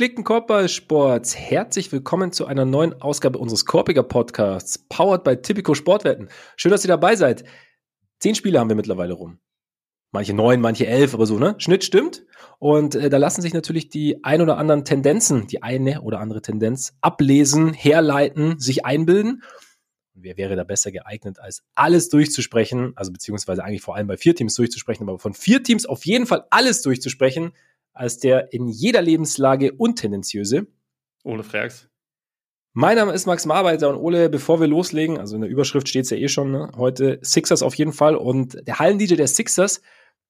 Gepflegten Korbballsports, herzlich willkommen zu einer neuen Ausgabe unseres Korpiger Podcasts, powered by Typico Sportwetten. Schön, dass ihr dabei seid. Zehn Spiele haben wir mittlerweile rum. Manche neun, manche elf, aber so, ne? Schnitt stimmt. Und äh, da lassen sich natürlich die ein oder anderen Tendenzen, die eine oder andere Tendenz ablesen, herleiten, sich einbilden. wer wäre da besser geeignet, als alles durchzusprechen, also beziehungsweise eigentlich vor allem bei vier Teams durchzusprechen, aber von vier Teams auf jeden Fall alles durchzusprechen, als der in jeder Lebenslage untendenziöse. Ole Frags. Mein Name ist Max Marbeiter und Ole, bevor wir loslegen, also in der Überschrift steht es ja eh schon, ne? heute Sixers auf jeden Fall und der Hallen-DJ der Sixers,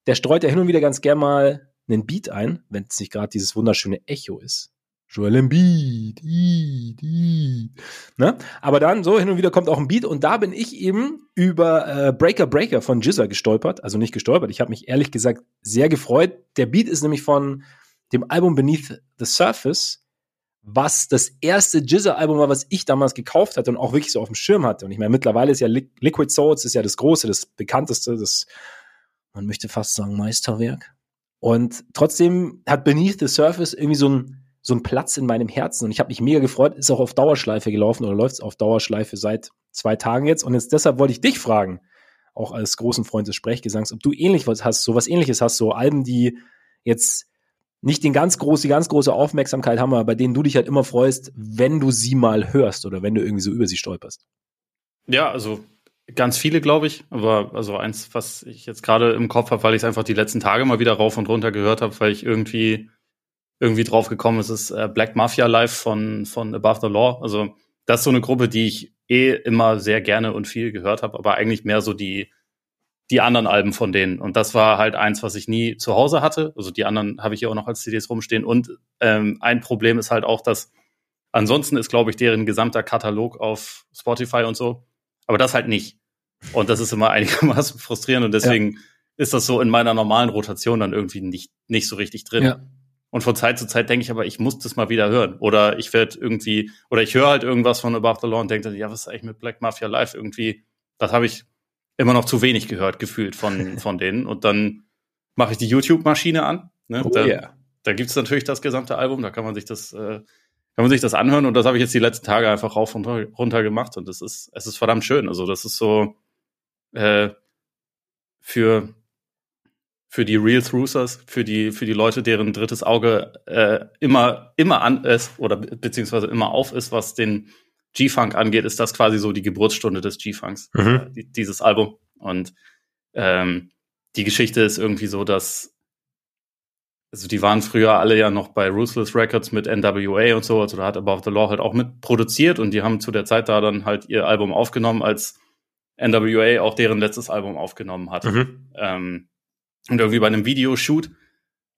der streut ja hin und wieder ganz gern mal einen Beat ein, wenn es nicht gerade dieses wunderschöne Echo ist. Joel Embiid, Beat, Beat. Ne? Aber dann so hin und wieder kommt auch ein Beat und da bin ich eben über äh, Breaker Breaker von Jizza gestolpert, also nicht gestolpert. Ich habe mich ehrlich gesagt sehr gefreut. Der Beat ist nämlich von dem Album Beneath the Surface, was das erste Jizza-Album war, was ich damals gekauft hatte und auch wirklich so auf dem Schirm hatte. Und ich meine, mittlerweile ist ja Liquid Souls ist ja das große, das bekannteste, das man möchte fast sagen Meisterwerk. Und trotzdem hat Beneath the Surface irgendwie so ein so ein Platz in meinem Herzen und ich habe mich mega gefreut, ist auch auf Dauerschleife gelaufen oder läuft es auf Dauerschleife seit zwei Tagen jetzt und jetzt deshalb wollte ich dich fragen, auch als großen Freund des Sprechgesangs, ob du ähnlich was hast, so was ähnliches hast, so Alben, die jetzt nicht den ganz groß, die ganz große Aufmerksamkeit haben, aber bei denen du dich halt immer freust, wenn du sie mal hörst oder wenn du irgendwie so über sie stolperst. Ja, also ganz viele, glaube ich. Aber also eins, was ich jetzt gerade im Kopf habe, weil ich es einfach die letzten Tage mal wieder rauf und runter gehört habe, weil ich irgendwie irgendwie drauf gekommen ist, ist äh, Black Mafia Live von, von Above the Law. Also das ist so eine Gruppe, die ich eh immer sehr gerne und viel gehört habe, aber eigentlich mehr so die, die anderen Alben von denen. Und das war halt eins, was ich nie zu Hause hatte. Also die anderen habe ich hier auch noch als CDs rumstehen. Und ähm, ein Problem ist halt auch, dass ansonsten ist, glaube ich, deren gesamter Katalog auf Spotify und so. Aber das halt nicht. Und das ist immer einigermaßen frustrierend. Und deswegen ja. ist das so in meiner normalen Rotation dann irgendwie nicht, nicht so richtig drin. Ja. Und von Zeit zu Zeit denke ich aber, ich muss das mal wieder hören. Oder ich werde irgendwie, oder ich höre halt irgendwas von Above the Law und denke dann, ja, was ist eigentlich mit Black Mafia Live? Irgendwie, das habe ich immer noch zu wenig gehört, gefühlt von, von denen. Und dann mache ich die YouTube-Maschine an. Ne? Oh, da yeah. da gibt es natürlich das gesamte Album, da kann man sich das, äh, kann man sich das anhören. Und das habe ich jetzt die letzten Tage einfach rauf und runter gemacht. Und das ist, es ist verdammt schön. Also, das ist so äh, für für die Real Throughsers, für die, für die Leute, deren drittes Auge äh, immer, immer an ist oder beziehungsweise immer auf ist, was den G-Funk angeht, ist das quasi so die Geburtsstunde des G-Funks, mhm. äh, dieses Album. Und ähm, die Geschichte ist irgendwie so, dass also die waren früher alle ja noch bei Ruthless Records mit NWA und so, also da hat Above the Law halt auch mit produziert und die haben zu der Zeit da dann halt ihr Album aufgenommen, als NWA auch deren letztes Album aufgenommen hat. Mhm. Ähm, und irgendwie bei einem Videoshoot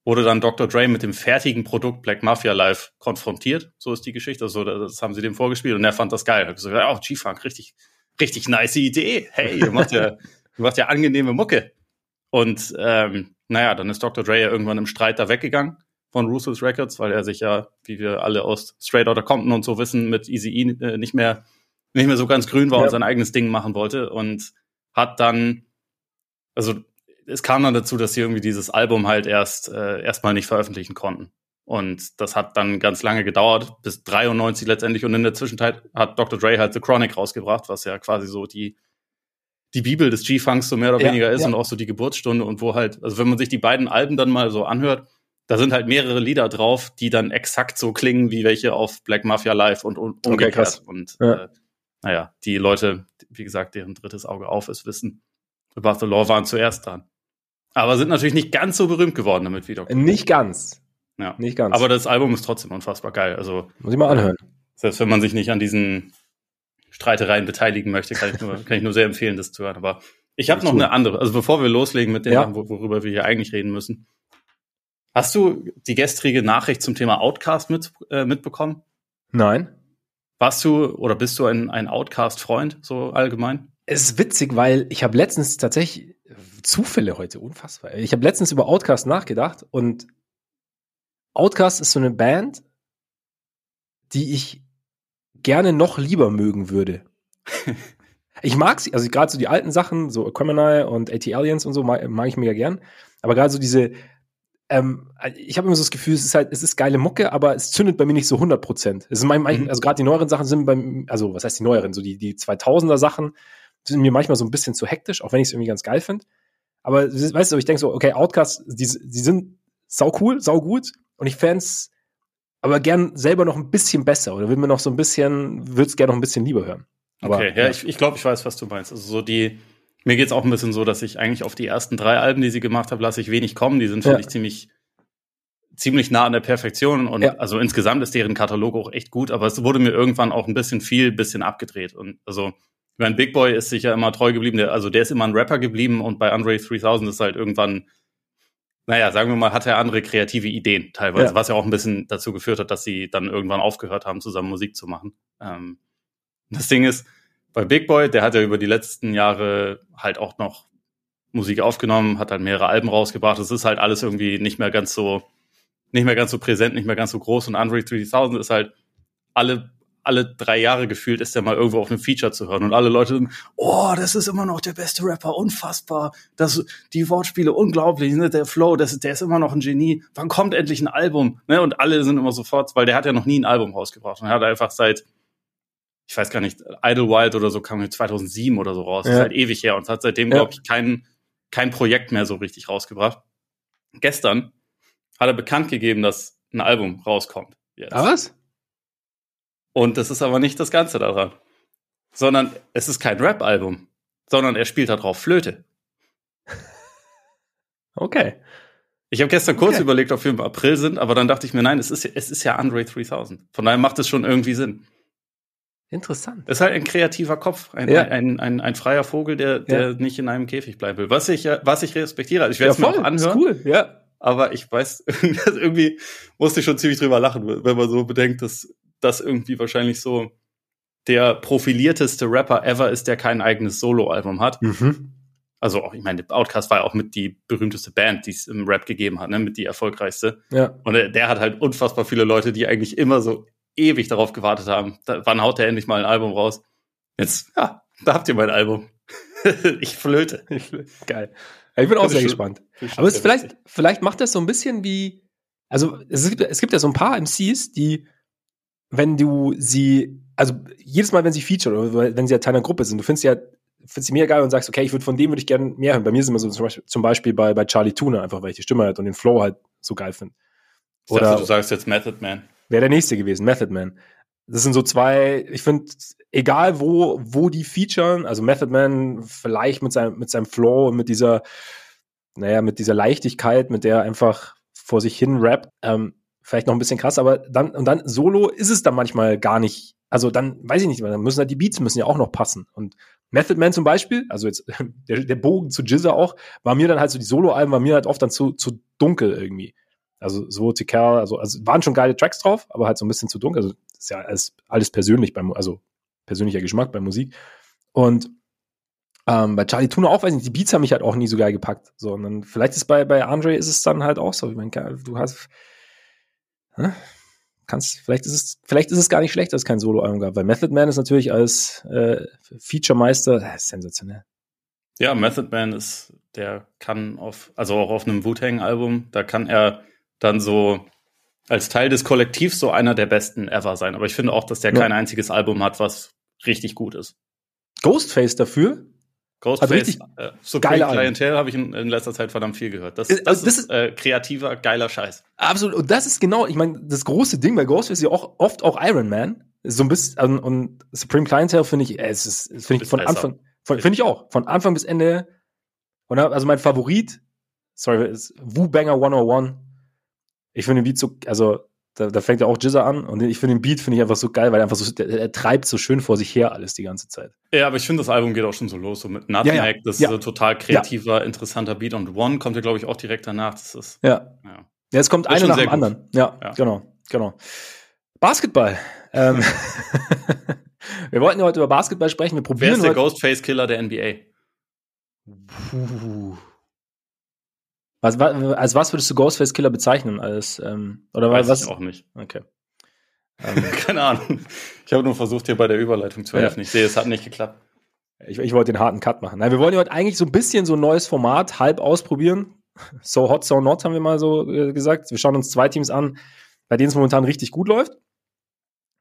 wurde dann Dr. Dre mit dem fertigen Produkt Black Mafia Live konfrontiert. So ist die Geschichte. Also, das haben sie dem vorgespielt und er fand das geil. Er hat gesagt, oh, G-Funk, richtig, richtig nice Idee. Hey, du machst ja, du machst ja angenehme Mucke. Und ähm, naja, dann ist Dr. Dre ja irgendwann im Streit da weggegangen von Ruthless Records, weil er sich ja, wie wir alle aus Straight Outta Compton und so wissen, mit Easy E äh, nicht mehr nicht mehr so ganz grün war ja. und sein eigenes Ding machen wollte und hat dann, also es kam dann dazu, dass sie irgendwie dieses Album halt erst äh, erstmal nicht veröffentlichen konnten. Und das hat dann ganz lange gedauert, bis 93 letztendlich. Und in der Zwischenzeit hat Dr. Dre halt The Chronic rausgebracht, was ja quasi so die, die Bibel des G-Funks so mehr oder ja, weniger ist ja. und auch so die Geburtsstunde und wo halt, also wenn man sich die beiden Alben dann mal so anhört, da sind halt mehrere Lieder drauf, die dann exakt so klingen wie welche auf Black Mafia Live und, und umgekehrt. Okay, und ja. äh, naja, die Leute, wie gesagt, deren drittes Auge auf ist, wissen, Above the Law waren zuerst dran. Aber sind natürlich nicht ganz so berühmt geworden damit wie Dr. Nicht ganz. Ja. Nicht ganz. Aber das Album ist trotzdem unfassbar geil. Also, Muss ich mal anhören. Selbst wenn man sich nicht an diesen Streitereien beteiligen möchte, kann ich nur, kann ich nur sehr empfehlen, das zu hören. Aber ich habe noch eine andere. Also bevor wir loslegen mit dem, ja. worüber wir hier eigentlich reden müssen. Hast du die gestrige Nachricht zum Thema Outcast mit, äh, mitbekommen? Nein. Warst du oder bist du ein, ein Outcast-Freund, so allgemein? Es ist witzig, weil ich habe letztens tatsächlich Zufälle heute, unfassbar. Ich habe letztens über Outcast nachgedacht und Outcast ist so eine Band, die ich gerne noch lieber mögen würde. ich mag sie, also gerade so die alten Sachen, so Aquemini und AT Aliens und so, mag, mag ich mega gern. Aber gerade so diese, ähm, ich habe immer so das Gefühl, es ist halt, es ist geile Mucke, aber es zündet bei mir nicht so 100 Prozent. Mhm. Also gerade die neueren Sachen sind beim, also was heißt die neueren, so die, die 2000er Sachen sind mir manchmal so ein bisschen zu hektisch, auch wenn ich es irgendwie ganz geil finde. Aber weißt du, ich denke so, okay, Outcasts, die, die sind sau cool, sau gut und ich fände aber gern selber noch ein bisschen besser oder will mir noch so ein bisschen, würde es gerne noch ein bisschen lieber hören. Aber, okay, ja, ja. ich, ich glaube, ich weiß, was du meinst. Also so die, mir geht's auch ein bisschen so, dass ich eigentlich auf die ersten drei Alben, die sie gemacht habe, lasse ich wenig kommen. Die sind, finde ja. ich, ziemlich, ziemlich nah an der Perfektion. Und ja. also insgesamt ist deren Katalog auch echt gut, aber es wurde mir irgendwann auch ein bisschen viel, bisschen abgedreht. Und also, ich meine, Big Boy ist sicher immer treu geblieben, der, also der ist immer ein Rapper geblieben und bei Andre 3000 ist halt irgendwann, naja, sagen wir mal, hat er andere kreative Ideen teilweise, ja. was ja auch ein bisschen dazu geführt hat, dass sie dann irgendwann aufgehört haben, zusammen Musik zu machen. Ähm, das Ding ist, bei Big Boy, der hat ja über die letzten Jahre halt auch noch Musik aufgenommen, hat halt mehrere Alben rausgebracht. Es ist halt alles irgendwie nicht mehr ganz so, nicht mehr ganz so präsent, nicht mehr ganz so groß. Und Andre 3000 ist halt alle, alle drei Jahre gefühlt, ist der mal irgendwo auf einem Feature zu hören. Und alle Leute sind, oh, das ist immer noch der beste Rapper, unfassbar. Das, die Wortspiele unglaublich, ne? der Flow, das, der ist immer noch ein Genie. Wann kommt endlich ein Album? Ne? Und alle sind immer sofort, weil der hat ja noch nie ein Album rausgebracht. Und er hat einfach seit ich weiß gar nicht, Idlewild oder so kam 2007 oder so raus. Ja. Ist halt ewig her und hat seitdem, ja. glaube ich, kein, kein Projekt mehr so richtig rausgebracht. Gestern hat er bekannt gegeben, dass ein Album rauskommt. Jetzt. Ah, was? Und das ist aber nicht das Ganze daran. Sondern es ist kein Rap-Album, sondern er spielt da drauf Flöte. Okay. Ich habe gestern kurz okay. überlegt, ob wir im April sind, aber dann dachte ich mir, nein, es ist, es ist ja Andre 3000. Von daher macht es schon irgendwie Sinn. Interessant. Das ist halt ein kreativer Kopf, ein, ja. ein, ein, ein, freier Vogel, der, der ja. nicht in einem Käfig bleiben will. Was ich, was ich respektiere. Also ich werde es ja, mir auch anhören. Ist cool, ja. Aber ich weiß, irgendwie musste ich schon ziemlich drüber lachen, wenn man so bedenkt, dass das irgendwie wahrscheinlich so der profilierteste Rapper ever ist, der kein eigenes Soloalbum hat. Mhm. Also auch, ich meine, Outcast war ja auch mit die berühmteste Band, die es im Rap gegeben hat, ne, mit die erfolgreichste. Ja. Und der, der hat halt unfassbar viele Leute, die eigentlich immer so ewig darauf gewartet haben. Da, wann haut er endlich mal ein Album raus? Jetzt, ja, da habt ihr mein Album. ich flöte. Geil. Ich bin auch sehr gespannt. Aber es vielleicht, vielleicht macht das so ein bisschen wie, also es gibt, es gibt ja so ein paar MCs, die, wenn du sie, also jedes Mal, wenn sie feature oder wenn sie ja Teil einer Gruppe sind, du findest ja, findest sie mega geil und sagst, okay, ich würde von dem würde ich gerne mehr hören. Bei mir ist immer so zum Beispiel, zum Beispiel bei, bei Charlie Tuna, einfach weil ich die Stimme halt und den Flow halt so geil finde. Oder dachte, du sagst jetzt Method Man. Wäre der nächste gewesen, Method Man. Das sind so zwei, ich finde, egal wo, wo die featuren, also Method Man vielleicht mit seinem, mit seinem Flow und mit dieser, naja, mit dieser Leichtigkeit, mit der er einfach vor sich hin rappt, ähm, vielleicht noch ein bisschen krass, aber dann, und dann Solo ist es dann manchmal gar nicht, also dann, weiß ich nicht, dann müssen halt die Beats müssen ja auch noch passen. Und Method Man zum Beispiel, also jetzt der, der Bogen zu Jizza auch, war mir dann halt so, die Solo-Alben war mir halt oft dann zu, zu dunkel irgendwie. Also so TK, also, also waren schon geile Tracks drauf, aber halt so ein bisschen zu dunkel. Also ist ja alles, alles persönlich beim, also persönlicher Geschmack bei Musik. Und ähm, bei Charlie Tuna auch, weiß nicht, die Beats haben mich halt auch nie so geil gepackt. So, und dann vielleicht ist bei, bei Andre ist es dann halt auch so. Ich meine, du hast, ne? kannst, vielleicht ist es, vielleicht ist es gar nicht schlecht, dass es kein Solo-Album gab, weil Method Man ist natürlich als äh, Feature-Meister äh, sensationell. Ja, Method Man ist, der kann auf, also auch auf einem Wu-Tang-Album, da kann er dann so als Teil des Kollektivs so einer der besten ever sein. Aber ich finde auch, dass der ja. kein einziges Album hat, was richtig gut ist. Ghostface dafür? Ghostface, äh, so geile Clientel habe ich in, in, letzter Zeit verdammt viel gehört. Das, das, also das ist, äh, kreativer, geiler Scheiß. Absolut. Und das ist genau, ich meine, das große Ding bei Ghostface ist ja auch oft auch Iron Man. So ein bisschen, und Supreme Clientel finde ich, äh, es ist, finde ich von besser. Anfang, finde ich auch, von Anfang bis Ende. Und also mein Favorit, sorry, ist Wu Banger 101 ich finde den Beat so, also da, da fängt ja auch Jizzer an und ich finde den Beat finde ich einfach so geil, weil er einfach so, der, er treibt so schön vor sich her alles die ganze Zeit. Ja, aber ich finde, das Album geht auch schon so los, so mit Nutmeg, ja, ja. das ja. ist ein total kreativer, interessanter Beat und One kommt ja, glaube ich, auch direkt danach. Das ist, ja. Ja, es kommt einer nach dem anderen. Ja, genau, genau. Basketball. ähm, wir wollten ja heute über Basketball sprechen. Wir probieren Wer ist der Ghostface-Killer der NBA? Puh. Was, was, als was würdest du Ghostface Killer bezeichnen? Als, ähm, oder Weiß was? Ich auch nicht. Okay. Ähm. Keine Ahnung. Ich habe nur versucht, hier bei der Überleitung zu helfen. Ja. Ich sehe, es hat nicht geklappt. Ich, ich wollte den harten Cut machen. Nein, wir wollen heute eigentlich so ein bisschen so ein neues Format halb ausprobieren. So hot, so not, haben wir mal so äh, gesagt. Wir schauen uns zwei Teams an, bei denen es momentan richtig gut läuft.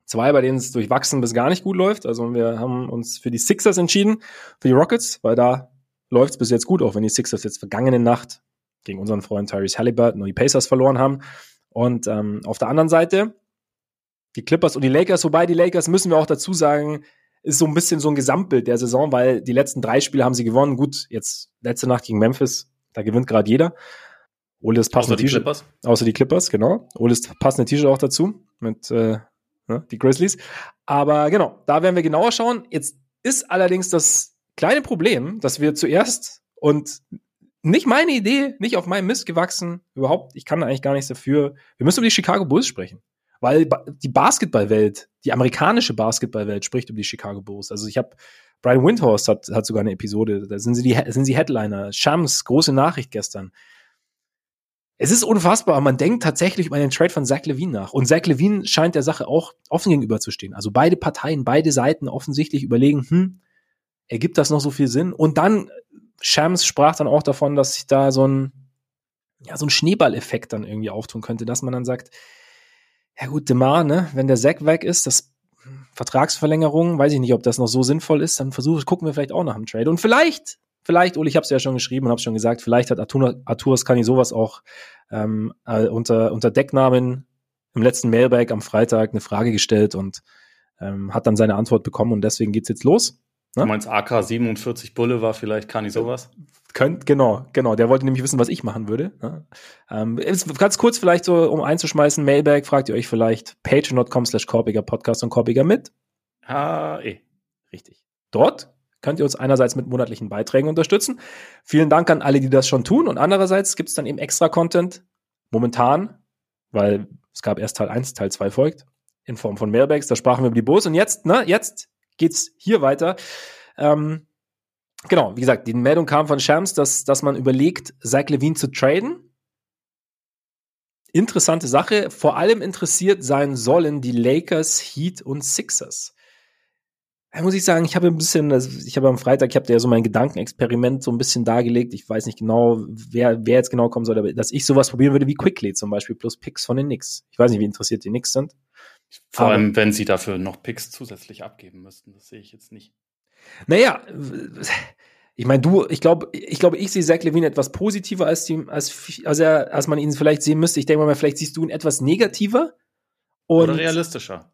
Zwei, bei denen es durchwachsen bis gar nicht gut läuft. Also wir haben uns für die Sixers entschieden, für die Rockets, weil da läuft es bis jetzt gut, auch wenn die Sixers jetzt vergangene Nacht gegen unseren Freund Tyrese Halliburton und die Pacers verloren haben. Und ähm, auf der anderen Seite die Clippers und die Lakers, wobei die Lakers müssen wir auch dazu sagen, ist so ein bisschen so ein Gesamtbild der Saison, weil die letzten drei Spiele haben sie gewonnen. Gut, jetzt letzte Nacht gegen Memphis, da gewinnt gerade jeder. Oles passende T-Shirt. Außer die Clippers, genau. Oles passende T-Shirt auch dazu mit äh, ne, die Grizzlies. Aber genau, da werden wir genauer schauen. Jetzt ist allerdings das kleine Problem, dass wir zuerst und nicht meine Idee, nicht auf meinem Mist gewachsen, überhaupt, ich kann eigentlich gar nichts dafür. Wir müssen über die Chicago Bulls sprechen weil die Basketballwelt, die amerikanische Basketballwelt spricht über die Chicago Bulls. Also ich habe Brian Windhorst hat, hat sogar eine Episode, da sind sie die sind sie Headliner. Shams große Nachricht gestern. Es ist unfassbar, man denkt tatsächlich über einen Trade von Zach Levine nach. Und Zach Levine scheint der Sache auch offen gegenüberzustehen. Also beide Parteien, beide Seiten offensichtlich überlegen, hm, ergibt das noch so viel Sinn? Und dann, Shams sprach dann auch davon, dass sich da so ein, ja, so ein Schneeballeffekt dann irgendwie auftun könnte, dass man dann sagt, ja gut, Demar, ne, wenn der Sack weg ist, das Vertragsverlängerung, weiß ich nicht, ob das noch so sinnvoll ist, dann versuchen, gucken wir vielleicht auch nach dem Trade. Und vielleicht, vielleicht, Uli, ich habe es ja schon geschrieben und habe schon gesagt, vielleicht hat Artur, Arturas Kani sowas auch ähm, äh, unter, unter Decknamen im letzten Mailbag am Freitag eine Frage gestellt und ähm, hat dann seine Antwort bekommen und deswegen geht's jetzt los. Ne? Du meinst AK 47 Bulle war vielleicht Kani sowas? Könnt, genau, genau. Der wollte nämlich wissen, was ich machen würde. Ne? Ähm, ganz kurz vielleicht so, um einzuschmeißen, Mailbag, fragt ihr euch vielleicht patreon.com slash Korbiger Podcast und Korbiger mit. Ah, eh. Richtig. Dort könnt ihr uns einerseits mit monatlichen Beiträgen unterstützen. Vielen Dank an alle, die das schon tun. Und andererseits gibt's dann eben extra Content momentan, weil es gab erst Teil 1, Teil 2 folgt, in Form von Mailbags. Da sprachen wir über die Bos. Und jetzt, ne, jetzt geht's hier weiter. Ähm, genau, wie gesagt, die Meldung kam von Shams, dass, dass man überlegt, Zach Levine zu traden. Interessante Sache. Vor allem interessiert sein sollen die Lakers, Heat und Sixers. Da muss ich sagen, ich habe ein bisschen, ich habe am Freitag, ich habe ja so mein Gedankenexperiment so ein bisschen dargelegt. Ich weiß nicht genau, wer, wer jetzt genau kommen soll, aber dass ich sowas probieren würde wie Quickly zum Beispiel plus Picks von den Knicks. Ich weiß nicht, wie interessiert die Knicks sind. Vor aber, allem, wenn sie dafür noch Picks zusätzlich abgeben müssten. Das sehe ich jetzt nicht. Naja, ich meine, du, ich glaube, ich glaube, ich sehe Zach Levine etwas positiver als die, als, als, er, als man ihn vielleicht sehen müsste. Ich denke mal, vielleicht siehst du ihn etwas negativer. Und Oder realistischer.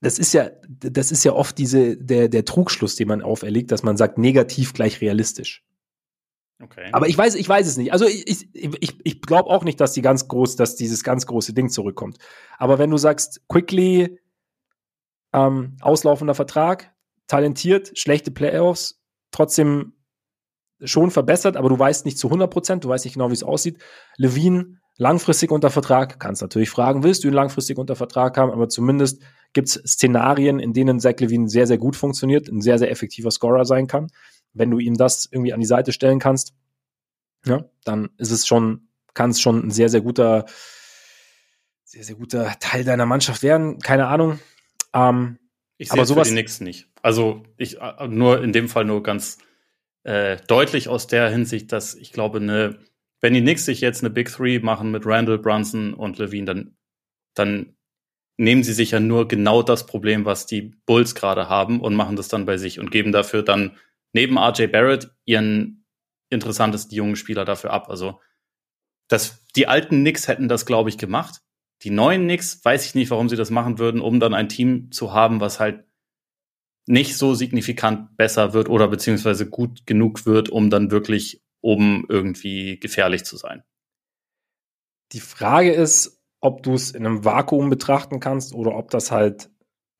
Das ist ja, das ist ja oft diese, der, der Trugschluss, den man auferlegt, dass man sagt, negativ gleich realistisch. Okay. Aber ich weiß, ich weiß es nicht. Also ich, ich, ich, glaube auch nicht, dass die ganz groß, dass dieses ganz große Ding zurückkommt. Aber wenn du sagst, quickly, ähm, auslaufender Vertrag, talentiert, schlechte Playoffs, trotzdem schon verbessert, aber du weißt nicht zu 100 Prozent, du weißt nicht genau, wie es aussieht. Levine langfristig unter Vertrag, kannst natürlich fragen, willst du ihn langfristig unter Vertrag haben, aber zumindest gibt es Szenarien, in denen Zach Levine sehr, sehr gut funktioniert, ein sehr, sehr effektiver Scorer sein kann. Wenn du ihm das irgendwie an die Seite stellen kannst, ja, dann ist es schon, kann es schon ein sehr, sehr guter, sehr, sehr guter Teil deiner Mannschaft werden. Keine Ahnung. Ähm, ich sehe sowas für die Knicks nicht. Also ich äh, nur in dem Fall nur ganz äh, deutlich aus der Hinsicht, dass ich glaube, eine, wenn die Knicks sich jetzt eine Big Three machen mit Randall, Brunson und Levine, dann, dann nehmen sie sich ja nur genau das Problem, was die Bulls gerade haben und machen das dann bei sich und geben dafür dann neben RJ Barrett ihren interessantesten jungen Spieler dafür ab. Also das, die alten Knicks hätten das, glaube ich, gemacht. Die neuen Knicks weiß ich nicht, warum sie das machen würden, um dann ein Team zu haben, was halt nicht so signifikant besser wird oder beziehungsweise gut genug wird, um dann wirklich oben irgendwie gefährlich zu sein. Die Frage ist, ob du es in einem Vakuum betrachten kannst oder ob das halt,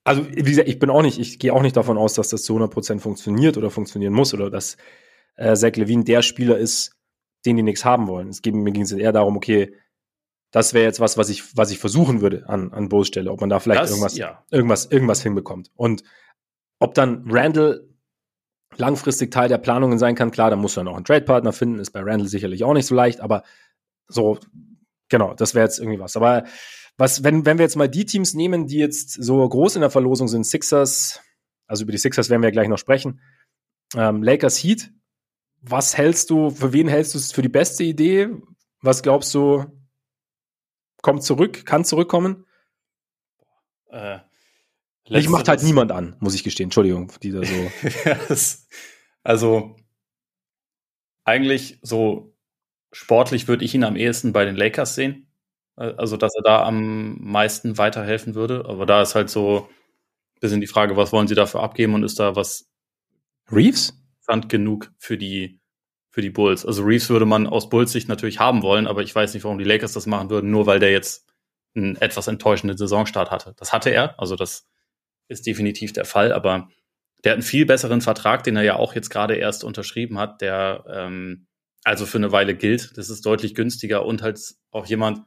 also wie gesagt, ich bin auch nicht, ich gehe auch nicht davon aus, dass das zu 100% funktioniert oder funktionieren muss oder dass äh, Zach Levine der Spieler ist, den die nichts haben wollen. Es geht, mir ging es eher darum, okay, das wäre jetzt was, was ich, was ich versuchen würde an, an Bos Stelle, ob man da vielleicht das, irgendwas, ja. irgendwas, irgendwas hinbekommt. Und ob dann Randall langfristig Teil der Planungen sein kann, klar, da muss er noch einen Trade-Partner finden, ist bei Randall sicherlich auch nicht so leicht, aber so, genau, das wäre jetzt irgendwie was. Aber was, wenn, wenn wir jetzt mal die Teams nehmen, die jetzt so groß in der Verlosung sind, Sixers, also über die Sixers werden wir ja gleich noch sprechen, ähm, Lakers Heat, was hältst du, für wen hältst du es für die beste Idee? Was glaubst du, kommt zurück, kann zurückkommen? Äh, ich macht halt niemand an, muss ich gestehen. Entschuldigung, die da so. also eigentlich so sportlich würde ich ihn am ehesten bei den Lakers sehen. Also, dass er da am meisten weiterhelfen würde. Aber da ist halt so ein bisschen die Frage, was wollen sie dafür abgeben und ist da was Reeves? Sand genug für die, für die Bulls. Also Reeves würde man aus Bulls Sicht natürlich haben wollen, aber ich weiß nicht, warum die Lakers das machen würden, nur weil der jetzt einen etwas enttäuschenden Saisonstart hatte. Das hatte er, also das ist definitiv der Fall, aber der hat einen viel besseren Vertrag, den er ja auch jetzt gerade erst unterschrieben hat, der ähm, also für eine Weile gilt. Das ist deutlich günstiger und halt auch jemand,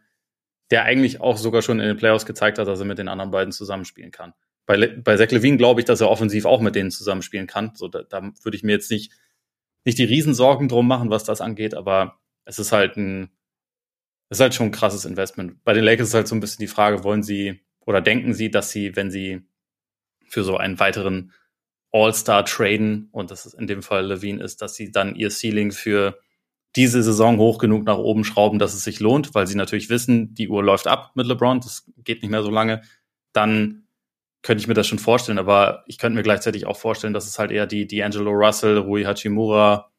der eigentlich auch sogar schon in den Playoffs gezeigt hat, dass er mit den anderen beiden zusammenspielen kann. Bei, Le bei Zach Levine glaube ich, dass er offensiv auch mit denen zusammenspielen kann. So, da, da würde ich mir jetzt nicht, nicht die Riesensorgen drum machen, was das angeht, aber es ist halt ein, es ist halt schon ein krasses Investment. Bei den Lakers ist halt so ein bisschen die Frage, wollen sie oder denken sie, dass sie, wenn sie für so einen weiteren All-Star traden, und das ist in dem Fall Levine ist, dass sie dann ihr Ceiling für diese Saison hoch genug nach oben schrauben, dass es sich lohnt, weil sie natürlich wissen, die Uhr läuft ab mit LeBron, das geht nicht mehr so lange, dann könnte ich mir das schon vorstellen, aber ich könnte mir gleichzeitig auch vorstellen, dass es halt eher die D'Angelo Russell, Rui Hachimura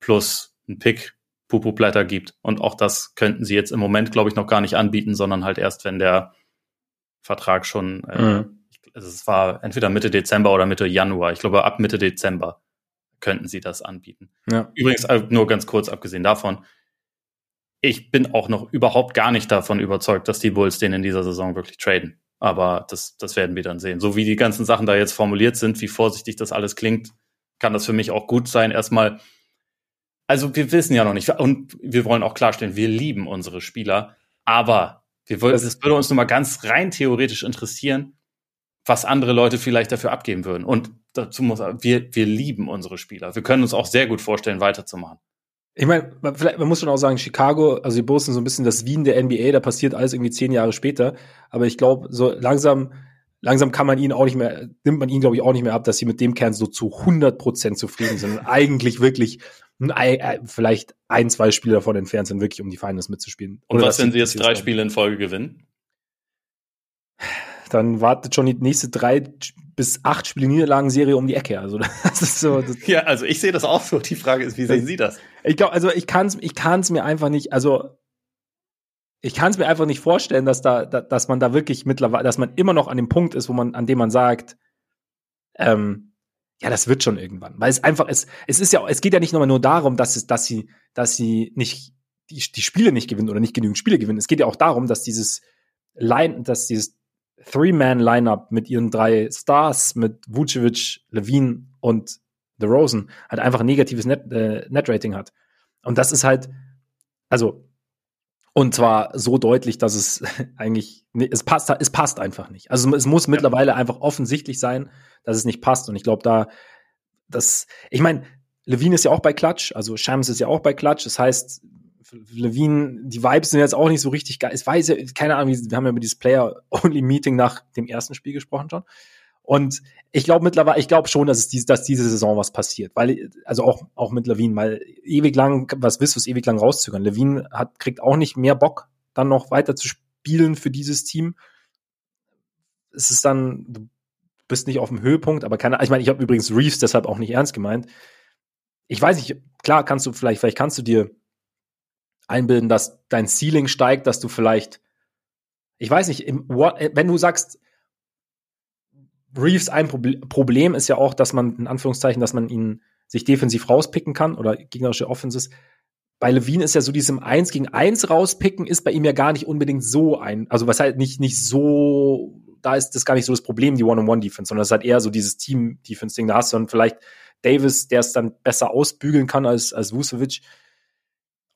plus ein Pick Pupu Blätter gibt. Und auch das könnten sie jetzt im Moment, glaube ich, noch gar nicht anbieten, sondern halt erst, wenn der Vertrag schon äh, mhm also es war entweder Mitte Dezember oder Mitte Januar. Ich glaube, ab Mitte Dezember könnten sie das anbieten. Ja. Übrigens, äh, nur ganz kurz abgesehen davon, ich bin auch noch überhaupt gar nicht davon überzeugt, dass die Bulls den in dieser Saison wirklich traden. Aber das, das werden wir dann sehen. So wie die ganzen Sachen da jetzt formuliert sind, wie vorsichtig das alles klingt, kann das für mich auch gut sein. Erstmal, also wir wissen ja noch nicht, und wir wollen auch klarstellen, wir lieben unsere Spieler, aber wir wollen, es würde uns nur mal ganz rein theoretisch interessieren, was andere Leute vielleicht dafür abgeben würden. Und dazu muss wir, wir lieben unsere Spieler. Wir können uns auch sehr gut vorstellen, weiterzumachen. Ich meine, man, man muss schon auch sagen, Chicago, also die Bulls sind so ein bisschen das Wien der NBA, da passiert alles irgendwie zehn Jahre später. Aber ich glaube, so langsam, langsam kann man ihn auch nicht mehr, nimmt man ihn, glaube ich, auch nicht mehr ab, dass sie mit dem Kern so zu 100 Prozent zufrieden sind und eigentlich wirklich äh, vielleicht ein, zwei Spiele davon entfernt sind, wirklich um die Finals mitzuspielen. Und was, wenn sie jetzt drei Spiele in Folge gewinnen? Dann wartet schon die nächste drei bis acht Spiele Niederlagenserie um die Ecke. Also das ist so. Das ja, also ich sehe das auch so. Die Frage ist, wie sehen Sie das? Ich glaube, also ich kann es, ich kann mir einfach nicht. Also ich kann es mir einfach nicht vorstellen, dass da, dass man da wirklich mittlerweile, dass man immer noch an dem Punkt ist, wo man, an dem man sagt, ähm, ja, das wird schon irgendwann, weil es einfach ist. Es ist ja, es geht ja nicht nur darum, dass es, dass sie, dass sie nicht die, die Spiele nicht gewinnen oder nicht genügend Spiele gewinnen. Es geht ja auch darum, dass dieses Line, dass dieses Three-Man-Lineup mit ihren drei Stars, mit Vucevic, Levine und The Rosen, halt einfach ein negatives Net, äh, Net-Rating hat. Und das ist halt, also, und zwar so deutlich, dass es eigentlich, es passt, es passt einfach nicht. Also es muss ja. mittlerweile einfach offensichtlich sein, dass es nicht passt. Und ich glaube, da, das, ich meine, Levine ist ja auch bei Klatsch, also Shams ist ja auch bei Klatsch. Das heißt, Levine, die Vibes sind jetzt auch nicht so richtig geil. Ich weiß ja, keine Ahnung, wir haben ja über dieses Player-Only-Meeting nach dem ersten Spiel gesprochen schon. Und ich glaube mittlerweile, ich glaube schon, dass es diese, dass diese Saison was passiert, weil also auch auch mit Levine, weil ewig lang, was willst du, es ewig lang rauszögern. Levine hat kriegt auch nicht mehr Bock, dann noch weiter zu spielen für dieses Team. Es ist dann, du bist nicht auf dem Höhepunkt, aber keine, ich meine, ich habe übrigens Reeves deshalb auch nicht ernst gemeint. Ich weiß nicht, klar kannst du vielleicht, vielleicht kannst du dir einbilden, dass dein Ceiling steigt, dass du vielleicht, ich weiß nicht, im, wenn du sagst, Reeves ein Problem ist ja auch, dass man, in Anführungszeichen, dass man ihn sich defensiv rauspicken kann oder gegnerische Offenses. Bei Levine ist ja so diesem Eins gegen Eins rauspicken, ist bei ihm ja gar nicht unbedingt so ein, also was halt nicht, nicht so, da ist das gar nicht so das Problem, die One-on-One-Defense, sondern es ist halt eher so dieses Team-Defense-Ding. Da hast du dann vielleicht Davis, der es dann besser ausbügeln kann als, als Vucevic.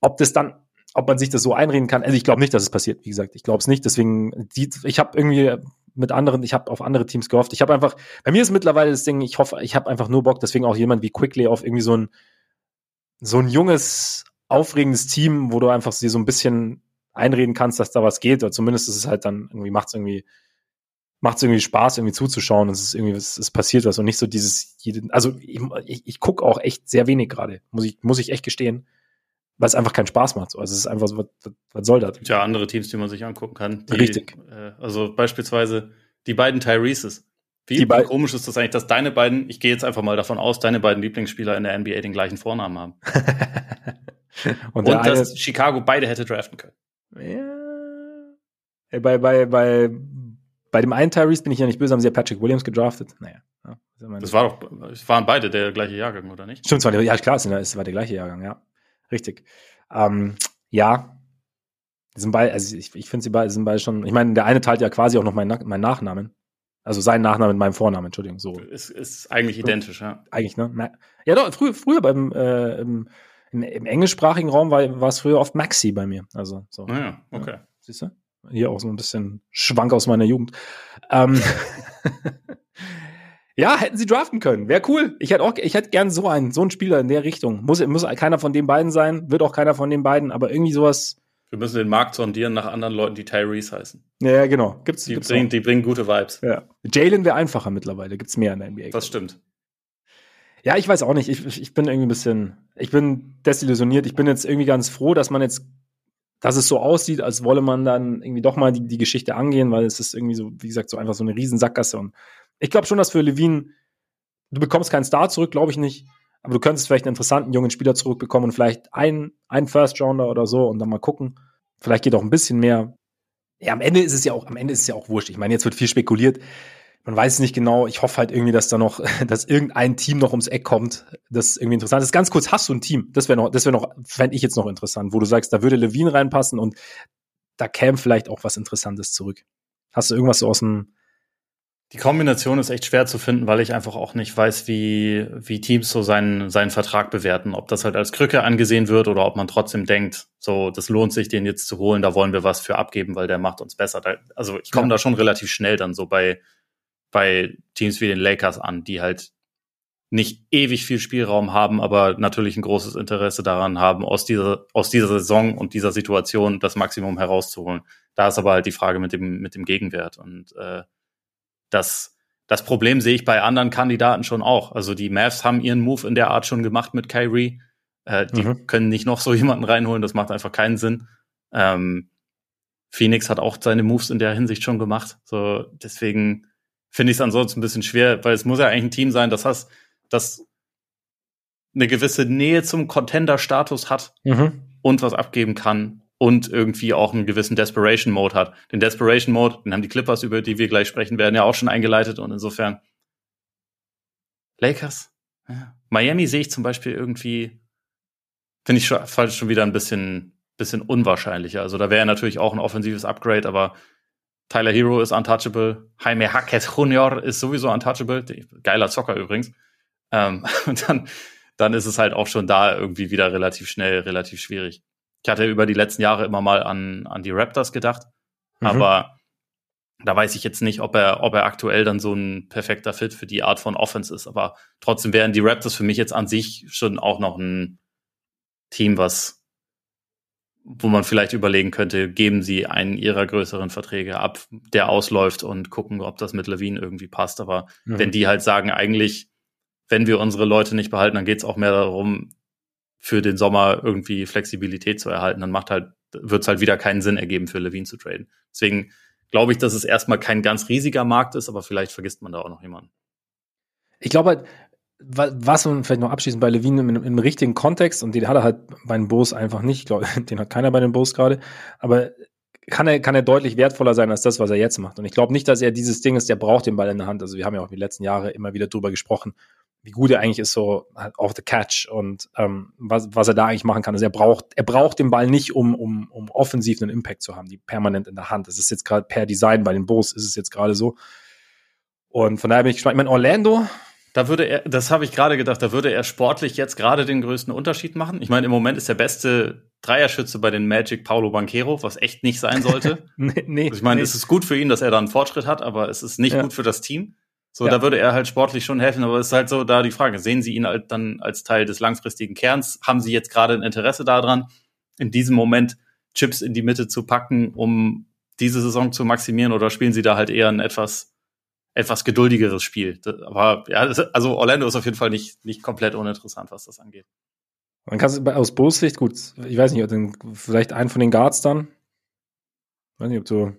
Ob das dann ob man sich das so einreden kann. Also ich glaube nicht, dass es passiert. Wie gesagt, ich glaube es nicht. Deswegen, die, ich habe irgendwie mit anderen, ich habe auf andere Teams gehofft. Ich habe einfach, bei mir ist mittlerweile das Ding, ich hoffe, ich habe einfach nur Bock, deswegen auch jemand wie Quickly auf irgendwie so ein, so ein junges, aufregendes Team, wo du einfach sie so ein bisschen einreden kannst, dass da was geht. Oder zumindest ist es halt dann irgendwie, macht es irgendwie, macht es irgendwie Spaß, irgendwie zuzuschauen. Es ist irgendwie, es, es passiert was und nicht so dieses, also ich, ich, ich gucke auch echt sehr wenig gerade, muss ich, muss ich echt gestehen, weil es einfach keinen Spaß macht. Also es ist einfach so, was, was soll das? Ja, andere Teams, die man sich angucken kann. Die, Richtig. Äh, also beispielsweise die beiden Tyreses. Wie Die komisch ist das eigentlich, dass deine beiden, ich gehe jetzt einfach mal davon aus, deine beiden Lieblingsspieler in der NBA den gleichen Vornamen haben. und Und der eine, dass Chicago beide hätte draften können. ja, bei, bei, bei, bei dem einen Tyrese bin ich ja nicht böse, haben sie ja Patrick Williams gedraftet. Naja. Ja, Das war doch, es waren beide der gleiche Jahrgang, oder nicht? Stimmt, war der, ja klar, es war der gleiche Jahrgang, ja. Richtig. Ähm, ja. Die sind beide, also ich, ich finde sie beide sind beide schon, ich meine, der eine teilt ja quasi auch noch meinen, meinen Nachnamen. Also seinen Nachnamen mit meinem Vornamen, Entschuldigung, so. Ist, ist eigentlich identisch, ja. Eigentlich, ne? Ja, doch, früher, früher beim, äh, im, im, im englischsprachigen Raum war, war es früher oft Maxi bei mir. Also, so. Naja, okay. Siehst du? Hier auch so ein bisschen Schwank aus meiner Jugend. Ähm, ja, hätten sie draften können. Wäre cool. Ich hätte auch, ich hätte gern so einen, so einen Spieler in der Richtung. Muss, muss keiner von den beiden sein, wird auch keiner von den beiden, aber irgendwie sowas. Wir müssen den Markt sondieren nach anderen Leuten, die Tyrese heißen. Ja, genau. Gibt's, Die, gibt's bringen, die bringen gute Vibes. ja. Jalen wäre einfacher mittlerweile. Gibt's mehr in der NBA. Das stimmt. Ja, ich weiß auch nicht. Ich, ich bin irgendwie ein bisschen, ich bin desillusioniert. Ich bin jetzt irgendwie ganz froh, dass man jetzt, dass es so aussieht, als wolle man dann irgendwie doch mal die, die Geschichte angehen, weil es ist irgendwie so, wie gesagt, so einfach so eine Riesensackgasse. Und ich glaube schon, dass für Levine, du bekommst keinen Star zurück, glaube ich nicht. Aber du könntest vielleicht einen interessanten jungen Spieler zurückbekommen und vielleicht einen, einen First Rounder oder so und dann mal gucken. Vielleicht geht auch ein bisschen mehr. Ja, am Ende ist es ja auch, am Ende ist es ja auch wurscht. Ich meine, jetzt wird viel spekuliert. Man weiß es nicht genau. Ich hoffe halt irgendwie, dass da noch, dass irgendein Team noch ums Eck kommt, das irgendwie interessant ist. Ganz kurz, hast du ein Team? Das wäre noch, das wäre noch, fände ich jetzt noch interessant, wo du sagst, da würde Levine reinpassen und da käme vielleicht auch was Interessantes zurück. Hast du irgendwas so aus dem, Die Kombination ist echt schwer zu finden, weil ich einfach auch nicht weiß, wie, wie Teams so seinen, seinen Vertrag bewerten. Ob das halt als Krücke angesehen wird oder ob man trotzdem denkt, so, das lohnt sich, den jetzt zu holen, da wollen wir was für abgeben, weil der macht uns besser. Da, also ich komme Ja. da schon relativ schnell dann so bei, bei Teams wie den Lakers an, die halt nicht ewig viel Spielraum haben, aber natürlich ein großes Interesse daran haben, aus dieser, aus dieser Saison und dieser Situation das Maximum herauszuholen. Da ist aber halt die Frage mit dem, mit dem Gegenwert. Und äh, das, das Problem sehe ich bei anderen Kandidaten schon auch. Also die Mavs haben ihren Move in der Art schon gemacht mit Kyrie. Äh, die Mhm. können nicht noch so jemanden reinholen, das macht einfach keinen Sinn. Ähm, Phoenix hat auch seine Moves in der Hinsicht schon gemacht. So, deswegen finde ich es ansonsten ein bisschen schwer, weil es muss ja eigentlich ein Team sein, das hast, das eine gewisse Nähe zum Contender-Status hat und was abgeben kann und irgendwie auch einen gewissen Desperation Mode hat. Den Desperation Mode, den haben die Clippers, über die wir gleich sprechen werden, ja auch schon eingeleitet und insofern Lakers. Ja. Miami sehe ich zum Beispiel irgendwie, finde ich schon, schon wieder ein bisschen, bisschen unwahrscheinlicher. Also da wäre natürlich auch ein offensives Upgrade, aber Tyler Hero ist untouchable. Jaime Hackett Junior ist sowieso untouchable. Geiler Zocker übrigens. Ähm, und dann, dann ist es halt auch schon da irgendwie wieder relativ schnell, relativ schwierig. Ich hatte über die letzten Jahre immer mal an, an die Raptors gedacht, Mhm. aber da weiß ich jetzt nicht, ob er, ob er aktuell dann so ein perfekter Fit für die Art von Offense ist. Aber trotzdem wären die Raptors für mich jetzt an sich schon auch noch ein Team, was, wo man vielleicht überlegen könnte, geben sie einen ihrer größeren Verträge ab, der ausläuft und gucken, ob das mit Levine irgendwie passt. Aber Mhm. wenn die halt sagen, eigentlich, wenn wir unsere Leute nicht behalten, dann geht es auch mehr darum, für den Sommer irgendwie Flexibilität zu erhalten, dann macht halt, wird es halt wieder keinen Sinn ergeben, für Levine zu traden. Deswegen glaube ich, dass es erstmal kein ganz riesiger Markt ist, aber vielleicht vergisst man da auch noch jemanden. Ich glaube halt, wa- was man vielleicht noch abschließend bei Levine im, im richtigen Kontext, und den hat er halt bei den Bulls einfach nicht, ich glaube, den hat keiner bei den Bulls gerade, aber kann er, kann er deutlich wertvoller sein als das, was er jetzt macht. Und ich glaube nicht, dass er dieses Ding ist, der braucht den Ball in der Hand. Also wir haben ja auch die letzten Jahre immer wieder drüber gesprochen, wie gut er eigentlich ist, so halt off the catch und ähm, was, was er da eigentlich machen kann. Also er braucht, er braucht den Ball nicht, um, um, um offensiv einen Impact zu haben, die permanent in der Hand. Das ist jetzt gerade per Design bei den Bulls ist es jetzt gerade so. Und von daher bin ich gespannt. Ich meine, Orlando, Da würde er, das habe ich gerade gedacht, da würde er sportlich jetzt gerade den größten Unterschied machen. Ich meine, im Moment ist der beste Dreierschütze bei den Magic Paulo Banquero, was echt nicht sein sollte. nee, nee, Also ich meine, nee. es ist gut für ihn, dass er da einen Fortschritt hat, aber es ist nicht Ja. gut für das Team. So, Ja. da würde er halt sportlich schon helfen, aber es ist halt so da die Frage, sehen Sie ihn halt dann als Teil des langfristigen Kerns? Haben Sie jetzt gerade ein Interesse daran, in diesem Moment Chips in die Mitte zu packen, um diese Saison zu maximieren oder spielen Sie da halt eher ein etwas etwas geduldigeres Spiel. Aber ja, also Orlando ist auf jeden Fall nicht, nicht komplett uninteressant, was das angeht. Man kann es aus Bulls Sicht gut, ich weiß nicht, vielleicht einen von den Guards dann. Ich weiß nicht, ob du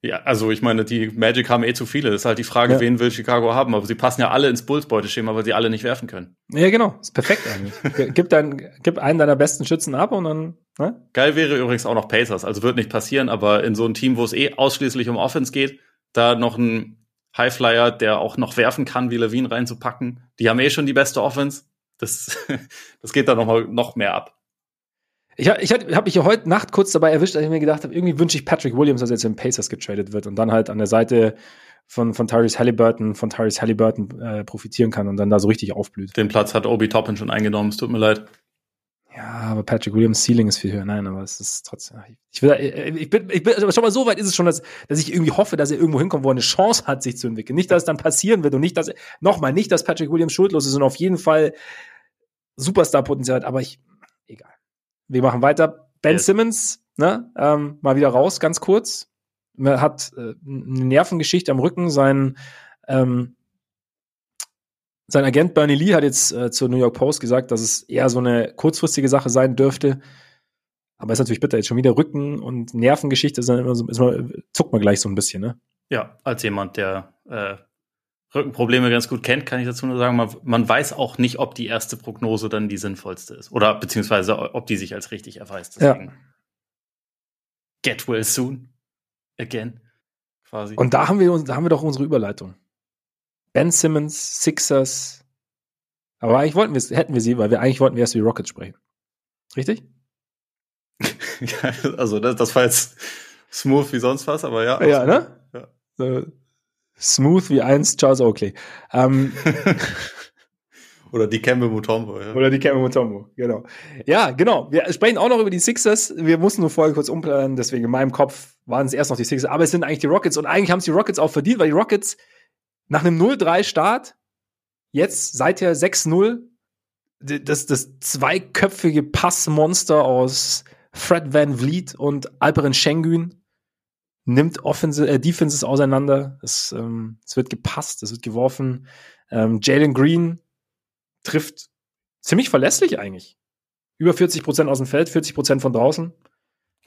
ja, also ich meine, die Magic haben eh zu viele. Das ist halt die Frage, ja. wen will Chicago haben. Aber sie passen ja alle ins Bulls-Beuteschema, weil sie alle nicht werfen können. Ja, genau. Ist perfekt eigentlich. gib, dein, gib einen deiner besten Schützen ab und dann. Ne? Geil wäre übrigens auch noch Pacers. Also wird nicht passieren, aber in so einem Team, wo es eh ausschließlich um Offense geht, da noch ein Highflyer, der auch noch werfen kann, wie Levine reinzupacken. Die haben eh schon die beste Offense. Das, das geht da noch, mal, noch mehr ab. Ich, ich habe mich ja heute Nacht kurz dabei erwischt, als ich mir gedacht habe, irgendwie wünsche ich Patrick Williams, dass er jetzt in Pacers getradet wird und dann halt an der Seite von, von Tyrese Halliburton, von Tyrese Halliburton äh, profitieren kann und dann da so richtig aufblüht. Den Platz hat Obi Toppin schon eingenommen, es tut mir leid. Ja, aber Patrick Williams Ceiling ist viel höher. Nein, aber es ist trotzdem. Ich, will, äh, ich bin, ich bin, aber schon mal so weit ist es schon, dass, dass ich irgendwie hoffe, dass er irgendwo hinkommt, wo er eine Chance hat, sich zu entwickeln. Nicht, dass es dann passieren wird und nicht, dass, nochmal, nicht, dass Patrick Williams schuldlos ist und auf jeden Fall Superstar-Potenzial hat, aber ich, egal. Wir machen weiter. Ben yes. Simmons, ne, ähm, mal wieder raus, ganz kurz. Er hat äh, eine Nervengeschichte am Rücken. Sein, ähm, sein Agent Bernie Lee hat jetzt äh, zur New York Post gesagt, dass es eher so eine kurzfristige Sache sein dürfte. Aber ist natürlich bitter, jetzt schon wieder Rücken und Nervengeschichte, ist dann immer so, ist man, zuckt man gleich so ein bisschen, ne? Ja, als jemand, der äh, Rückenprobleme ganz gut kennt, kann ich dazu nur sagen, man, man, weiß auch nicht, ob die erste Prognose dann die sinnvollste ist. Oder beziehungsweise ob die sich als richtig erweist. Deswegen ja. get well soon. Again. Quasi. Und da haben wir uns, da haben wir doch unsere Überleitung. Ben Simmons, Sixers. Aber eigentlich wollten wir hätten wir sie, weil wir eigentlich wollten wir erst über die Rockets sprechen. Richtig? ja, also das, das war jetzt smooth wie sonst was, aber ja. Ja, ne? Ja. Smooth wie einst Charles Oakley. Ähm, Oder die Kembe Mutombo. Ja. Oder die Kembe Mutombo, genau. Ja, genau. Wir sprechen auch noch über die Sixers. Wir mussten nur vorher kurz umplanen, deswegen in meinem Kopf waren es erst noch die Sixers. Aber es sind eigentlich die Rockets und eigentlich haben es die Rockets auch verdient, weil die Rockets nach einem 0-3-Start jetzt seither 6-0 das, das zweiköpfige Passmonster aus Fred Van Vliet und Alperen Schengen nimmt Offense, äh, Defenses auseinander. Es, ähm, es wird gepasst, es wird geworfen. Ähm, Jalen Green trifft ziemlich verlässlich eigentlich. Über 40 Prozent aus dem Feld, 40 Prozent von draußen.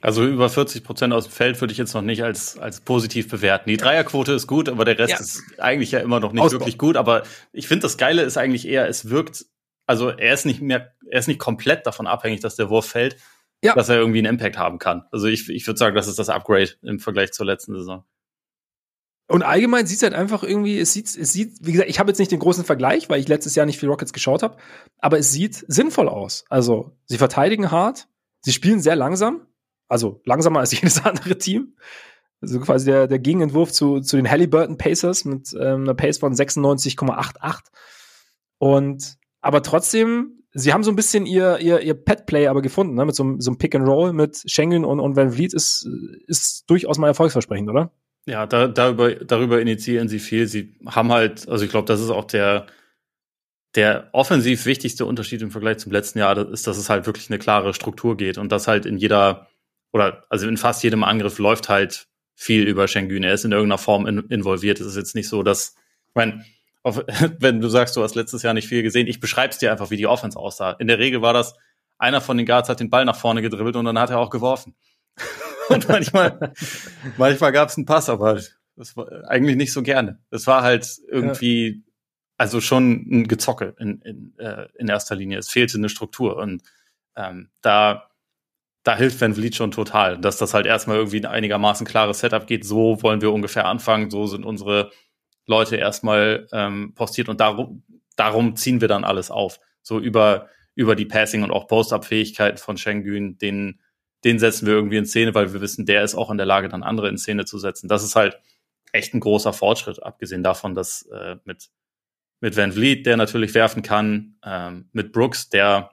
Also über 40 Prozent aus dem Feld würde ich jetzt noch nicht als, als positiv bewerten. Die Dreierquote ist gut, aber der Rest ja. ist eigentlich ja immer noch nicht Ausbau. wirklich gut. Aber ich finde, das Geile ist eigentlich eher, es wirkt, also er ist nicht mehr, er ist nicht komplett davon abhängig, dass der Wurf fällt, ja. dass er irgendwie einen Impact haben kann. Also ich, ich würde sagen, das ist das Upgrade im Vergleich zur letzten Saison. Und allgemein sieht es halt einfach irgendwie, es sieht, es sieht, wie gesagt, ich habe jetzt nicht den großen Vergleich, weil ich letztes Jahr nicht viel Rockets geschaut habe, aber es sieht sinnvoll aus. Also, sie verteidigen hart, sie spielen sehr langsam, also langsamer als jedes andere Team. Also quasi der, der Gegenentwurf zu, zu den Halliburton Pacers mit ähm, einer Pace von 96,88. Und aber trotzdem sie haben so ein bisschen ihr, ihr, ihr Pet-Play aber gefunden, ne? mit so, so einem Pick-and-Roll mit Schengen und, und Van Vliet ist, ist durchaus mal erfolgsversprechend, oder? Ja, da, darüber, darüber initiieren sie viel. Sie haben halt, also ich glaube, das ist auch der, der offensiv wichtigste Unterschied im Vergleich zum letzten Jahr, ist, dass es halt wirklich eine klare Struktur geht und dass halt in jeder, oder also in fast jedem Angriff läuft halt viel über Schengen. Er ist in irgendeiner Form in, involviert. Es ist jetzt nicht so, dass, ich meine, auf, wenn du sagst, du hast letztes Jahr nicht viel gesehen, ich beschreib's dir einfach, wie die Offense aussah. In der Regel war das, einer von den Guards hat den Ball nach vorne gedribbelt und dann hat er auch geworfen. und manchmal, manchmal gab's einen Pass, aber das war eigentlich nicht so gerne. Es war halt irgendwie, ja. also schon ein Gezocke in, in, äh, in erster Linie. Es fehlte eine Struktur und ähm, da da hilft Van Vliet schon total, dass das halt erstmal irgendwie ein einigermaßen klares Setup geht. So wollen wir ungefähr anfangen. So sind unsere Leute erstmal ähm, postiert und darum, darum ziehen wir dann alles auf. So über, über die Passing und auch Post-Up-Fähigkeiten von Schengen, den, den setzen wir irgendwie in Szene, weil wir wissen, der ist auch in der Lage, dann andere in Szene zu setzen. Das ist halt echt ein großer Fortschritt, abgesehen davon, dass äh, mit, mit Van Vliet, der natürlich werfen kann, ähm, mit Brooks, der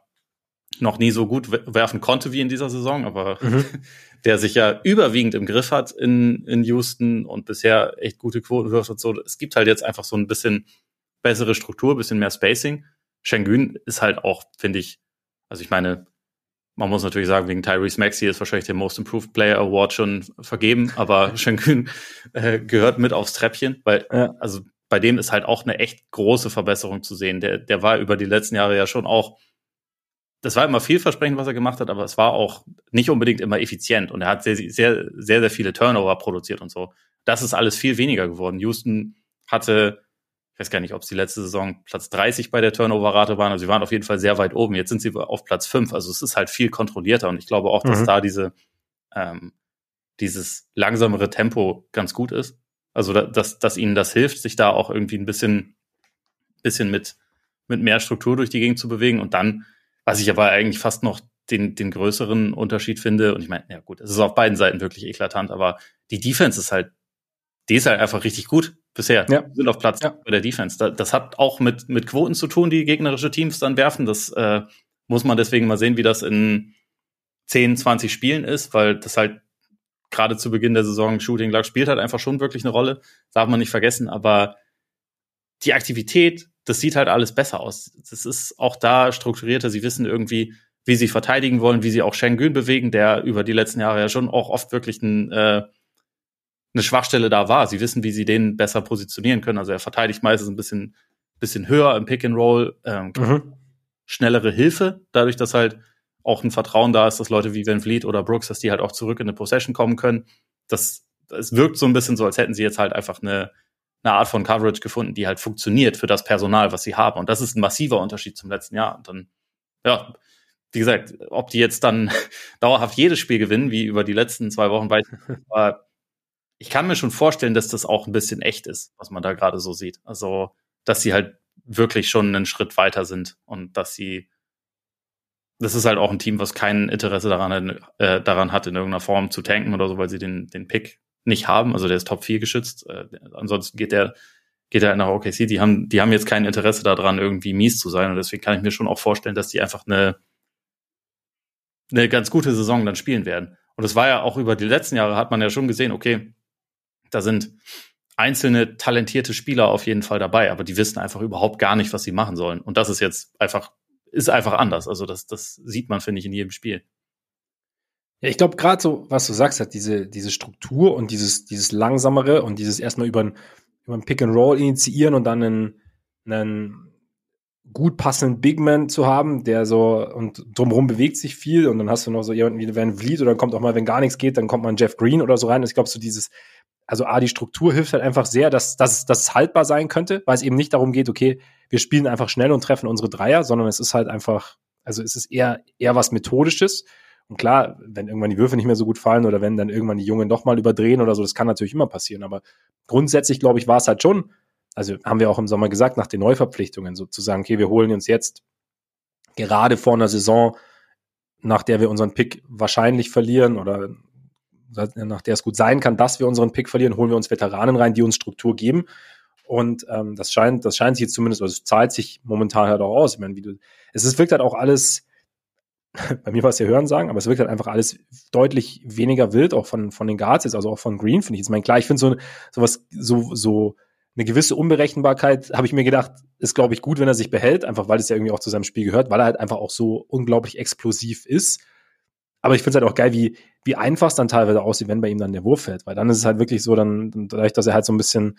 noch nie so gut werfen konnte wie in dieser Saison, aber mhm. der sich ja überwiegend im Griff hat in, in Houston und bisher echt gute Quoten wirft und so. Es gibt halt jetzt einfach so ein bisschen bessere Struktur, bisschen mehr Spacing. Schengen ist halt auch, finde ich, also ich meine, man muss natürlich sagen, wegen Tyrese Maxey ist wahrscheinlich der Most Improved Player Award schon vergeben, aber Schengen äh, gehört mit aufs Treppchen, weil, ja. also bei dem ist halt auch eine echt große Verbesserung zu sehen. Der, der war über die letzten Jahre ja schon auch, das war immer vielversprechend, was er gemacht hat, aber es war auch nicht unbedingt immer effizient und er hat sehr, sehr, sehr, sehr viele Turnover produziert und so. Das ist alles viel weniger geworden. Houston hatte, ich weiß gar nicht, ob es die letzte Saison Platz 30 bei der Turnover-Rate waren, also sie waren auf jeden Fall sehr weit oben. Jetzt sind sie auf Platz 5, also es ist halt viel kontrollierter und ich glaube auch, dass mhm. da diese, ähm, dieses langsamere Tempo ganz gut ist. Also, dass, dass ihnen das hilft, sich da auch irgendwie ein bisschen, bisschen mit, mit mehr Struktur durch die Gegend zu bewegen. Und dann, was ich aber eigentlich fast noch den, den größeren Unterschied finde, und ich meine, ja gut, es ist auf beiden Seiten wirklich eklatant, aber die Defense ist halt, die ist halt einfach richtig gut bisher. Ja. Die sind auf Platz ja. bei der Defense. Das hat auch mit, mit Quoten zu tun, die gegnerische Teams dann werfen. Das äh, muss man deswegen mal sehen, wie das in 10, 20 Spielen ist, weil das halt gerade zu Beginn der Saison Shooting Luck spielt halt einfach schon wirklich eine Rolle, darf man nicht vergessen, aber die Aktivität, das sieht halt alles besser aus. Das ist auch da strukturierter. Sie wissen irgendwie, wie sie verteidigen wollen, wie sie auch Schengen bewegen, der über die letzten Jahre ja schon auch oft wirklich ein, äh, eine Schwachstelle da war. Sie wissen, wie sie den besser positionieren können. Also er verteidigt meistens ein bisschen, bisschen höher im Pick and Roll, ähm, mhm. schnellere Hilfe, dadurch, dass halt auch ein Vertrauen da ist, dass Leute wie Van Vliet oder Brooks, dass die halt auch zurück in eine Possession kommen können. Das, es wirkt so ein bisschen so, als hätten sie jetzt halt einfach eine, eine Art von Coverage gefunden, die halt funktioniert für das Personal, was sie haben. Und das ist ein massiver Unterschied zum letzten Jahr. Und dann, ja, wie gesagt, ob die jetzt dann dauerhaft jedes Spiel gewinnen, wie über die letzten zwei Wochen, weiß aber ich kann mir schon vorstellen, dass das auch ein bisschen echt ist, was man da gerade so sieht. Also, dass sie halt wirklich schon einen Schritt weiter sind und dass sie das ist halt auch ein Team, was kein Interesse daran, äh, daran hat, in irgendeiner Form zu tanken oder so, weil sie den, den Pick nicht haben. Also der ist Top 4 geschützt. Äh, ansonsten geht der, geht er nach OKC. Die haben, die haben jetzt kein Interesse daran, irgendwie mies zu sein. Und deswegen kann ich mir schon auch vorstellen, dass die einfach eine, eine ganz gute Saison dann spielen werden. Und es war ja auch über die letzten Jahre hat man ja schon gesehen, okay, da sind einzelne talentierte Spieler auf jeden Fall dabei, aber die wissen einfach überhaupt gar nicht, was sie machen sollen. Und das ist jetzt einfach ist einfach anders. Also das, das sieht man, finde ich, in jedem Spiel. Ja, ich glaube, gerade so, was du sagst, hat diese, diese Struktur und dieses, dieses langsamere und dieses erstmal über ein, über ein Pick and Roll initiieren und dann einen, einen gut passenden Big Man zu haben, der so und drumherum bewegt sich viel und dann hast du noch so jemanden wie Van Vliet oder dann kommt auch mal, wenn gar nichts geht, dann kommt mal ein Jeff Green oder so rein. Ich glaube, so dieses, also A, die Struktur hilft halt einfach sehr, dass, dass, dass es haltbar sein könnte, weil es eben nicht darum geht, okay, wir spielen einfach schnell und treffen unsere Dreier, sondern es ist halt einfach, also es ist eher, eher was Methodisches. Und klar, wenn irgendwann die Würfe nicht mehr so gut fallen oder wenn dann irgendwann die Jungen doch mal überdrehen oder so, das kann natürlich immer passieren. Aber grundsätzlich, glaube ich, war es halt schon, also haben wir auch im Sommer gesagt, nach den Neuverpflichtungen sozusagen, okay, wir holen uns jetzt gerade vor einer Saison, nach der wir unseren Pick wahrscheinlich verlieren oder nach der es gut sein kann, dass wir unseren Pick verlieren, holen wir uns Veteranen rein, die uns Struktur geben. Und ähm, das scheint, das scheint sich jetzt zumindest, also es zahlt sich momentan halt auch aus. Ich meine, wie du, es ist, wirkt halt auch alles, bei mir war es ja Hören sagen, aber es wirkt halt einfach alles deutlich weniger wild, auch von, von den Guards jetzt, also auch von Green, finde ich. Ich meine, klar, ich finde so, sowas, so, so eine gewisse Unberechenbarkeit, habe ich mir gedacht, ist, glaube ich, gut, wenn er sich behält, einfach weil es ja irgendwie auch zu seinem Spiel gehört, weil er halt einfach auch so unglaublich explosiv ist. Aber ich finde es halt auch geil, wie, wie einfach es dann teilweise aussieht, wenn bei ihm dann der Wurf fällt. Weil dann ist es halt wirklich so, dann, dadurch, dass er halt so ein bisschen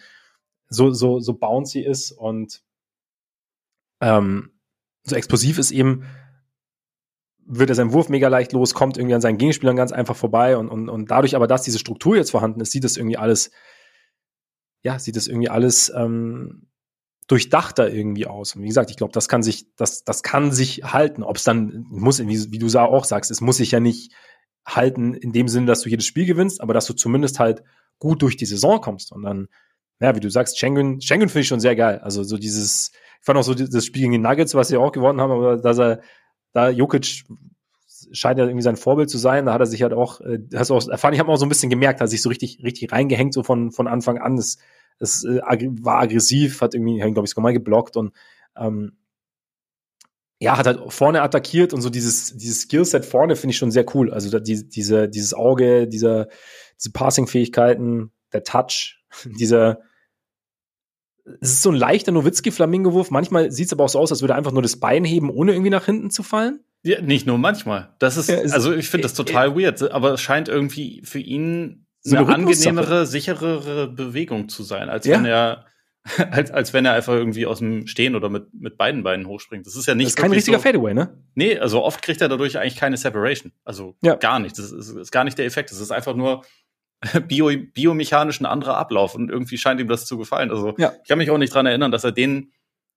so, so, so bouncy ist und ähm, so explosiv ist eben, wird er seinen Wurf mega leicht los, kommt irgendwie an seinen Gegenspielern ganz einfach vorbei und, und, und dadurch aber, dass diese Struktur jetzt vorhanden ist, sieht es irgendwie alles, ja, sieht es irgendwie alles ähm, durchdachter irgendwie aus. Und wie gesagt, ich glaube, das kann sich, das, das kann sich halten. Ob es dann muss, wie, wie du auch sagst, es muss sich ja nicht halten in dem Sinne, dass du jedes Spiel gewinnst, aber dass du zumindest halt gut durch die Saison kommst. Und dann, ja, wie du sagst, Schengen, Schengen finde ich schon sehr geil. Also so dieses, ich fand auch so das Spiel gegen die Nuggets, was sie auch gewonnen haben, aber dass er, da Jokic scheint ja irgendwie sein Vorbild zu sein. Da hat er sich halt auch, äh, hast du auch erfahren, ich habe auch so ein bisschen gemerkt, hat sich so richtig, richtig reingehängt, so von, von Anfang an. Das, es äh, war aggressiv, hat irgendwie, glaube ich, mal geblockt und ähm, ja, hat halt vorne attackiert und so dieses, dieses Skillset vorne finde ich schon sehr cool. Also da, die, diese, dieses Auge, dieser, diese Passing-Fähigkeiten, der Touch, dieser, es ist so ein leichter Nowitzki-Flamingo-Wurf. Manchmal sieht es aber auch so aus, als würde er einfach nur das Bein heben, ohne irgendwie nach hinten zu fallen. Ja, nicht nur manchmal. Das ist, ja, also ich finde das total äh, weird, aber es scheint irgendwie für ihn so eine, eine angenehmere, sicherere Bewegung zu sein, als ja. wenn er als, als wenn er einfach irgendwie aus dem Stehen oder mit, mit beiden Beinen hochspringt. Das ist ja nicht. Das ist kein richtiger so, Fadeaway, ne? Nee, also oft kriegt er dadurch eigentlich keine Separation. Also ja. gar nicht. Das ist, ist gar nicht der Effekt. Das ist einfach nur bio, biomechanisch ein anderer Ablauf und irgendwie scheint ihm das zu gefallen. Also ja. ich kann mich auch nicht dran erinnern, dass er den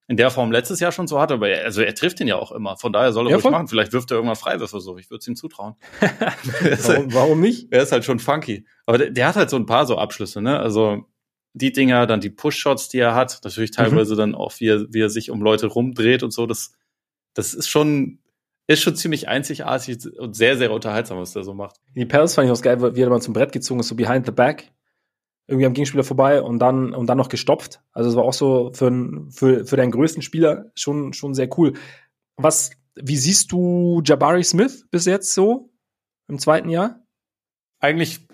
in der Form letztes Jahr schon so hatte, aber er, also er trifft ihn ja auch immer. Von daher soll er ja, ruhig voll. machen. Vielleicht wirft er irgendwann Freiwürfe so. Ich würde es ihm zutrauen. warum, warum nicht? Er ist halt schon funky. Aber der, der, hat halt so ein paar so Abschlüsse, ne? Also die Dinger, dann die Push-Shots, die er hat, natürlich mhm. teilweise mhm. dann auch, wie er, wie er sich um Leute rumdreht und so, das, das ist schon, ist schon ziemlich einzigartig und sehr, sehr unterhaltsam, was der so macht. Die Pels fand ich auch geil, wie er mal zum Brett gezogen ist, so behind the back, irgendwie am Gegenspieler vorbei und dann, und dann noch gestopft. Also es war auch so für, für, für deinen größten Spieler schon, schon sehr cool. Was, wie siehst du Jabari Smith bis jetzt so im zweiten Jahr? Eigentlich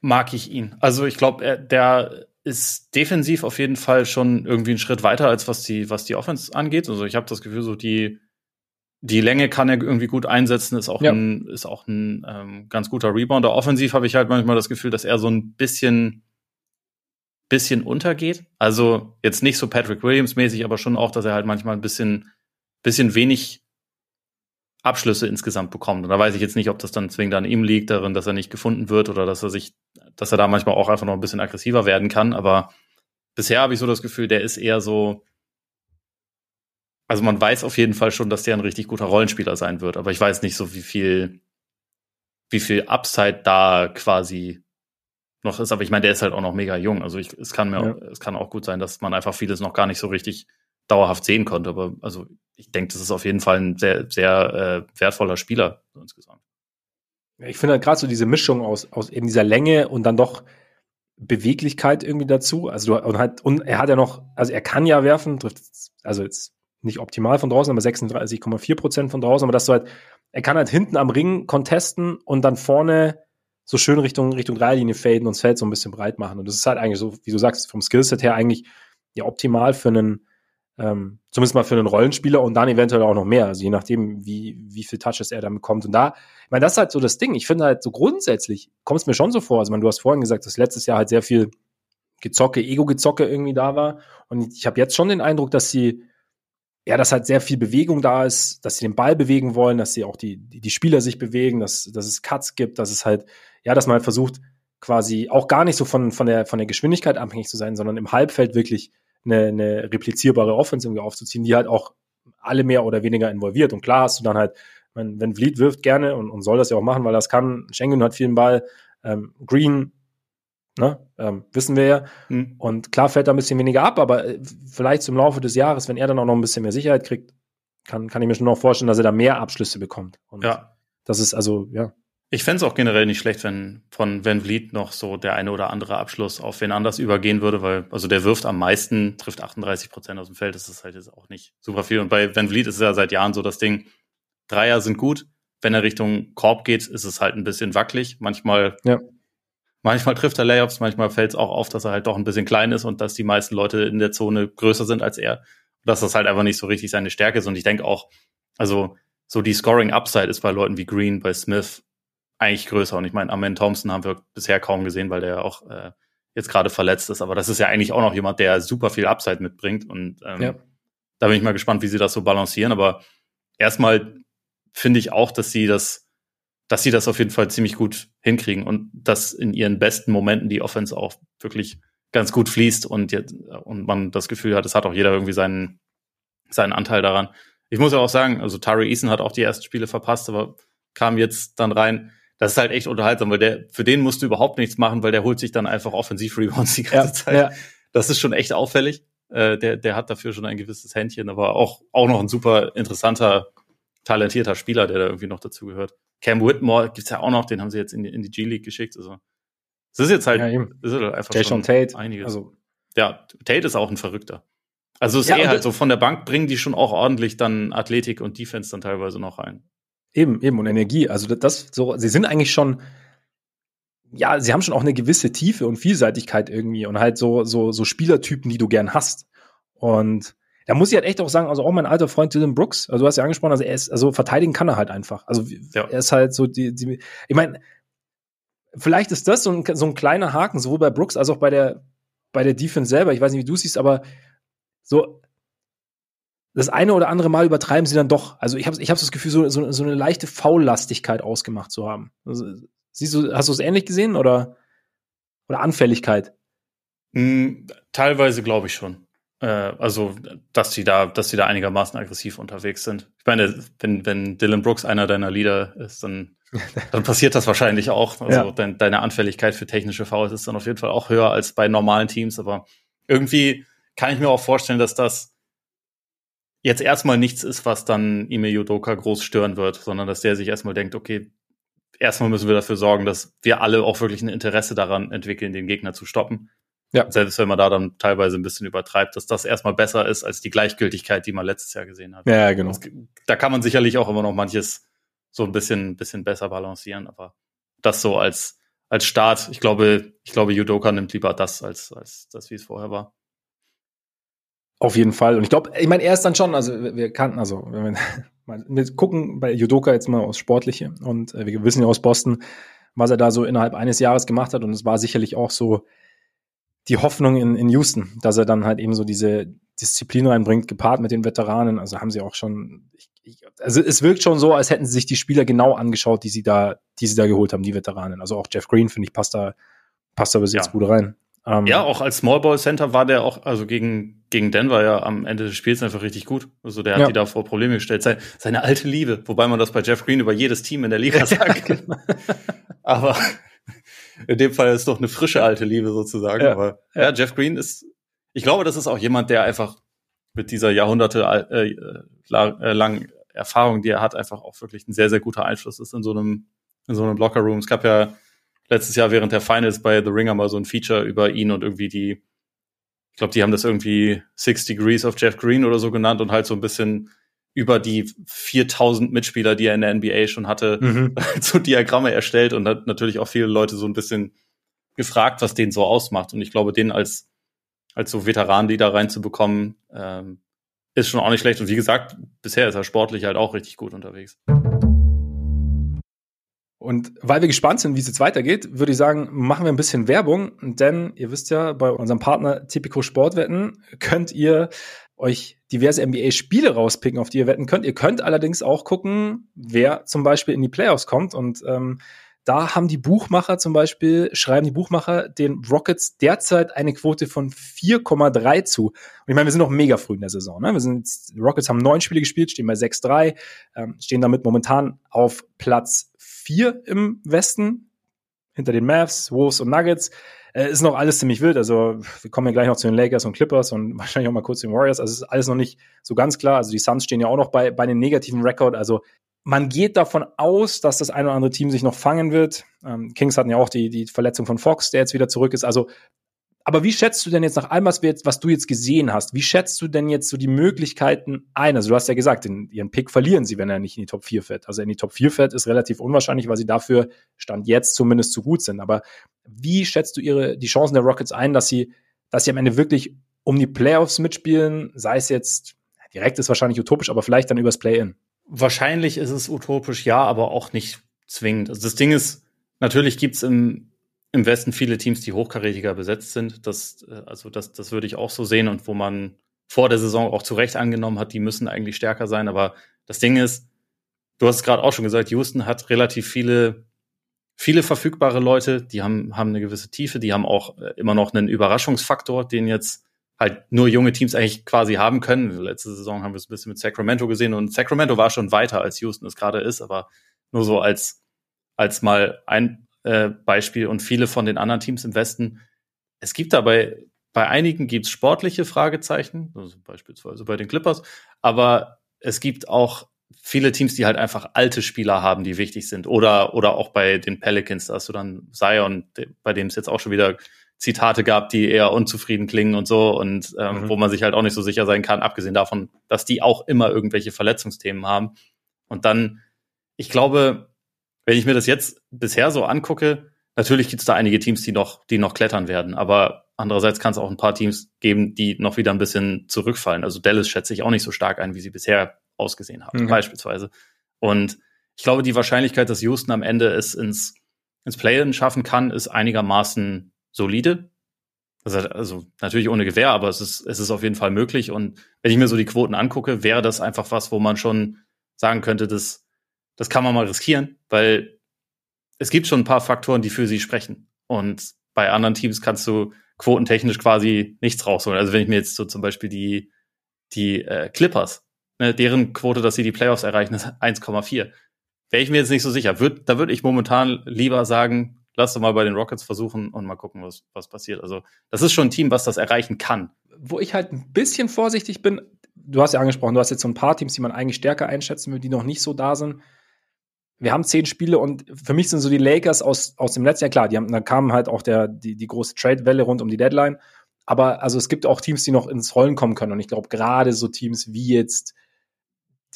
mag ich ihn. Also ich glaube, der ist defensiv auf jeden Fall schon irgendwie einen Schritt weiter, als was die, was die Offense angeht. Also ich habe das Gefühl, so die, die Länge kann er irgendwie gut einsetzen, ist auch ja. ein, ist auch ein ähm, ganz guter Rebounder. Offensiv habe ich halt manchmal das Gefühl, dass er so ein bisschen, bisschen untergeht. Also jetzt nicht so Patrick Williams mäßig, aber schon auch, dass er halt manchmal ein bisschen, bisschen wenig Abschlüsse insgesamt bekommt. Und da weiß ich jetzt nicht, ob das dann zwingend an ihm liegt, darin, dass er nicht gefunden wird oder dass er sich, dass er da manchmal auch einfach noch ein bisschen aggressiver werden kann. Aber bisher habe ich so das Gefühl, der ist eher so. Also man weiß auf jeden Fall schon, dass der ein richtig guter Rollenspieler sein wird, aber ich weiß nicht so, wie viel, wie viel Upside da quasi noch ist. Aber ich meine, der ist halt auch noch mega jung. Also ich, es kann mir, ja. auch, es kann auch gut sein, dass man einfach vieles noch gar nicht so richtig dauerhaft sehen konnte. Aber also ich denke, das ist auf jeden Fall ein sehr, sehr äh, wertvoller Spieler insgesamt. Ich finde halt gerade so diese Mischung aus, aus eben dieser Länge und dann doch Beweglichkeit irgendwie dazu. Also du, und halt, und er hat ja noch, also er kann ja werfen, trifft, also jetzt nicht optimal von draußen, aber 36,4 Prozent von draußen, aber dass du halt, er kann halt hinten am Ring contesten und dann vorne so schön Richtung, Richtung Dreilinie faden und das Feld so ein bisschen breit machen. Und das ist halt eigentlich so, wie du sagst, vom Skillset her eigentlich ja optimal für einen, ähm, zumindest mal für einen Rollenspieler und dann eventuell auch noch mehr, also je nachdem, wie, wie viel Touches er dann bekommt. Und da, ich meine, das ist halt so das Ding. Ich finde halt so grundsätzlich, kommt es mir schon so vor, also man, du hast vorhin gesagt, dass letztes Jahr halt sehr viel Gezocke, Ego-Gezocke irgendwie da war. Und ich habe jetzt schon den Eindruck, dass sie, ja, dass halt sehr viel Bewegung da ist, dass sie den Ball bewegen wollen, dass sie auch die, die, die Spieler sich bewegen, dass, dass es Cuts gibt, dass es halt, ja, dass man halt versucht, quasi auch gar nicht so von, von, der, von der Geschwindigkeit abhängig zu sein, sondern im Halbfeld wirklich eine, eine replizierbare Offense irgendwie aufzuziehen, die halt auch alle mehr oder weniger involviert. Und klar hast du dann halt, wenn, wenn Vliet wirft gerne und, und soll das ja auch machen, weil das kann, Schengen hat vielen Ball, ähm, Green, ne, ähm, wissen wir ja. Mhm. Und klar fällt da ein bisschen weniger ab, aber äh, vielleicht zum Laufe des Jahres, wenn er dann auch noch ein bisschen mehr Sicherheit kriegt, kann, kann ich mir schon noch vorstellen, dass er da mehr Abschlüsse bekommt. Und ja. Das ist also, ja, ich fände es auch generell nicht schlecht, wenn von Van Vliet noch so der eine oder andere Abschluss auf wen anders übergehen würde, weil also der wirft am meisten, trifft 38 Prozent aus dem Feld. Das ist halt jetzt auch nicht super viel. Und bei Van Vliet ist es ja seit Jahren so das Ding, Dreier sind gut. Wenn er Richtung Korb geht, ist es halt ein bisschen wackelig. Manchmal, ja. Manchmal trifft er Layups, manchmal fällt es auch auf, dass er halt doch ein bisschen klein ist und dass die meisten Leute in der Zone größer sind als er. Dass das halt einfach nicht so richtig seine Stärke ist. Und ich denke auch, also so die Scoring Upside ist bei Leuten wie Green, bei Smith eigentlich größer. Und ich meine, Amen Thompson haben wir bisher kaum gesehen, weil der ja auch äh, jetzt gerade verletzt ist. Aber das ist ja eigentlich auch noch jemand, der super viel Upside mitbringt. Und ähm, ja. da bin ich mal gespannt, wie sie das so balancieren. Aber erstmal finde ich auch, dass sie das, dass sie das auf jeden Fall ziemlich gut hinkriegen und dass in ihren besten Momenten die Offense auch wirklich ganz gut fließt und, jetzt, und man das Gefühl hat, es hat auch jeder irgendwie seinen, seinen Anteil daran. Ich muss ja auch sagen, also Tari Eason hat auch die ersten Spiele verpasst, aber kam jetzt dann rein das ist halt echt unterhaltsam, weil der, für den musst du überhaupt nichts machen, weil der holt sich dann einfach Offensiv-Rebounds die ganze ja, Zeit. Ja. Das ist schon echt auffällig. Äh, der, der hat dafür schon ein gewisses Händchen, aber auch, auch noch ein super interessanter, talentierter Spieler, der da irgendwie noch dazu gehört. Cam Whitmore gibt's ja auch noch, den haben sie jetzt in die, in die G-League geschickt. Also, es ist jetzt halt, ja, ist halt einfach schon Tate. einiges. Also, ja, Tate ist auch ein Verrückter. Also ist ja, eh halt so von der Bank bringen die schon auch ordentlich dann Athletik und Defense dann teilweise noch rein. Eben, eben und Energie. Also das so, sie sind eigentlich schon, ja, sie haben schon auch eine gewisse Tiefe und Vielseitigkeit irgendwie und halt so so so Spielertypen, die du gern hast. Und da muss ich halt echt auch sagen, also auch mein alter Freund Dylan Brooks, also du hast ja angesprochen, also er ist, also verteidigen kann er halt einfach. Also ja. er ist halt so die, die ich meine, vielleicht ist das so ein, so ein kleiner Haken sowohl bei Brooks als auch bei der bei der Defense selber, ich weiß nicht, wie du siehst, aber so das eine oder andere Mal übertreiben sie dann doch. Also ich habe ich hab das Gefühl, so, so, so eine leichte Faullastigkeit ausgemacht zu haben. Also, siehst du, hast du es ähnlich gesehen oder, oder Anfälligkeit? Mm, teilweise glaube ich schon. Äh, also, dass die da, dass die da einigermaßen aggressiv unterwegs sind. Ich meine, wenn, wenn Dylan Brooks einer deiner Leader ist, dann, dann passiert das wahrscheinlich auch. Also ja. dein, deine Anfälligkeit für technische Fouls ist dann auf jeden Fall auch höher als bei normalen Teams, aber irgendwie kann ich mir auch vorstellen, dass das jetzt erstmal nichts ist, was dann Ime Yudoka groß stören wird, sondern dass der sich erstmal denkt, okay, erstmal müssen wir dafür sorgen, dass wir alle auch wirklich ein Interesse daran entwickeln, den Gegner zu stoppen. Ja. Selbst wenn man da dann teilweise ein bisschen übertreibt, dass das erstmal besser ist als die Gleichgültigkeit, die man letztes Jahr gesehen hat. Ja, genau. Das, da kann man sicherlich auch immer noch manches so ein bisschen, bisschen besser balancieren, aber das so als, als Start, ich glaube, ich glaube, Judoka nimmt lieber das als, als das, wie es vorher war. Auf jeden Fall. Und ich glaube, ich meine, er ist dann schon, also wir kannten, also wenn wir wir gucken bei Judoka jetzt mal aus Sportliche und äh, wir wissen ja aus Boston, was er da so innerhalb eines Jahres gemacht hat. Und es war sicherlich auch so die Hoffnung in, in Houston, dass er dann halt eben so diese Disziplin reinbringt, gepaart mit den Veteranen. Also haben sie auch schon, ich, ich, also es wirkt schon so, als hätten sie sich die Spieler genau angeschaut, die sie da, die sie da geholt haben, die Veteranen. Also auch Jeff Green, finde ich, passt da, passt da bis jetzt ja. gut rein. Ähm, ja, auch als Small Ball Center war der auch, also gegen, gegen Denver ja am Ende des Spiels einfach richtig gut. Also der hat ja. die da vor Probleme gestellt. Seine, seine alte Liebe, wobei man das bei Jeff Green über jedes Team in der Liga sagt. Genau. Aber in dem Fall ist doch eine frische alte Liebe sozusagen. Ja. Aber ja. ja, Jeff Green ist, ich glaube, das ist auch jemand, der einfach mit dieser Jahrhunderte äh, äh, langen Erfahrung, die er hat, einfach auch wirklich ein sehr, sehr guter Einfluss ist in so einem, in so einem Locker Room. Es gab ja letztes Jahr während der Finals bei The Ringer mal so ein Feature über ihn und irgendwie die, ich glaube, die haben das irgendwie Six Degrees of Jeff Green oder so genannt und halt so ein bisschen über die 4000 Mitspieler, die er in der NBA schon hatte, mhm. so Diagramme erstellt und hat natürlich auch viele Leute so ein bisschen gefragt, was den so ausmacht. Und ich glaube, den als, als so Veteran, die da reinzubekommen, ähm, ist schon auch nicht schlecht. Und wie gesagt, bisher ist er sportlich halt auch richtig gut unterwegs. Und weil wir gespannt sind, wie es jetzt weitergeht, würde ich sagen, machen wir ein bisschen Werbung. Denn ihr wisst ja, bei unserem Partner Tipico Sportwetten könnt ihr euch diverse NBA-Spiele rauspicken, auf die ihr wetten könnt. Ihr könnt allerdings auch gucken, wer zum Beispiel in die Playoffs kommt. Und ähm, da haben die Buchmacher zum Beispiel, schreiben die Buchmacher den Rockets derzeit eine Quote von 4,3 zu. Und ich meine, wir sind noch mega früh in der Saison. Ne? Wir sind Rockets haben neun Spiele gespielt, stehen bei 6-3, ähm, stehen damit momentan auf Platz 4 im Westen, hinter den Mavs, Wolves und Nuggets. Äh, ist noch alles ziemlich wild. Also wir kommen ja gleich noch zu den Lakers und Clippers und wahrscheinlich auch mal kurz zu den Warriors. Also es ist alles noch nicht so ganz klar. Also die Suns stehen ja auch noch bei, bei einem negativen Rekord. Also man geht davon aus, dass das ein oder andere Team sich noch fangen wird. Ähm, Kings hatten ja auch die, die Verletzung von Fox, der jetzt wieder zurück ist. Also, aber wie schätzt du denn jetzt nach allem, was, wir jetzt, was du jetzt gesehen hast, wie schätzt du denn jetzt so die Möglichkeiten ein? Also du hast ja gesagt, in, ihren Pick verlieren sie, wenn er nicht in die Top 4 fährt. Also in die Top 4 fährt ist relativ unwahrscheinlich, weil sie dafür Stand jetzt zumindest zu gut sind. Aber wie schätzt du ihre, die Chancen der Rockets ein, dass sie, dass sie am Ende wirklich um die Playoffs mitspielen, sei es jetzt, direkt ist wahrscheinlich utopisch, aber vielleicht dann übers Play-In? Wahrscheinlich ist es utopisch, ja, aber auch nicht zwingend. Also das Ding ist, natürlich gibt's im, im Westen viele Teams, die hochkarätiger besetzt sind. Das, äh, also das, das würde ich auch so sehen und wo man vor der Saison auch zu Recht angenommen hat, die müssen eigentlich stärker sein. Aber das Ding ist, du hast es gerade auch schon gesagt, Houston hat relativ viele, viele verfügbare Leute, die haben, haben eine gewisse Tiefe, die haben auch äh, immer noch einen Überraschungsfaktor, den jetzt halt nur junge Teams eigentlich quasi haben können. Letzte Saison haben wir es ein bisschen mit Sacramento gesehen und Sacramento war schon weiter als Houston es gerade ist, aber nur so als, als mal ein äh, Beispiel und viele von den anderen Teams im Westen. Es gibt dabei, bei einigen gibt es sportliche Fragezeichen, also beispielsweise bei den Clippers, aber es gibt auch viele Teams, die halt einfach alte Spieler haben, die wichtig sind. Oder, oder auch bei den Pelicans, da hast du dann Zion, bei dem es jetzt auch schon wieder Zitate gab, die eher unzufrieden klingen und so und ähm, mhm. wo man sich halt auch nicht so sicher sein kann, abgesehen davon, dass die auch immer irgendwelche Verletzungsthemen haben. Und dann, ich glaube, wenn ich mir das jetzt bisher so angucke, natürlich gibt es da einige Teams, die noch, die noch klettern werden, aber andererseits kann es auch ein paar Teams geben, die noch wieder ein bisschen zurückfallen. Also Dallas schätze ich auch nicht so stark ein, wie sie bisher ausgesehen haben, mhm. beispielsweise. Und ich glaube, die Wahrscheinlichkeit, dass Houston am Ende es ins, ins Play-In schaffen kann, ist einigermaßen solide. Also, also natürlich ohne Gewehr, aber es ist, es ist auf jeden Fall möglich. Und wenn ich mir so die Quoten angucke, wäre das einfach was, wo man schon sagen könnte, das, das kann man mal riskieren, weil es gibt schon ein paar Faktoren, die für sie sprechen. Und bei anderen Teams kannst du quotentechnisch quasi nichts rausholen. Also wenn ich mir jetzt so zum Beispiel die, die äh, Clippers, ne, deren Quote, dass sie die Playoffs erreichen, ist 1,4. Wäre ich mir jetzt nicht so sicher. Würd, da würde ich momentan lieber sagen, lass doch mal bei den Rockets versuchen und mal gucken, was, was passiert. Also, das ist schon ein Team, was das erreichen kann. Wo ich halt ein bisschen vorsichtig bin, du hast ja angesprochen, du hast jetzt so ein paar Teams, die man eigentlich stärker einschätzen will, die noch nicht so da sind. Wir haben zehn Spiele und für mich sind so die Lakers aus, aus dem letzten Jahr klar, die haben, da kam halt auch der, die, die große Trade-Welle rund um die Deadline. Aber also es gibt auch Teams, die noch ins Rollen kommen können. Und ich glaube, gerade so Teams wie jetzt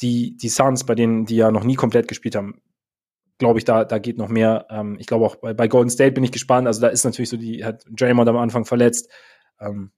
die, die Suns, bei denen die ja noch nie komplett gespielt haben, glaube ich, da, da geht noch mehr. Ähm, ich glaube auch bei, bei Golden State bin ich gespannt. Also da ist natürlich so, die hat Draymond am Anfang verletzt. Ähm,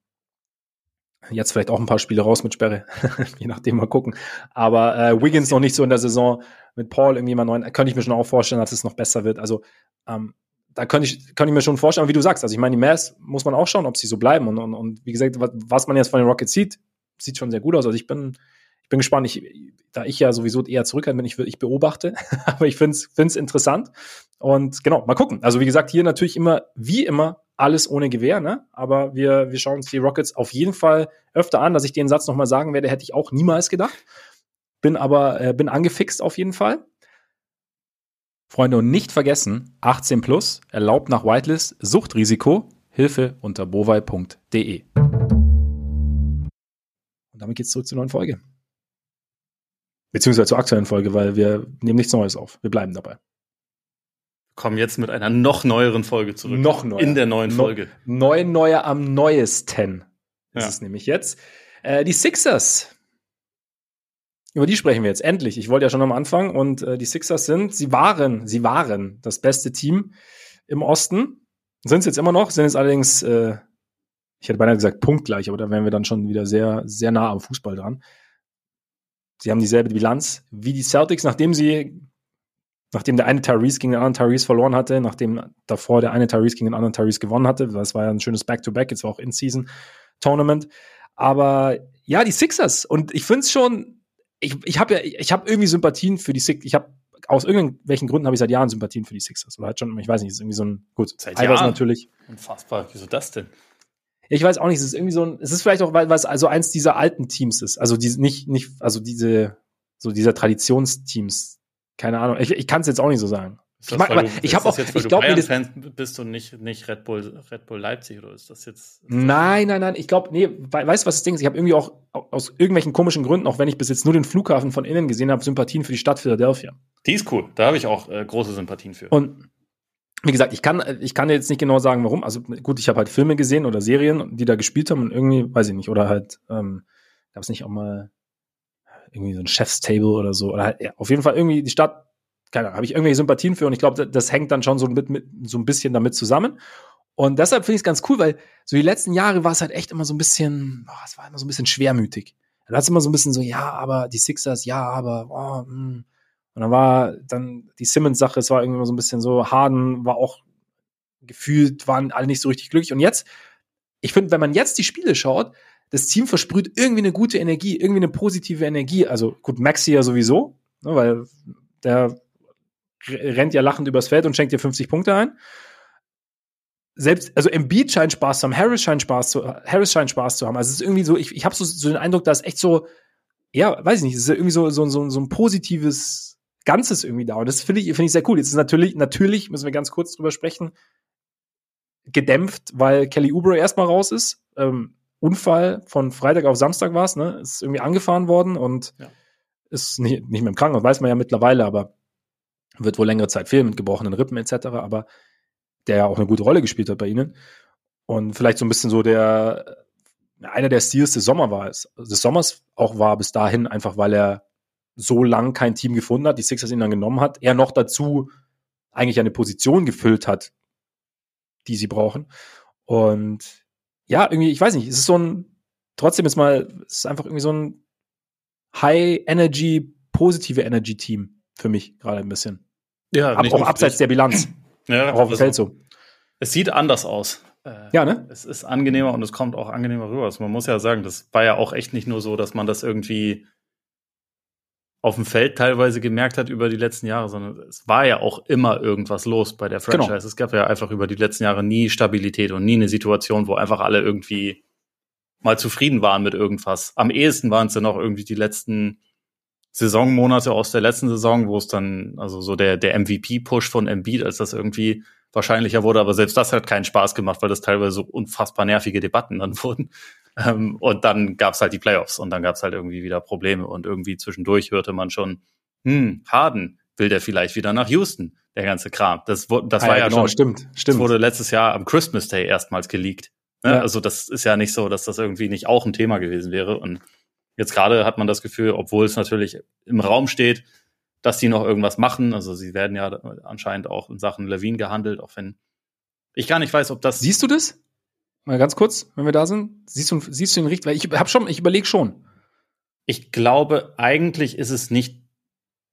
jetzt vielleicht auch ein paar Spiele raus mit Sperre, je nachdem mal gucken. Aber äh, Wiggins noch nicht so in der Saison mit Paul irgendwie mal neun, könnte ich mir schon auch vorstellen, dass es noch besser wird. Also ähm, da könnte ich, könnte ich mir schon vorstellen, wie du sagst, also ich meine, die Mavs muss man auch schauen, ob sie so bleiben. Und, und, und wie gesagt, was, was man jetzt von den Rockets sieht, sieht schon sehr gut aus. Also ich bin, ich bin gespannt. Ich, da ich ja sowieso eher zurückhaltend bin, ich, ich beobachte, aber ich finde es interessant. Und genau, mal gucken. Also wie gesagt, hier natürlich immer, wie immer, alles ohne Gewehr, ne? Aber wir, wir schauen uns die Rockets auf jeden Fall öfter an. Dass ich den Satz nochmal sagen werde, hätte ich auch niemals gedacht. Bin aber, äh, bin angefixt auf jeden Fall. Freunde, und nicht vergessen, 18 plus, erlaubt nach Whitelist, Suchtrisiko, Hilfe unter bovai.de. Und damit geht's zurück zur neuen Folge. Beziehungsweise zur aktuellen Folge, weil wir nehmen nichts Neues auf. Wir bleiben dabei. Kommen jetzt mit einer noch neueren Folge zurück. Noch neuer. In der neuen Folge. No, neu, neuer am neuesten ist ja. es nämlich jetzt. Äh, die Sixers. Über die sprechen wir jetzt endlich. Ich wollte ja schon am Anfang und äh, die Sixers sind, sie waren, sie waren das beste Team im Osten. Sind es jetzt immer noch, sind jetzt allerdings, äh, ich hätte beinahe gesagt punktgleich, aber da wären wir dann schon wieder sehr, sehr nah am Fußball dran. Sie haben dieselbe Bilanz wie die Celtics, nachdem sie, nachdem der eine Tyrese gegen den anderen Tyrese verloren hatte, nachdem davor der eine Tyrese gegen den anderen Tyrese gewonnen hatte. Das war ja ein schönes Back-to-Back, jetzt war auch In-Season-Tournament. Aber ja, die Sixers. Und ich finde es schon, ich, ich habe ja, ich habe irgendwie Sympathien für die Sixers. Ich habe aus irgendwelchen Gründen habe ich seit Jahren Sympathien für die Sixers. Oder halt schon, ich weiß nicht, ist irgendwie so ein, gut, seit Jahren natürlich. Unfassbar, wieso das denn? Ich weiß auch nicht, es ist irgendwie so ein, es ist vielleicht auch, weil, weil es also eins dieser alten Teams ist. Also die, nicht, nicht, also diese, so dieser Traditionsteams. Keine Ahnung. Ich, ich kann es jetzt auch nicht so sagen. Ist ich, mag, aber, ich habe auch, jetzt, ich glaube, das Fan bist du nicht nicht Red Bull Red Bull Leipzig oder ist das jetzt? Ist nein, nein, nein. Ich glaube, nee. Weißt du, was das Ding ist? Ich habe irgendwie auch aus irgendwelchen komischen Gründen, auch wenn ich bis jetzt nur den Flughafen von innen gesehen habe, Sympathien für die Stadt Philadelphia. Die ist cool. Da habe ich auch äh, große Sympathien für. Und wie gesagt, ich kann, ich kann jetzt nicht genau sagen, warum. Also gut, ich habe halt Filme gesehen oder Serien, die da gespielt haben und irgendwie, weiß ich nicht, oder halt, ähm, gab es nicht auch mal irgendwie so ein Chefstable oder so. Oder halt, ja, auf jeden Fall irgendwie die Stadt, keine Ahnung, habe ich irgendwelche Sympathien für und ich glaube, das, hängt dann schon so, mit, mit, so ein bisschen damit zusammen. Und deshalb finde ich es ganz cool, weil so die letzten Jahre war es halt echt immer so ein bisschen, oh, es war immer so ein bisschen schwermütig. Da hat es immer so ein bisschen so, ja, aber die Sixers, ja, aber, oh, mh hm. Und dann war dann die Simmons-Sache, es war irgendwie so ein bisschen so, Harden war auch gefühlt, waren alle nicht so richtig glücklich. Und jetzt, ich finde, wenn man jetzt die Spiele schaut, das Team versprüht irgendwie eine gute Energie, irgendwie eine positive Energie. Also gut, Maxi ja sowieso, ne, weil der rennt ja lachend übers Feld und schenkt dir 50 Punkte ein. Selbst, also Embiid scheint Spaß zu haben, Harris scheint Spaß zu, Harris scheint Spaß zu haben. Also es ist irgendwie so, ich, ich habe so, so den Eindruck, dass echt so, ja, weiß ich nicht, es ist irgendwie so, so, so, so ein positives Ganzes irgendwie da. Und das finde ich, finde ich sehr cool. Jetzt ist natürlich, natürlich müssen wir ganz kurz drüber sprechen, gedämpft, weil Kelly Oubre erstmal raus ist. Ähm, Unfall von Freitag auf Samstag war es, ne? Ist irgendwie angefahren worden und ja. ist nicht, nicht mehr im Krankenhaus, weiß man ja mittlerweile, aber wird wohl längere Zeit fehlen mit gebrochenen Rippen etc. Aber der ja auch eine gute Rolle gespielt hat bei ihnen. Und vielleicht so ein bisschen so der, einer der Steals des Sommers war es, des Sommers auch war bis dahin, einfach weil er so lang kein Team gefunden hat, die Sixers ihn dann genommen hat, er noch dazu eigentlich eine Position gefüllt hat, die sie brauchen. Und ja, irgendwie, ich weiß nicht, es ist so ein, trotzdem ist mal, es ist einfach irgendwie so ein High Energy, positive Energy Team für mich gerade ein bisschen. Ja, Ab, auch abseits der Bilanz. ja, auch auf dem also, Feld so. Es sieht anders aus. äh, ja, ne? Es ist angenehmer und es kommt auch angenehmer rüber. Also man muss ja sagen, das war ja auch echt nicht nur so, dass man das irgendwie auf dem Feld teilweise gemerkt hat über die letzten Jahre, sondern es war ja auch immer irgendwas los bei der Franchise. Genau. Es gab ja einfach über die letzten Jahre nie Stabilität und nie eine Situation, wo einfach alle irgendwie mal zufrieden waren mit irgendwas. Am ehesten waren es ja noch irgendwie die letzten Saisonmonate aus der letzten Saison, wo es dann, also so der, der MVP-Push von Embiid, als das irgendwie wahrscheinlicher wurde, aber selbst das hat keinen Spaß gemacht, weil das teilweise so unfassbar nervige Debatten dann wurden. Ähm, und dann gab's halt die Playoffs und dann gab's halt irgendwie wieder Probleme und irgendwie zwischendurch hörte man schon, hm, Harden, will der vielleicht wieder nach Houston, der ganze Kram. Das, das ah, war ja, genau, schon, stimmt, stimmt. Das wurde letztes Jahr am Christmas Day erstmals geleakt. Ne? Ja. Also das ist ja nicht so, dass das irgendwie nicht auch ein Thema gewesen wäre. Und jetzt gerade hat man das Gefühl, obwohl es natürlich im Raum steht, dass die noch irgendwas machen. Also sie werden ja anscheinend auch in Sachen Levine gehandelt, auch wenn ich gar nicht weiß, ob das. Siehst du das? Mal ganz kurz, wenn wir da sind. Siehst du, siehst du den richtig? Weil ich habe schon, ich überlege schon. Ich glaube, eigentlich ist es nicht,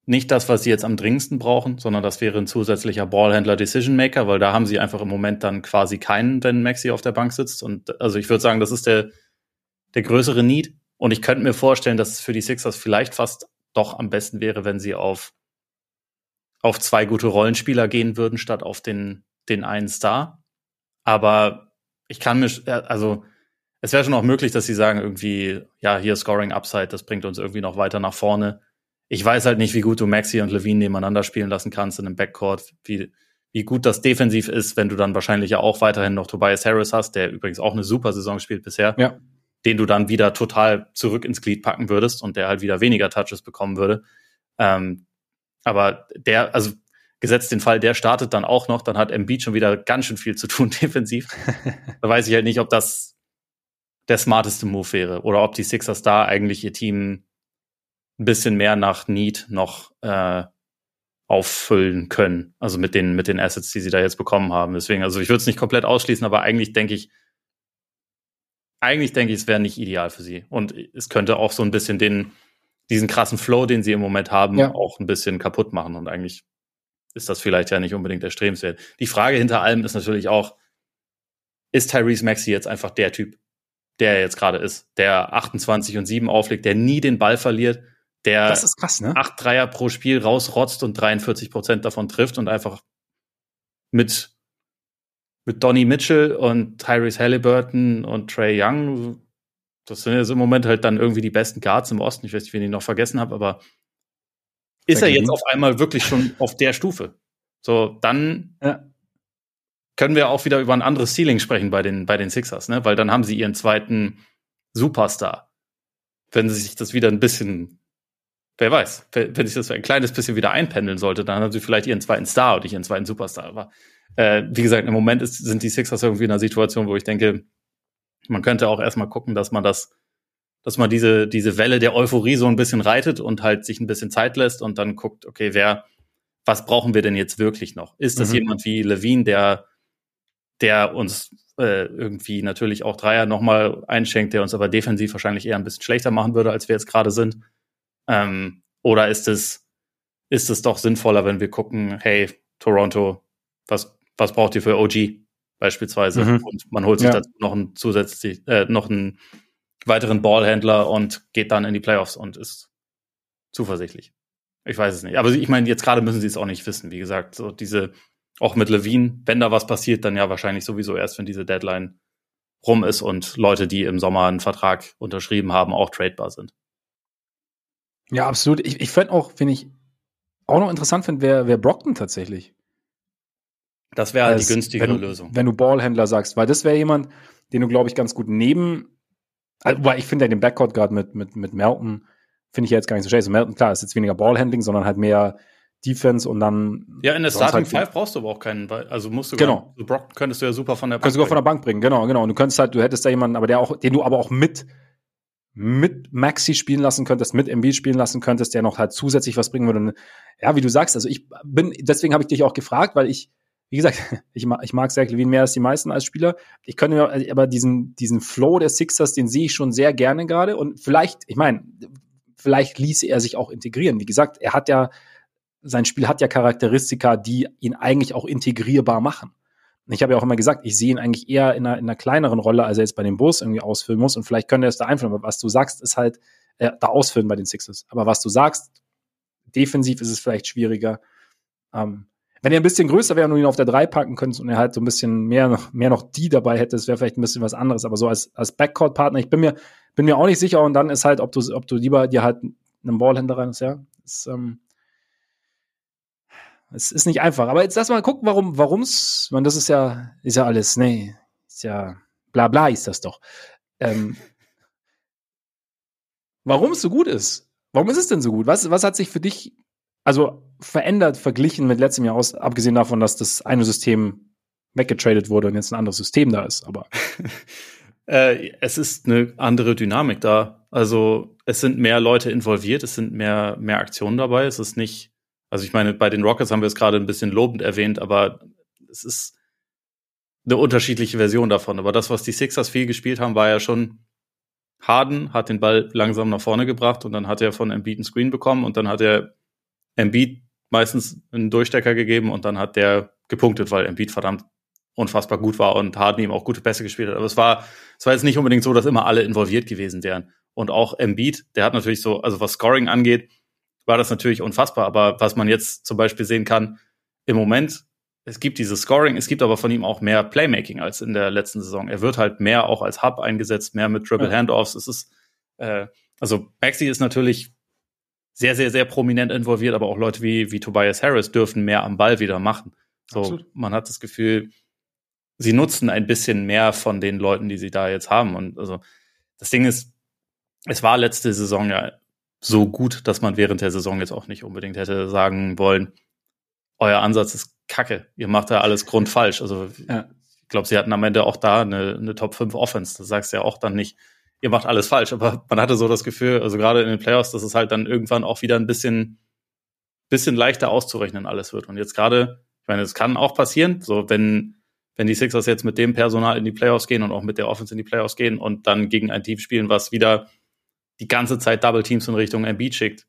nicht das, was sie jetzt am dringendsten brauchen, sondern das wäre ein zusätzlicher Ballhändler Decision Maker, weil da haben sie einfach im Moment dann quasi keinen, wenn Maxi auf der Bank sitzt. Und also ich würde sagen, das ist der, der größere Need. Und ich könnte mir vorstellen, dass es für die Sixers vielleicht fast doch am besten wäre, wenn sie auf, auf zwei gute Rollenspieler gehen würden, statt auf den, den einen Star. Aber ich kann mir, also es wäre schon auch möglich, dass sie sagen, irgendwie, ja, hier Scoring Upside, das bringt uns irgendwie noch weiter nach vorne. Ich weiß halt nicht, wie gut du Maxi und Levine nebeneinander spielen lassen kannst in einem Backcourt, wie, wie gut das defensiv ist, wenn du dann wahrscheinlich ja auch weiterhin noch Tobias Harris hast, der übrigens auch eine super Saison spielt bisher. Ja den du dann wieder total zurück ins Glied packen würdest und der halt wieder weniger Touches bekommen würde. Ähm, aber der, also gesetzt den Fall, der startet dann auch noch, dann hat Embiid schon wieder ganz schön viel zu tun defensiv. da weiß ich halt nicht, ob das der smarteste Move wäre oder ob die Sixers da eigentlich ihr Team ein bisschen mehr nach Need noch äh, auffüllen können. Also mit den, mit den Assets, die sie da jetzt bekommen haben. Deswegen, also ich würde es nicht komplett ausschließen, aber eigentlich denke ich, eigentlich denke ich, es wäre nicht ideal für sie. Und es könnte auch so ein bisschen den, diesen krassen Flow, den sie im Moment haben, ja. auch ein bisschen kaputt machen. Und eigentlich ist das vielleicht ja nicht unbedingt erstrebenswert. Die Frage hinter allem ist natürlich auch, ist Tyrese Maxey jetzt einfach der Typ, der er jetzt gerade ist, der 28 und 7 auflegt, der nie den Ball verliert, der das ist krass, ne? acht Dreier pro Spiel rausrotzt und 43 Prozent davon trifft und einfach mit mit Donny Mitchell und Tyrese Halliburton und Trey Young. Das sind jetzt im Moment halt dann irgendwie die besten Guards im Osten. Ich weiß nicht, wen ich noch vergessen habe, aber ist er jetzt auf einmal wirklich schon auf der Stufe? So, dann ja. können wir auch wieder über ein anderes Ceiling sprechen bei den, bei den Sixers, ne? Weil dann haben sie ihren zweiten Superstar. Wenn sie sich das wieder ein bisschen, wer weiß, wenn sich das ein kleines bisschen wieder einpendeln sollte, dann haben sie vielleicht ihren zweiten Star nicht ihren zweiten Superstar. Aber äh, wie gesagt, im Moment ist, sind die Sixers irgendwie in einer Situation, wo ich denke, man könnte auch erstmal gucken, dass man das, dass man diese, diese Welle der Euphorie so ein bisschen reitet und halt sich ein bisschen Zeit lässt und dann guckt, okay, wer, was brauchen wir denn jetzt wirklich noch? Ist das mhm. jemand wie Levine, der, der uns äh, irgendwie natürlich auch Dreier nochmal einschenkt, der uns aber defensiv wahrscheinlich eher ein bisschen schlechter machen würde, als wir jetzt gerade sind? Ähm, oder ist es, ist es doch sinnvoller, wenn wir gucken, hey, Toronto, was was braucht ihr für OG beispielsweise? Mhm. Und man holt sich ja. dazu noch einen zusätzlich, äh, noch einen weiteren Ballhändler und geht dann in die Playoffs und ist zuversichtlich. Ich weiß es nicht. Aber ich meine, jetzt gerade müssen sie es auch nicht wissen. Wie gesagt, so diese, auch mit Levine, wenn da was passiert, dann ja wahrscheinlich sowieso erst, wenn diese Deadline rum ist und Leute, die im Sommer einen Vertrag unterschrieben haben, auch tradebar sind. Ja, absolut. Ich, ich fände auch, wenn ich auch noch interessant finde, wer, wer Brockton tatsächlich. Das wäre halt die günstigere wenn du, Lösung. Wenn du Ballhändler sagst, weil das wäre jemand, den du, glaube ich, ganz gut neben, also, weil ich finde ja den Backcourt gerade mit, mit, mit Melton, finde ich ja jetzt gar nicht so schlecht. Also Melton, klar, ist jetzt weniger Ballhandling, sondern halt mehr Defense und dann. Ja, in der Starting halt Five brauchst du aber auch keinen, also musst du genau. Gar, Brock könntest du ja super von der Bank könntest du sogar von der Bank bringen, genau, genau. Und du könntest halt, du hättest da jemanden, aber der auch, den du aber auch mit, mit Maxi spielen lassen könntest, mit MB spielen lassen könntest, der noch halt zusätzlich was bringen würde. Und, ja, wie du sagst, also ich bin, deswegen habe ich dich auch gefragt, weil ich, wie gesagt, ich mag, ich mag Zach Levine mehr als die meisten als Spieler. Ich könnte mir aber diesen, diesen Flow der Sixers, den sehe ich schon sehr gerne gerade. Und vielleicht, ich meine, vielleicht ließe er sich auch integrieren. Wie gesagt, er hat ja, sein Spiel hat ja Charakteristika, die ihn eigentlich auch integrierbar machen. Ich habe ja auch immer gesagt, ich sehe ihn eigentlich eher in einer, in einer kleineren Rolle, als er jetzt bei den Bulls irgendwie ausfüllen muss. Und vielleicht könnte er es da einfüllen. Aber was du sagst, ist halt äh, da ausfüllen bei den Sixers. Aber was du sagst, defensiv ist es vielleicht schwieriger. Ähm, wenn er ein bisschen größer wäre und ihn auf der 3 packen könntest und er halt so ein bisschen mehr noch, mehr noch die dabei hätte, das wäre vielleicht ein bisschen was anderes. Aber so als, als Backcourt-Partner, ich bin mir, bin mir auch nicht sicher. Und dann ist halt, ob du, ob du lieber dir halt einen Ballhändler rein ist, ja. Ist, ähm, es ist nicht einfach. Aber jetzt lass mal gucken, warum, warum's, man, das ist ja, ist ja alles, nee, ist ja, bla bla ist das doch. Ähm, warum es so gut ist. Warum ist es denn so gut? Was, was hat sich für dich, also verändert, verglichen mit letztem Jahr aus, abgesehen davon, dass das eine System weggetradet wurde und jetzt ein anderes System da ist, aber. äh, es ist eine andere Dynamik da. Also es sind mehr Leute involviert, es sind mehr, mehr Aktionen dabei. Es ist nicht, also ich meine, bei den Rockets haben wir es gerade ein bisschen lobend erwähnt, aber es ist eine unterschiedliche Version davon. Aber das, was die Sixers viel gespielt haben, war ja schon Harden hat den Ball langsam nach vorne gebracht und dann hat er von Embiid einen Screen bekommen und dann hat er Embiid meistens einen Durchstecker gegeben und dann hat der gepunktet, weil Embiid verdammt unfassbar gut war und Harden ihm auch gute Pässe gespielt hat. Aber es war, es war jetzt nicht unbedingt so, dass immer alle involviert gewesen wären. Und auch Embiid, der hat natürlich so, also was Scoring angeht, war das natürlich unfassbar. Aber was man jetzt zum Beispiel sehen kann, im Moment, es gibt dieses Scoring, es gibt aber von ihm auch mehr Playmaking als in der letzten Saison. Er wird halt mehr auch als Hub eingesetzt, mehr mit Triple Handoffs. Es ist, äh, also Maxi ist natürlich sehr, sehr, sehr prominent involviert, aber auch Leute wie, wie Tobias Harris dürfen mehr am Ball wieder machen. So, Absolut. man hat das Gefühl, sie nutzen ein bisschen mehr von den Leuten, die sie da jetzt haben. Und also das Ding ist, es war letzte Saison ja so gut, dass man während der Saison jetzt auch nicht unbedingt hätte sagen wollen, euer Ansatz ist kacke, ihr macht da alles grundfalsch. Also ja. ich glaube, sie hatten am Ende auch da eine, eine Top 5 Offense. Das sagst du ja auch dann nicht, ihr macht alles falsch. Aber man hatte so das Gefühl, also gerade in den Playoffs, dass es halt dann irgendwann auch wieder ein bisschen, bisschen leichter auszurechnen alles wird. Und jetzt gerade, ich meine, es kann auch passieren, so wenn wenn die Sixers jetzt mit dem Personal in die Playoffs gehen und auch mit der Offense in die Playoffs gehen und dann gegen ein Team spielen, was wieder die ganze Zeit Double Teams in Richtung Embiid schickt,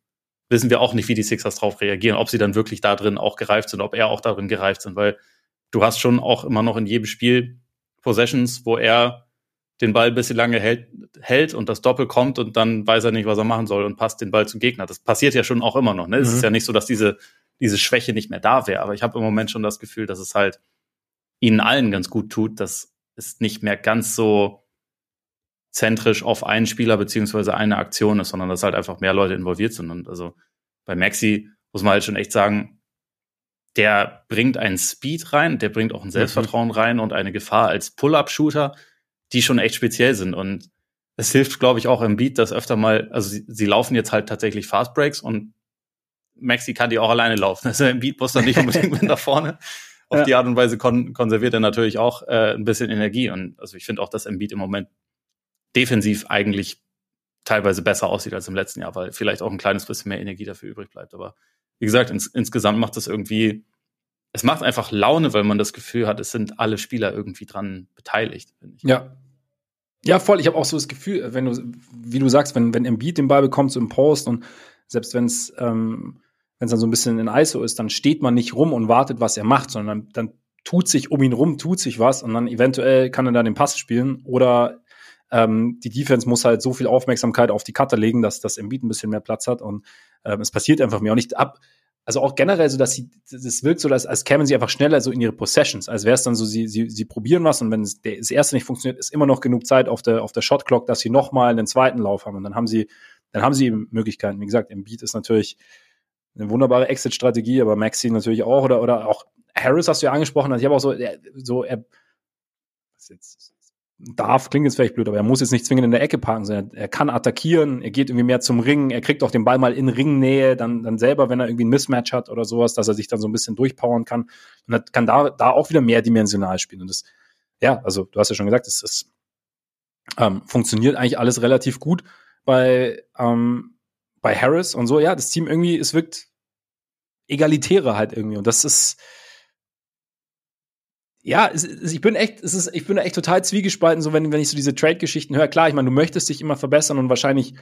wissen wir auch nicht, wie die Sixers drauf reagieren, ob sie dann wirklich da drin auch gereift sind, ob er auch darin gereift sind, weil du hast schon auch immer noch in jedem Spiel Possessions, wo er den Ball ein bisschen lange hält, hält und das Doppel kommt und dann weiß er nicht, was er machen soll und passt den Ball zum Gegner. Das passiert ja schon auch immer noch. Ne? Mhm. Es ist mhm. ja nicht so, dass diese, diese Schwäche nicht mehr da wäre, aber ich habe im Moment schon das Gefühl, dass es halt ihnen allen ganz gut tut, dass es nicht mehr ganz so zentrisch auf einen Spieler beziehungsweise eine Aktion ist, sondern dass halt einfach mehr Leute involviert sind. Und also bei Maxi muss man halt schon echt sagen, der bringt einen Speed rein, der bringt auch ein Selbstvertrauen mhm. rein und eine Gefahr als Pull-up-Shooter, die schon echt speziell sind. Und es hilft, glaube ich, auch im Beat, dass öfter mal, also sie, sie laufen jetzt halt tatsächlich Fast Breaks und Maxi kann die auch alleine laufen. Also im Beat muss dann nicht unbedingt mit nach vorne auf ja. die Art und Weise kon konserviert er natürlich auch äh, ein bisschen Energie. Und also ich finde auch, dass Embiid im Moment defensiv eigentlich teilweise besser aussieht als im letzten Jahr, weil vielleicht auch ein kleines bisschen mehr Energie dafür übrig bleibt. Aber wie gesagt, ins, insgesamt macht das irgendwie, es macht einfach Laune, weil man das Gefühl hat, es sind alle Spieler irgendwie dran beteiligt. finde ich. Ja. Ja, voll. Ich habe auch so das Gefühl, wenn du, wie du sagst, wenn, wenn Embiid den Ball bekommt so im Post und selbst wenn es ähm, dann so ein bisschen in ISO ist, dann steht man nicht rum und wartet, was er macht, sondern dann, dann tut sich um ihn rum, tut sich was und dann eventuell kann er dann den Pass spielen oder ähm, die Defense muss halt so viel Aufmerksamkeit auf die Cutter legen, dass das Embiid ein bisschen mehr Platz hat und ähm, es passiert einfach mehr und nicht ab. Also auch generell so, dass sie, das wirkt so, als, als kämen sie einfach schneller so in ihre Possessions, als wäre es dann so, sie, sie, sie probieren was und wenn es, der, das erste nicht funktioniert, ist immer noch genug Zeit auf der, auf der Shot Clock, dass sie nochmal einen zweiten Lauf haben und dann haben sie, dann haben sie Möglichkeiten. Wie gesagt, Embiid ist natürlich eine wunderbare Exit-Strategie, aber Maxi natürlich auch oder, oder auch Harris hast du ja angesprochen. Also ich habe auch so, so er was jetzt darf, klingt jetzt vielleicht blöd, aber er muss jetzt nicht zwingend in der Ecke parken, sondern er kann attackieren, er geht irgendwie mehr zum Ring, er kriegt auch den Ball mal in Ringnähe, dann, dann selber, wenn er irgendwie ein Mismatch hat oder sowas, dass er sich dann so ein bisschen durchpowern kann und kann da, da auch wieder mehrdimensional spielen. Und das, ja, also du hast ja schon gesagt, es, es ähm, funktioniert eigentlich alles relativ gut bei, ähm, bei Harris und so, ja, das Team irgendwie, es wirkt egalitärer halt irgendwie. Und das ist, ja, es, ich bin echt, es ist, ich bin echt total zwiegespalten, so wenn, wenn ich so diese Trade-Geschichten höre. Klar, ich meine, du möchtest dich immer verbessern und wahrscheinlich,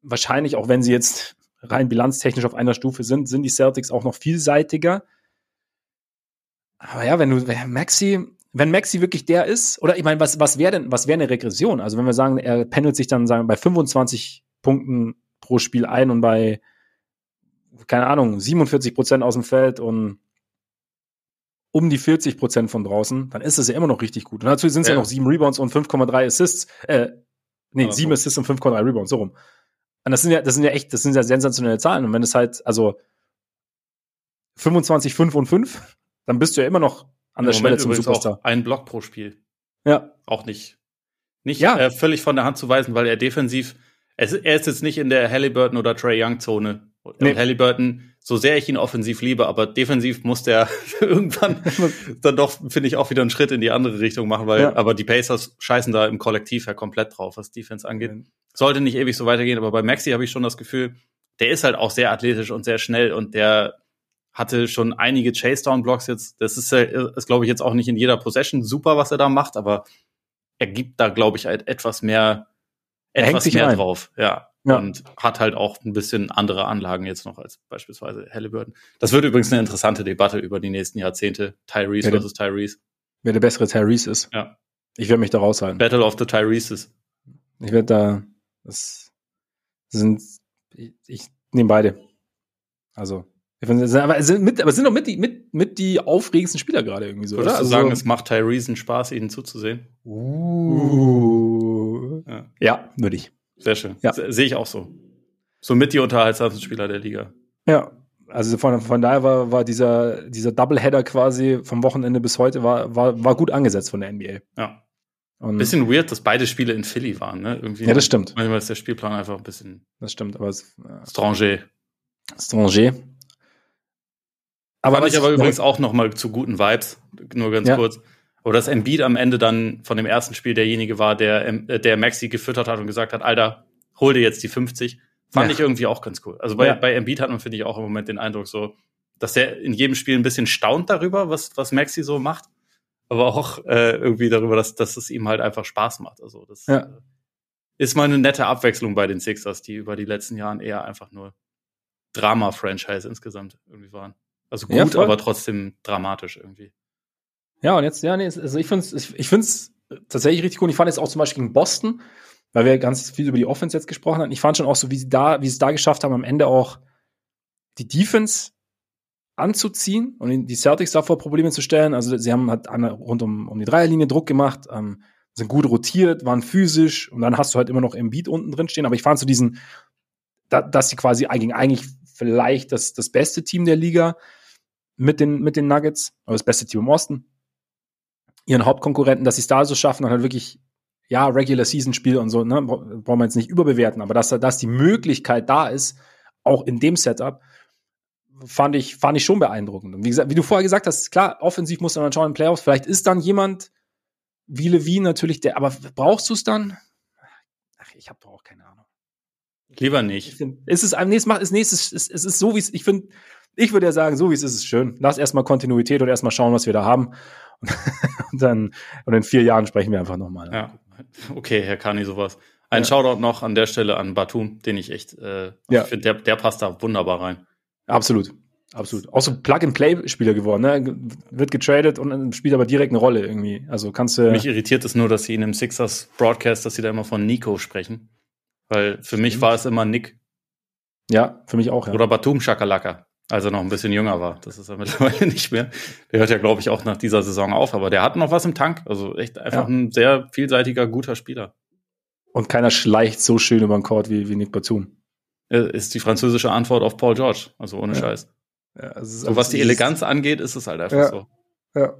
wahrscheinlich, auch wenn sie jetzt rein bilanztechnisch auf einer Stufe sind, sind die Celtics auch noch vielseitiger. Aber ja, wenn du, Maxi, wenn Maxi wirklich der ist, oder ich meine, was, was wäre denn, was wäre eine Regression? Also wenn wir sagen, er pendelt sich dann sagen, bei 25 Punkten pro Spiel ein und bei, keine Ahnung, 47 Prozent aus dem Feld und um die 40 Prozent von draußen, dann ist das ja immer noch richtig gut. Und dazu sind es ja. ja. noch sieben Rebounds und 5,3 Assists, äh, nee, Aber sieben. Assists und 5,3 Rebounds, so rum. Und das sind ja, das sind ja echt, das sind ja sensationelle Zahlen. Und wenn es halt, also 25, 5 und 5, dann bist du ja immer noch an der Schwelle zum Superstar. Ein Block pro Spiel. Ja. Auch nicht, nicht ja. äh, völlig von der Hand zu weisen, weil er defensiv, es, er ist jetzt nicht in der Halliburton oder Trey Young Zone. Nee. Halliburton, so sehr ich ihn offensiv liebe, aber defensiv muss der irgendwann dann doch, finde ich, auch wieder einen Schritt in die andere Richtung machen, weil, ja. aber die Pacers scheißen da im Kollektiv ja komplett drauf, was Defense angeht. Mhm. Sollte nicht ewig so weitergehen, aber bei Maxi habe ich schon das Gefühl, der ist halt auch sehr athletisch und sehr schnell und der hatte schon einige Chase-Down-Blocks jetzt. Das ist, ist glaube ich, jetzt auch nicht in jeder Possession super, was er da macht, aber er gibt da, glaube ich, halt etwas mehr, er etwas mehr rein. drauf. Ja. Ja. Und hat halt auch ein bisschen andere Anlagen jetzt noch als beispielsweise Halliburton. Das wird übrigens eine interessante Debatte über die nächsten Jahrzehnte. Tyrese wer versus Tyrese. Wer der bessere Tyrese ist. Ja. Ich werde mich da raushalten. Battle of the Tyreses. Ich werde da, das sind, ich, ich nehme beide. Also, aber sind, mit, aber sind doch mit die, mit, mit die aufregendsten Spieler gerade irgendwie so, Würdest oder? Also, sagen, es macht Tyrese Spaß, ihnen zuzusehen? Uh. Ja, ja würde ich. Sehr schön. Ja. Sehe ich auch so. So mit die unterhaltsamsten Spieler der Liga. Ja, also von, von daher war, war dieser, dieser Doubleheader quasi vom Wochenende bis heute war, war, war gut angesetzt von der NBA. Ja. Und bisschen weird, dass beide Spiele in Philly waren, ne? Irgendwie ja, das stimmt. Manchmal ist der Spielplan einfach ein bisschen. Das stimmt, aber es, äh, Stranger. Stranger. Aber Fand ich aber übrigens auch noch mal zu guten Vibes, nur ganz ja. kurz. Oder dass Embiid am Ende dann von dem ersten Spiel derjenige war, der, äh, der Maxi gefüttert hat und gesagt hat, Alter, hol dir jetzt die 50. Fand ja. ich irgendwie auch ganz cool. Also bei, ja. bei Embiid hat man, finde ich, auch im Moment den Eindruck so, dass er in jedem Spiel ein bisschen staunt darüber, was, was Maxi so macht. Aber auch äh, irgendwie darüber, dass, dass es ihm halt einfach Spaß macht. Also das ja. äh, ist mal eine nette Abwechslung bei den Sixers, die über die letzten Jahren eher einfach nur Drama-Franchise insgesamt irgendwie waren. Also gut, aber trotzdem dramatisch irgendwie. Ja, und jetzt, ja, nee, also ich finde es ich, ich find's tatsächlich richtig cool. Ich fand jetzt auch zum Beispiel in Boston, weil wir ganz viel über die Offense jetzt gesprochen haben. Ich fand schon auch so, wie sie da, wie sie es da geschafft haben, am Ende auch die Defense anzuziehen und die Celtics davor Probleme zu stellen. Also sie haben halt rund um, um die Dreierlinie Druck gemacht, ähm, sind gut rotiert, waren physisch und dann hast du halt immer noch im Beat unten drin stehen. Aber ich fand so diesen, da, dass sie quasi eigentlich vielleicht das, das beste Team der Liga mit den, mit den Nuggets, aber das beste Team im Osten, ihren Hauptkonkurrenten, dass sie es da so schaffen und halt wirklich, ja, Regular Season Spiel und so, ne, brauchen wir jetzt nicht überbewerten, aber dass, dass die Möglichkeit da ist, auch in dem Setup, fand ich, fand ich schon beeindruckend. Und wie gesagt, wie du vorher gesagt hast, klar, offensiv muss man dann schauen in Playoffs, vielleicht ist dann jemand wie Levine natürlich der, aber brauchst du es dann? Ach, ich habe doch auch keine Ahnung. Lieber nicht. Find, ist es am nächsten Mal, ist nächstes, es, es ist so, wie es, ich finde, ich würde ja sagen, so wie es ist, ist schön. Lass erstmal Kontinuität und erstmal schauen, was wir da haben. Und dann, und in vier Jahren sprechen wir einfach nochmal. Ja, okay, Herr Kani, sowas. Ein ja. Shoutout noch an der Stelle an Batum, den ich echt, äh, ja. finde, der, der passt da wunderbar rein. Absolut. Absolut. Auch so Plug-and-Play-Spieler geworden, ne? Wird getradet und spielt aber direkt eine Rolle irgendwie. Also kannst du. Mich irritiert es nur, dass sie in dem Sixers Broadcast, dass sie da immer von Nico sprechen. Weil für Stimmt. mich war es immer Nick. Ja, für mich auch, ja. Oder Batum Shakalaka als er noch ein bisschen jünger war. Das ist er mittlerweile nicht mehr. Der hört ja, glaube ich, auch nach dieser Saison auf, aber der hat noch was im Tank. Also echt einfach ja. ein sehr vielseitiger, guter Spieler. Und keiner schleicht so schön über den Court wie, wie Nick Batum. Ist die französische Antwort auf Paul George, also ohne ja. Scheiß. Ja, also so was die Eleganz angeht, ist es halt einfach so. Ja.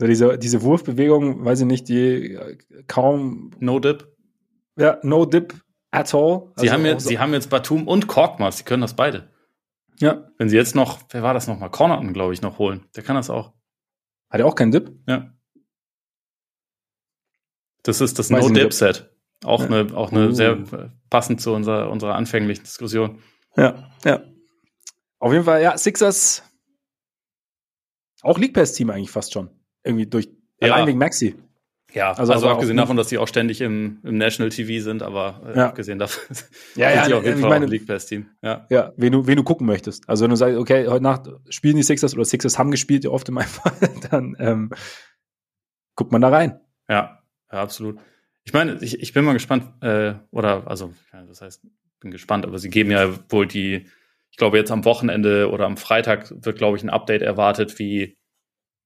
Diese, diese Wurfbewegung, weiß ich nicht, die äh, kaum. No Dip. Ja, no Dip at all. Also sie, haben jetzt, so sie haben jetzt Batum und Korkmaz, sie können das beide. Ja. Wenn sie jetzt noch, wer war das nochmal? Connaughton, glaube ich, noch holen. Der kann das auch. Hat er auch keinen Dip? Ja. Das ist das No-Dip-Set. Auch ja. eine, auch eine uh. sehr passend zu unserer, unserer anfänglichen Diskussion. Ja, ja. Auf jeden Fall, ja, Sixers auch League Pass Team eigentlich fast schon. Irgendwie durch, ja. allein wegen Maxi. Ja, also, also abgesehen davon, dass die auch ständig im, im National TV sind, aber äh, ja. abgesehen davon ja, ja, die auf jeden Fall meine, League Pass Team. Ja, ja wen, du, wen du gucken möchtest. Also wenn du sagst, okay, heute Nacht spielen die Sixers oder Sixers haben gespielt, oft in meinem Fall, dann ähm, guckt man da rein. Ja, ja absolut. Ich meine, ich, ich bin mal gespannt, äh, oder also, das heißt, bin gespannt, aber sie geben ja wohl die, ich glaube jetzt am Wochenende oder am Freitag wird, glaube ich, ein Update erwartet, wie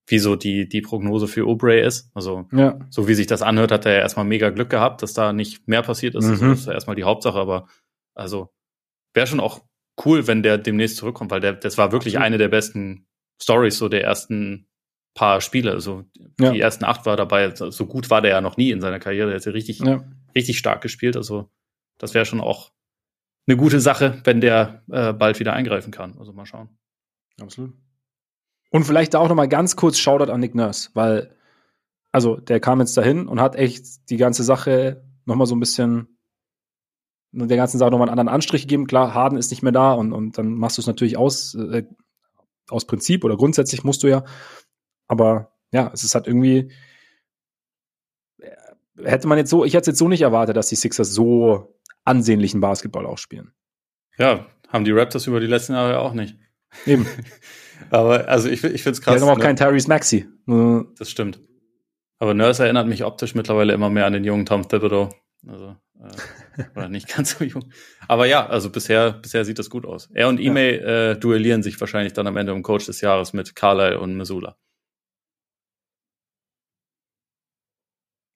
wie so die, die Prognose für Oubre ist. Also, ja. so wie sich das anhört, hat er ja erstmal mega Glück gehabt, dass da nicht mehr passiert ist. Mhm. Das ist ja erstmal die Hauptsache, aber also wäre schon auch cool, wenn der demnächst zurückkommt, weil der, das war wirklich eine der besten Stories so der ersten paar Spiele. Also ja. die ersten acht war dabei. So gut war der ja noch nie in seiner Karriere. Der hat ja richtig, ja. richtig stark gespielt. Also das wäre schon auch eine gute Sache, wenn der äh, bald wieder eingreifen kann. Also mal schauen. Absolut. Und vielleicht da auch noch mal ganz kurz Shoutout an Nick Nurse, weil, also der kam jetzt dahin und hat echt die ganze Sache noch mal so ein bisschen, der ganzen Sache noch mal einen anderen Anstrich gegeben. Klar, Harden ist nicht mehr da und, und dann machst du es natürlich aus, äh, aus Prinzip oder grundsätzlich musst du ja. Aber ja, es ist halt irgendwie, äh, hätte man jetzt so, ich hätte jetzt so nicht erwartet, dass die Sixers so ansehnlichen Basketball auch spielen. Ja, haben die Raptors über die letzten Jahre auch nicht. Eben. Aber also ich, ich finde es krass. Wir haben auch ne? keinen Tyrese Maxi. Das stimmt. Aber Nurse erinnert mich optisch mittlerweile immer mehr an den jungen Tom Thibodeau. Also, äh, oder nicht ganz so jung. Aber ja, also bisher, bisher sieht das gut aus. Er und Ime ja. äh, duellieren sich wahrscheinlich dann am Ende um Coach des Jahres mit Carlyle und Missoula.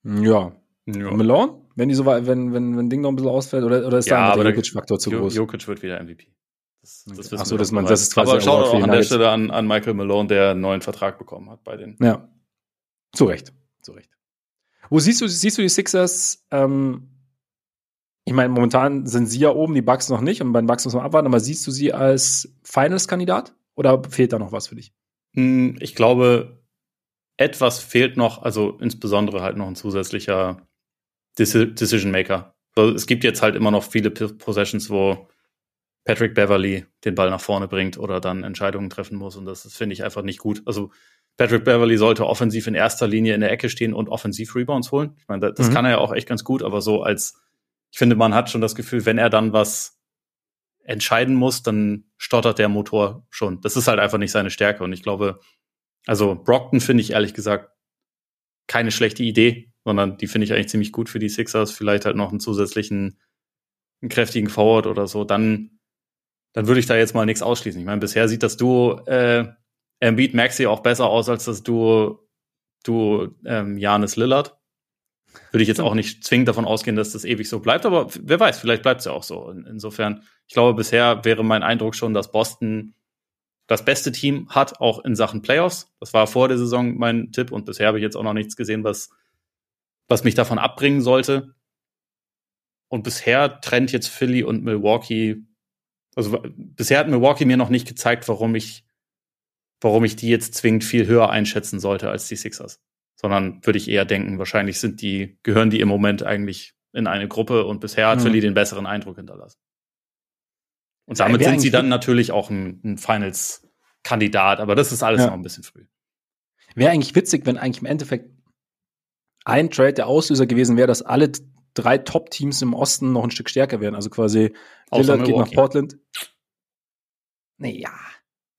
Ja. ja. Malone? Wenn die so wenn, wenn, wenn Ding noch ein bisschen ausfällt, oder, oder ist ja, da der Jokic-Faktor zu groß? Jokic wird wieder MVP. Das, das Ach so, dass man, das ist quasi Aber schau auch an der Stelle an, an Michael Malone, der einen neuen Vertrag bekommen hat bei den. Ja. Zu Recht. Zu Recht. Wo siehst du, siehst du die Sixers, ähm, ich meine, momentan sind sie ja oben, die Bucks noch nicht und bei den Bucks muss man abwarten, aber siehst du sie als Finals-Kandidat oder fehlt da noch was für dich? Hm, ich glaube, etwas fehlt noch, also insbesondere halt noch ein zusätzlicher Decision Maker. Es gibt jetzt halt immer noch viele Possessions, wo Patrick Beverly den Ball nach vorne bringt oder dann Entscheidungen treffen muss. Und das, finde ich einfach nicht gut. Also Patrick Beverly sollte offensiv in erster Linie in der Ecke stehen und offensiv Rebounds holen. Ich meine, das mhm. kann er ja auch echt ganz gut, aber so als, ich finde, man hat schon das Gefühl, wenn er dann was entscheiden muss, dann stottert der Motor schon. Das ist halt einfach nicht seine Stärke. Und ich glaube, also Brockton finde ich ehrlich gesagt keine schlechte Idee, sondern die finde ich eigentlich ziemlich gut für die Sixers. Vielleicht halt noch einen zusätzlichen, einen kräftigen Forward oder so. Dann dann würde ich da jetzt mal nichts ausschließen. Ich meine, bisher sieht das Duo äh, Embiid Maxi auch besser aus als das Duo, Duo ähm, Janis Lillard. Würde ich jetzt auch nicht zwingend davon ausgehen, dass das ewig so bleibt, aber wer weiß, vielleicht bleibt es ja auch so. insofern, ich glaube, bisher wäre mein Eindruck schon, dass Boston das beste Team hat, auch in Sachen Playoffs. Das war vor der Saison mein Tipp und bisher habe ich jetzt auch noch nichts gesehen, was, was mich davon abbringen sollte. Und bisher trennt jetzt Philly und Milwaukee also bisher hat Milwaukee mir noch nicht gezeigt, warum ich, warum ich die jetzt zwingend viel höher einschätzen sollte als die Sixers. Sondern würde ich eher denken, wahrscheinlich sind die, gehören die im Moment eigentlich in eine Gruppe und bisher hat mhm. Philly den besseren Eindruck hinterlassen. Und damit ja, sind sie dann natürlich auch ein, ein Finals-Kandidat, aber das ist alles ja. noch ein bisschen früh. Wäre eigentlich witzig, wenn eigentlich im Endeffekt ein Trade der Auslöser gewesen wäre, dass alle drei Top-Teams im Osten noch ein Stück stärker werden. Also quasi Lillard geht nach Portland. Naja.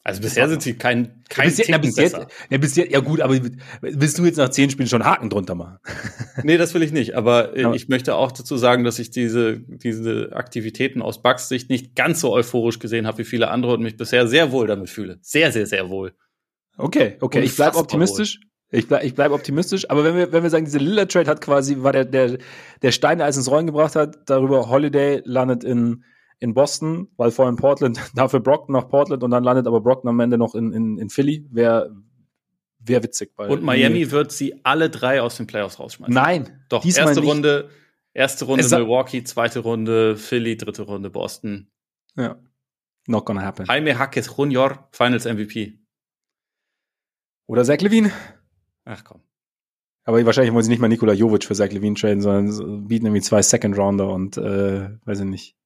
Also bisher sind sie kein, kein bisher, na, bisher, besser. Na, bisher, ja gut, aber willst du jetzt nach zehn Spielen schon Haken drunter machen? nee, das will ich nicht. Aber, äh, aber ich möchte auch dazu sagen, dass ich diese, diese Aktivitäten aus Bugs Sicht nicht ganz so euphorisch gesehen habe wie viele andere und mich bisher sehr wohl damit fühle. Sehr, sehr, sehr wohl. Okay, okay. Und ich bleibe optimistisch. Wohl. Ich bleibe ich bleib optimistisch, aber wenn wir, wenn wir sagen, diese Lilla Trade hat quasi, war der, der, der Stein, der alles ins Rollen gebracht hat, darüber Holiday landet in, in Boston, weil vorhin Portland, dafür Brockton nach Portland und dann landet aber Brockton am Ende noch in, in, in Philly, wäre wär witzig. Weil und Miami wird sie alle drei aus den Playoffs rausschmeißen. Nein, doch. Erste nicht. Runde, erste Runde Milwaukee, zweite Runde Philly, dritte Runde Boston. Ja, not gonna happen. Jaime Hackes Junior, Finals MVP. Oder Zach Levine. Ach komm. Aber wahrscheinlich wollen sie nicht mal Nikola Jovic für Zach Levine traden, sondern bieten irgendwie zwei Second Rounder und äh, weiß ich nicht.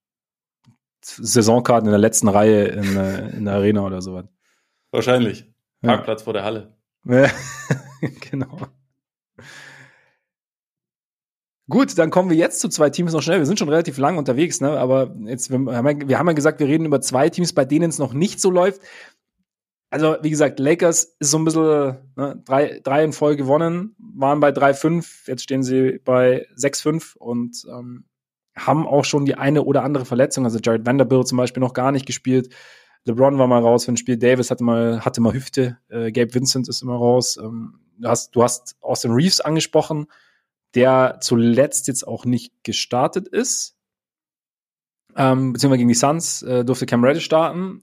Saisonkarten in der letzten Reihe in, äh, in der Arena oder sowas. Wahrscheinlich. Parkplatz ja. vor der Halle. genau. Gut, dann kommen wir jetzt zu zwei Teams noch schnell. Wir sind schon relativ lang unterwegs, ne? Aber jetzt, wir haben, ja, wir haben ja gesagt, wir reden über zwei Teams, bei denen es noch nicht so läuft. Also, wie gesagt, Lakers ist so ein bisschen ne, drei, drei in Folge gewonnen, waren bei 3-5, jetzt stehen sie bei 6-5 und ähm, haben auch schon die eine oder andere Verletzung. Also Jared Vanderbilt zum Beispiel noch gar nicht gespielt. LeBron war mal raus für ein Spiel. Davis hatte mal, hatte mal Hüfte. Äh, Gabe Vincent ist immer raus. Ähm, du hast, du hast Austin Reeves angesprochen, der zuletzt jetzt auch nicht gestartet ist. Ähm, beziehungsweise gegen die Suns äh, durfte Cam Reddish starten.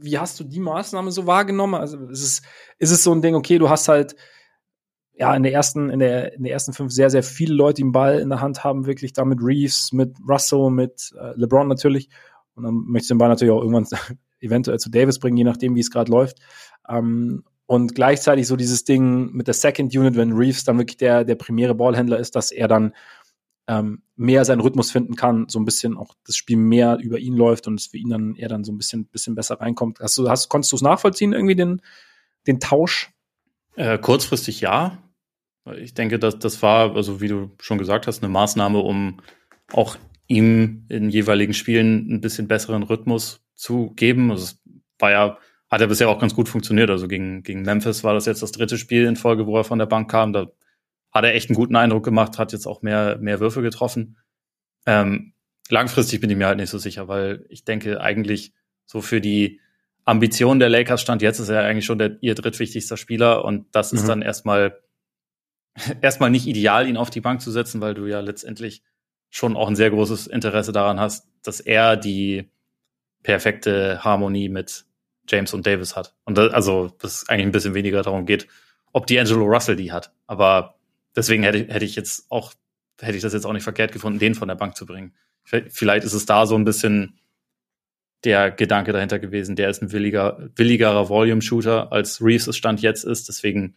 Wie hast du die Maßnahme so wahrgenommen? Also ist es, ist es so ein Ding, okay, du hast halt ja, in der ersten, in der, in der ersten fünf sehr, sehr viele Leute, die den Ball in der Hand haben, wirklich da mit Reeves, mit Russell, mit äh, LeBron natürlich. Und dann möchtest du den Ball natürlich auch irgendwann eventuell zu Davis bringen, je nachdem, wie es gerade läuft. Ähm, und gleichzeitig so dieses Ding mit der Second Unit, wenn Reeves dann wirklich der, der primäre Ballhändler ist, dass er dann ähm, mehr seinen Rhythmus finden kann, so ein bisschen auch das Spiel mehr über ihn läuft und es für ihn dann eher dann so ein bisschen, bisschen besser reinkommt. Hast du, hast, konntest du es nachvollziehen, irgendwie den, den Tausch? Äh, kurzfristig ja. Ich denke, dass das war, also wie du schon gesagt hast, eine Maßnahme, um auch ihm in jeweiligen Spielen ein bisschen besseren Rhythmus zu geben. Also es war ja, hat ja bisher auch ganz gut funktioniert. Also gegen, gegen Memphis war das jetzt das dritte Spiel in Folge, wo er von der Bank kam. Da hat er echt einen guten Eindruck gemacht, hat jetzt auch mehr, mehr Würfe getroffen. Ähm, langfristig bin ich mir halt nicht so sicher, weil ich denke eigentlich so für die Ambitionen der Lakers stand jetzt ist er eigentlich schon der, ihr drittwichtigster Spieler und das mhm. ist dann erstmal erstmal nicht ideal, ihn auf die Bank zu setzen, weil du ja letztendlich schon auch ein sehr großes Interesse daran hast, dass er die perfekte Harmonie mit James und Davis hat. Und das, also, das eigentlich ein bisschen weniger darum geht, ob D'Angelo Russell die hat. Aber deswegen hätte, hätte ich jetzt auch, hätte ich das jetzt auch nicht verkehrt gefunden, den von der Bank zu bringen. Vielleicht ist es da so ein bisschen der Gedanke dahinter gewesen, der ist ein williger, willigerer Volume-Shooter, als Reeves es Stand jetzt ist. Deswegen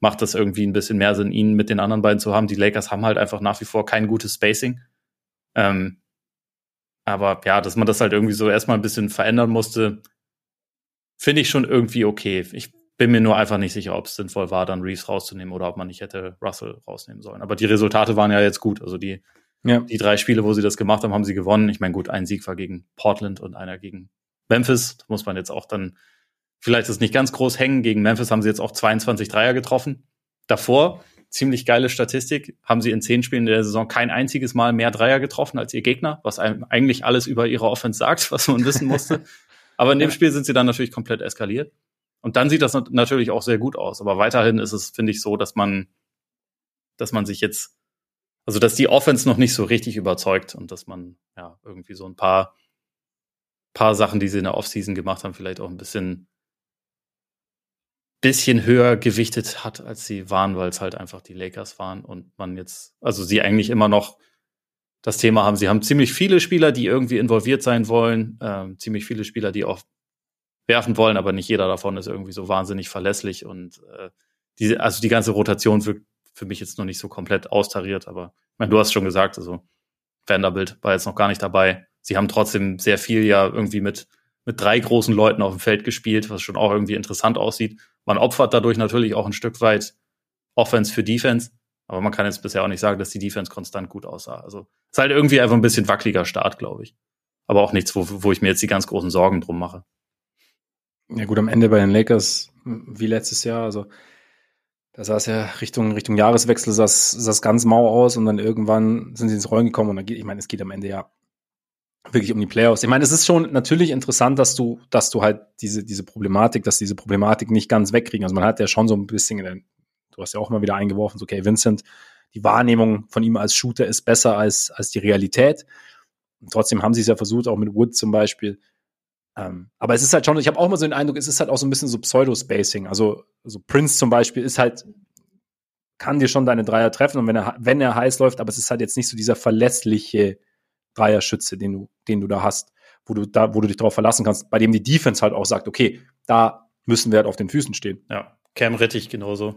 macht das irgendwie ein bisschen mehr Sinn, ihn mit den anderen beiden zu haben. Die Lakers haben halt einfach nach wie vor kein gutes Spacing. Ähm, aber ja, dass man das halt irgendwie so erstmal ein bisschen verändern musste, finde ich schon irgendwie okay. Ich bin mir nur einfach nicht sicher, ob es sinnvoll war, dann Reeves rauszunehmen oder ob man nicht hätte Russell rausnehmen sollen. Aber die Resultate waren ja jetzt gut. Also die, ja. die drei Spiele, wo sie das gemacht haben, haben sie gewonnen. Ich meine, gut, ein Sieg war gegen Portland und einer gegen Memphis. Da muss man jetzt auch dann vielleicht ist nicht ganz groß hängen. Gegen Memphis haben sie jetzt auch 22 Dreier getroffen. Davor, ziemlich geile Statistik, haben sie in zehn Spielen der Saison kein einziges Mal mehr Dreier getroffen als ihr Gegner, was einem eigentlich alles über ihre Offense sagt, was man wissen musste. Aber in dem Spiel sind sie dann natürlich komplett eskaliert. Und dann sieht das natürlich auch sehr gut aus. Aber weiterhin ist es, finde ich, so, dass man, dass man sich jetzt, also dass die Offense noch nicht so richtig überzeugt und dass man ja irgendwie so ein paar, paar Sachen, die sie in der Offseason gemacht haben, vielleicht auch ein bisschen bisschen höher gewichtet hat, als sie waren, weil es halt einfach die Lakers waren und man jetzt, also sie eigentlich immer noch das Thema haben. Sie haben ziemlich viele Spieler, die irgendwie involviert sein wollen, ähm, ziemlich viele Spieler, die auch werfen wollen, aber nicht jeder davon ist irgendwie so wahnsinnig verlässlich und äh, diese, also die ganze Rotation wirkt für mich jetzt noch nicht so komplett austariert, aber ich meine, du hast schon gesagt, also Vanderbilt war jetzt noch gar nicht dabei. Sie haben trotzdem sehr viel ja irgendwie mit mit drei großen Leuten auf dem Feld gespielt, was schon auch irgendwie interessant aussieht. Man opfert dadurch natürlich auch ein Stück weit Offense für Defense, aber man kann jetzt bisher auch nicht sagen, dass die Defense konstant gut aussah. Also es ist halt irgendwie einfach ein bisschen wackeliger Start, glaube ich. Aber auch nichts, wo, wo ich mir jetzt die ganz großen Sorgen drum mache. Ja gut, am Ende bei den Lakers, wie letztes Jahr, also da sah es ja Richtung, Richtung Jahreswechsel, sah es ganz mau aus und dann irgendwann sind sie ins Rollen gekommen und dann geht, ich meine, es geht am Ende ja wirklich um die Playoffs. Ich meine, es ist schon natürlich interessant, dass du, dass du halt diese, diese Problematik, dass diese Problematik nicht ganz wegkriegen. Also man hat ja schon so ein bisschen, du hast ja auch mal wieder eingeworfen, so, okay, Vincent, die Wahrnehmung von ihm als Shooter ist besser als, als die Realität. Und trotzdem haben sie es ja versucht, auch mit Wood zum Beispiel. Ähm, aber es ist halt schon, ich habe auch mal so den Eindruck, es ist halt auch so ein bisschen so Pseudo-Spacing. Also, also Prince zum Beispiel ist halt, kann dir schon deine Dreier treffen und wenn er, wenn er heiß läuft, aber es ist halt jetzt nicht so dieser verlässliche, Dreierschütze, den du, den du da hast, wo du da, wo du dich darauf verlassen kannst, bei dem die Defense halt auch sagt, okay, da müssen wir halt auf den Füßen stehen. Ja, Cam Rettich genauso.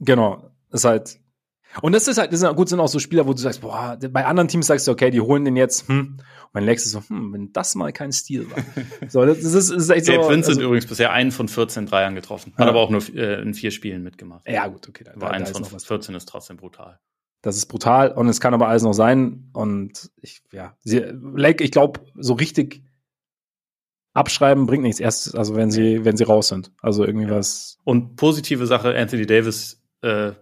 Genau, ist halt. Und das ist halt, das sind, gut, sind auch so Spieler, wo du sagst, boah, bei anderen Teams sagst du, okay, die holen den jetzt, hm. Und mein Lex ist so, hm, wenn das mal kein Stil war. so, das ist, das ist echt so. Vincent also, übrigens bisher einen von 14 Dreiern getroffen. Hat ja. aber auch nur äh, in vier Spielen mitgemacht. Ja, gut, okay. Da, aber da, einen von 14 ist trotzdem brutal. Das ist brutal und es kann aber alles noch sein. Und ich, ja, sie, Lake, ich glaube, so richtig abschreiben bringt nichts. Erst, also wenn sie, wenn sie raus sind. Also irgendwie ja. was. Und positive Sache, Anthony Davis äh,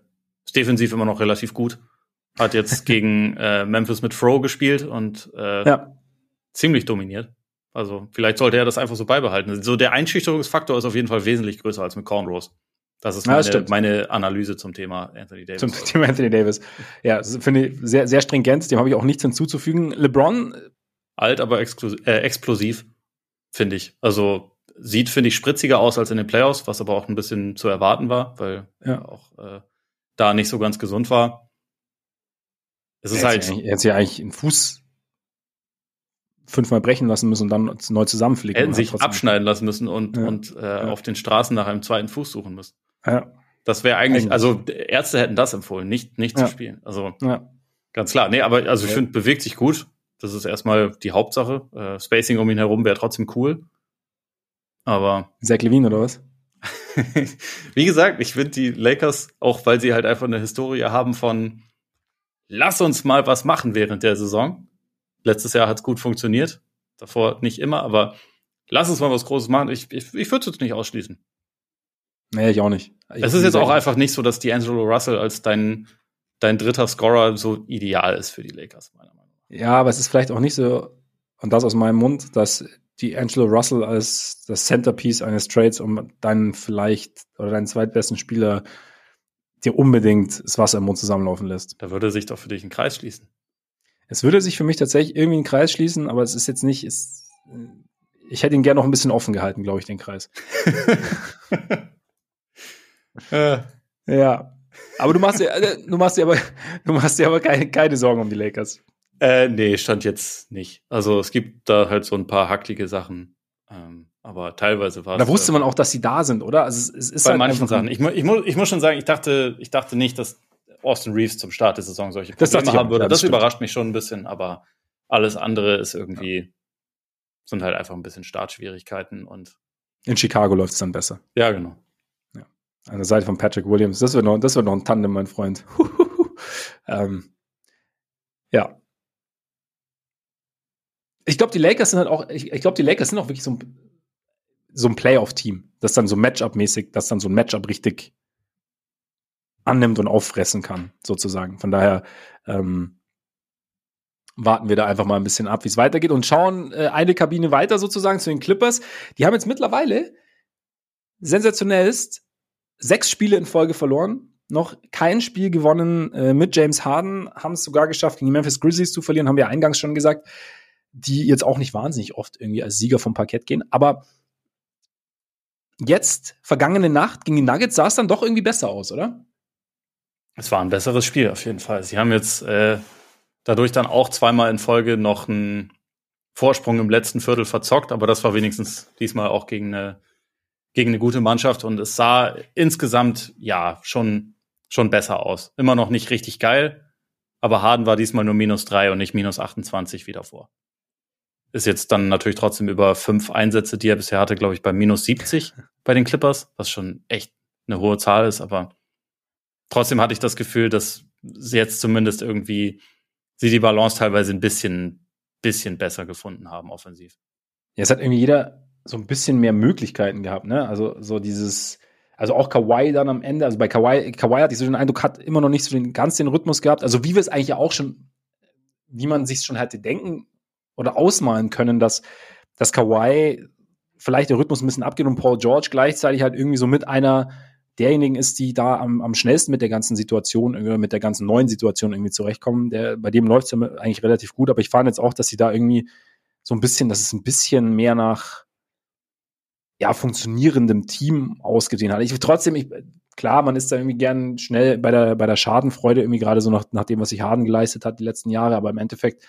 ist defensiv immer noch relativ gut. Hat jetzt gegen äh, Memphis mit Fro gespielt und äh, ja. ziemlich dominiert. Also vielleicht sollte er das einfach so beibehalten. So der Einschüchterungsfaktor ist auf jeden Fall wesentlich größer als mit Cornrows. Das ist meine, ja, meine, Analyse zum Thema Anthony Davis. Zum Thema Anthony Davis. Ja, finde ich sehr, sehr stringent. Dem habe ich auch nichts hinzuzufügen. LeBron. Alt, aber äh, explosiv, finde ich. Also sieht, finde ich, spritziger aus als in den Playoffs, was aber auch ein bisschen zu erwarten war, weil ja. auch äh, da nicht so ganz gesund war. Es ist er halt. Er hat ja eigentlich einen Fuß fünfmal brechen lassen müssen und dann neu zusammenfliegen. Hätten sich abschneiden lassen müssen und, ja. und äh, ja. auf den Straßen nach einem zweiten Fuß suchen müssen. Ja. Das wäre eigentlich, also Ärzte hätten das empfohlen, nicht, nicht zu spielen. Also ganz klar. Nee, aber also ich finde, bewegt sich gut. Das ist erstmal die Hauptsache. Äh, Spacing um ihn herum wäre trotzdem cool. Aber. Zach Levine oder was? Wie gesagt, ich finde die Lakers, auch weil sie halt einfach eine Historie haben von lass uns mal was machen während der Saison. Letztes Jahr hat es gut funktioniert. Davor nicht immer, aber lass uns mal was Großes machen. Ich, ich, ich würde es nicht ausschließen. Nee, ich auch nicht. Ich es ist jetzt auch einfach nicht so, dass D'Angelo Russell als dein, dein dritter Scorer so ideal ist für die Lakers, meiner Meinung nach. Ja, aber es ist vielleicht auch nicht so, und das aus meinem Mund, dass die Angelo Russell als das Centerpiece eines Trades um deinen vielleicht oder deinen zweitbesten Spieler dir unbedingt das Wasser im Mund zusammenlaufen lässt. Da würde sich doch für dich ein Kreis schließen. Es würde sich für mich tatsächlich irgendwie ein Kreis schließen, aber es ist jetzt nicht, ist, ich hätte ihn gerne noch ein bisschen offen gehalten, glaube ich, den Kreis. ja. Aber du machst dir, äh, du machst dir aber, du machst dir aber keine, keine Sorgen um die Lakers. Äh, nee, stand jetzt nicht. Also es gibt da halt so ein paar hacklige Sachen. Ähm, aber teilweise war es. Da wusste man auch, dass sie da sind, oder? Also es, es ist bei halt manchen Sachen. Ich, ich, muss, ich muss schon sagen, ich dachte, ich dachte nicht, dass Austin Reeves zum Start der Saison solche Probleme das haben würde. Ja, das, das überrascht mich schon ein bisschen, aber alles andere ist irgendwie, ja. sind halt einfach ein bisschen Startschwierigkeiten und. In Chicago läuft es dann besser. Ja, genau. Ja. An der Seite von Patrick Williams. Das wird noch, das wird noch ein Tandem, mein Freund. ähm, ja. Ich glaube, die Lakers sind halt auch, ich, ich glaube, die Lakers sind auch wirklich so ein, so ein Playoff-Team, das dann so Matchup-mäßig, das dann so ein Matchup richtig annimmt und auffressen kann, sozusagen. Von daher ähm, warten wir da einfach mal ein bisschen ab, wie es weitergeht und schauen äh, eine Kabine weiter sozusagen zu den Clippers. Die haben jetzt mittlerweile sensationell ist sechs Spiele in Folge verloren, noch kein Spiel gewonnen äh, mit James Harden, haben es sogar geschafft, gegen die Memphis Grizzlies zu verlieren, haben wir eingangs schon gesagt, die jetzt auch nicht wahnsinnig oft irgendwie als Sieger vom Parkett gehen, aber jetzt, vergangene Nacht gegen die Nuggets, sah es dann doch irgendwie besser aus, oder? Es war ein besseres Spiel auf jeden Fall. Sie haben jetzt äh, dadurch dann auch zweimal in Folge noch einen Vorsprung im letzten Viertel verzockt, aber das war wenigstens diesmal auch gegen eine, gegen eine gute Mannschaft und es sah insgesamt ja schon, schon besser aus. Immer noch nicht richtig geil, aber Harden war diesmal nur minus drei und nicht minus 28 wie davor. Ist jetzt dann natürlich trotzdem über fünf Einsätze, die er bisher hatte, glaube ich, bei minus 70 bei den Clippers, was schon echt eine hohe Zahl ist, aber trotzdem hatte ich das Gefühl, dass sie jetzt zumindest irgendwie sie die Balance teilweise ein bisschen, bisschen besser gefunden haben, offensiv. Ja, es hat irgendwie jeder so ein bisschen mehr Möglichkeiten gehabt, ne? Also so dieses, also auch Kawhi dann am Ende, also bei Kawhi, Kawhi hatte ich so den Eindruck, hat immer noch nicht so den ganz den Rhythmus gehabt. Also wie wir es eigentlich ja auch schon, wie man sich schon hätte denken oder ausmalen können, dass, dass Kawhi vielleicht der Rhythmus ein bisschen abgeht und Paul George gleichzeitig halt irgendwie so mit einer derjenigen ist, die da am, am schnellsten mit der ganzen Situation, mit der ganzen neuen Situation irgendwie zurechtkommen. Der, bei dem läuft es ja eigentlich relativ gut, aber ich fand jetzt auch, dass sie da irgendwie so ein bisschen, dass es ein bisschen mehr nach ja, funktionierendem Team ausgesehen hat. Ich trotzdem, ich, klar, man ist da irgendwie gern schnell bei der, bei der Schadenfreude, irgendwie gerade so nach, nach dem, was sich Harden geleistet hat die letzten Jahre, aber im Endeffekt,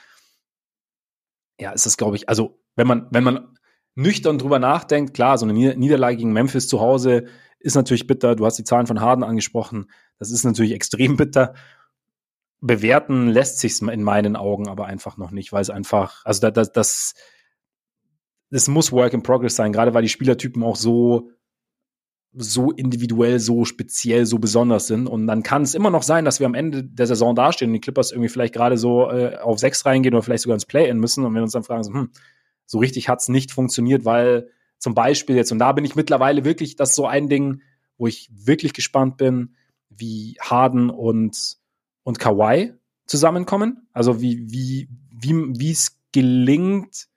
ja, ist das, glaube ich, also wenn man, wenn man nüchtern drüber nachdenkt, klar, so eine Niederlage gegen Memphis zu Hause ist natürlich bitter. Du hast die Zahlen von Harden angesprochen. Das ist natürlich extrem bitter. Bewerten lässt sich in meinen Augen aber einfach noch nicht, weil es einfach, also das, das, das muss Work in Progress sein, gerade weil die Spielertypen auch so so individuell, so speziell, so besonders sind. Und dann kann es immer noch sein, dass wir am Ende der Saison dastehen und die Clippers irgendwie vielleicht gerade so äh, auf sechs reingehen oder vielleicht sogar ins Play-In müssen. Und wir uns dann fragen, so, hm, so richtig hat es nicht funktioniert, weil zum Beispiel jetzt, und da bin ich mittlerweile wirklich, das ist so ein Ding, wo ich wirklich gespannt bin, wie Harden und, und Kawhi zusammenkommen. Also wie, wie, wie, wie es gelingt,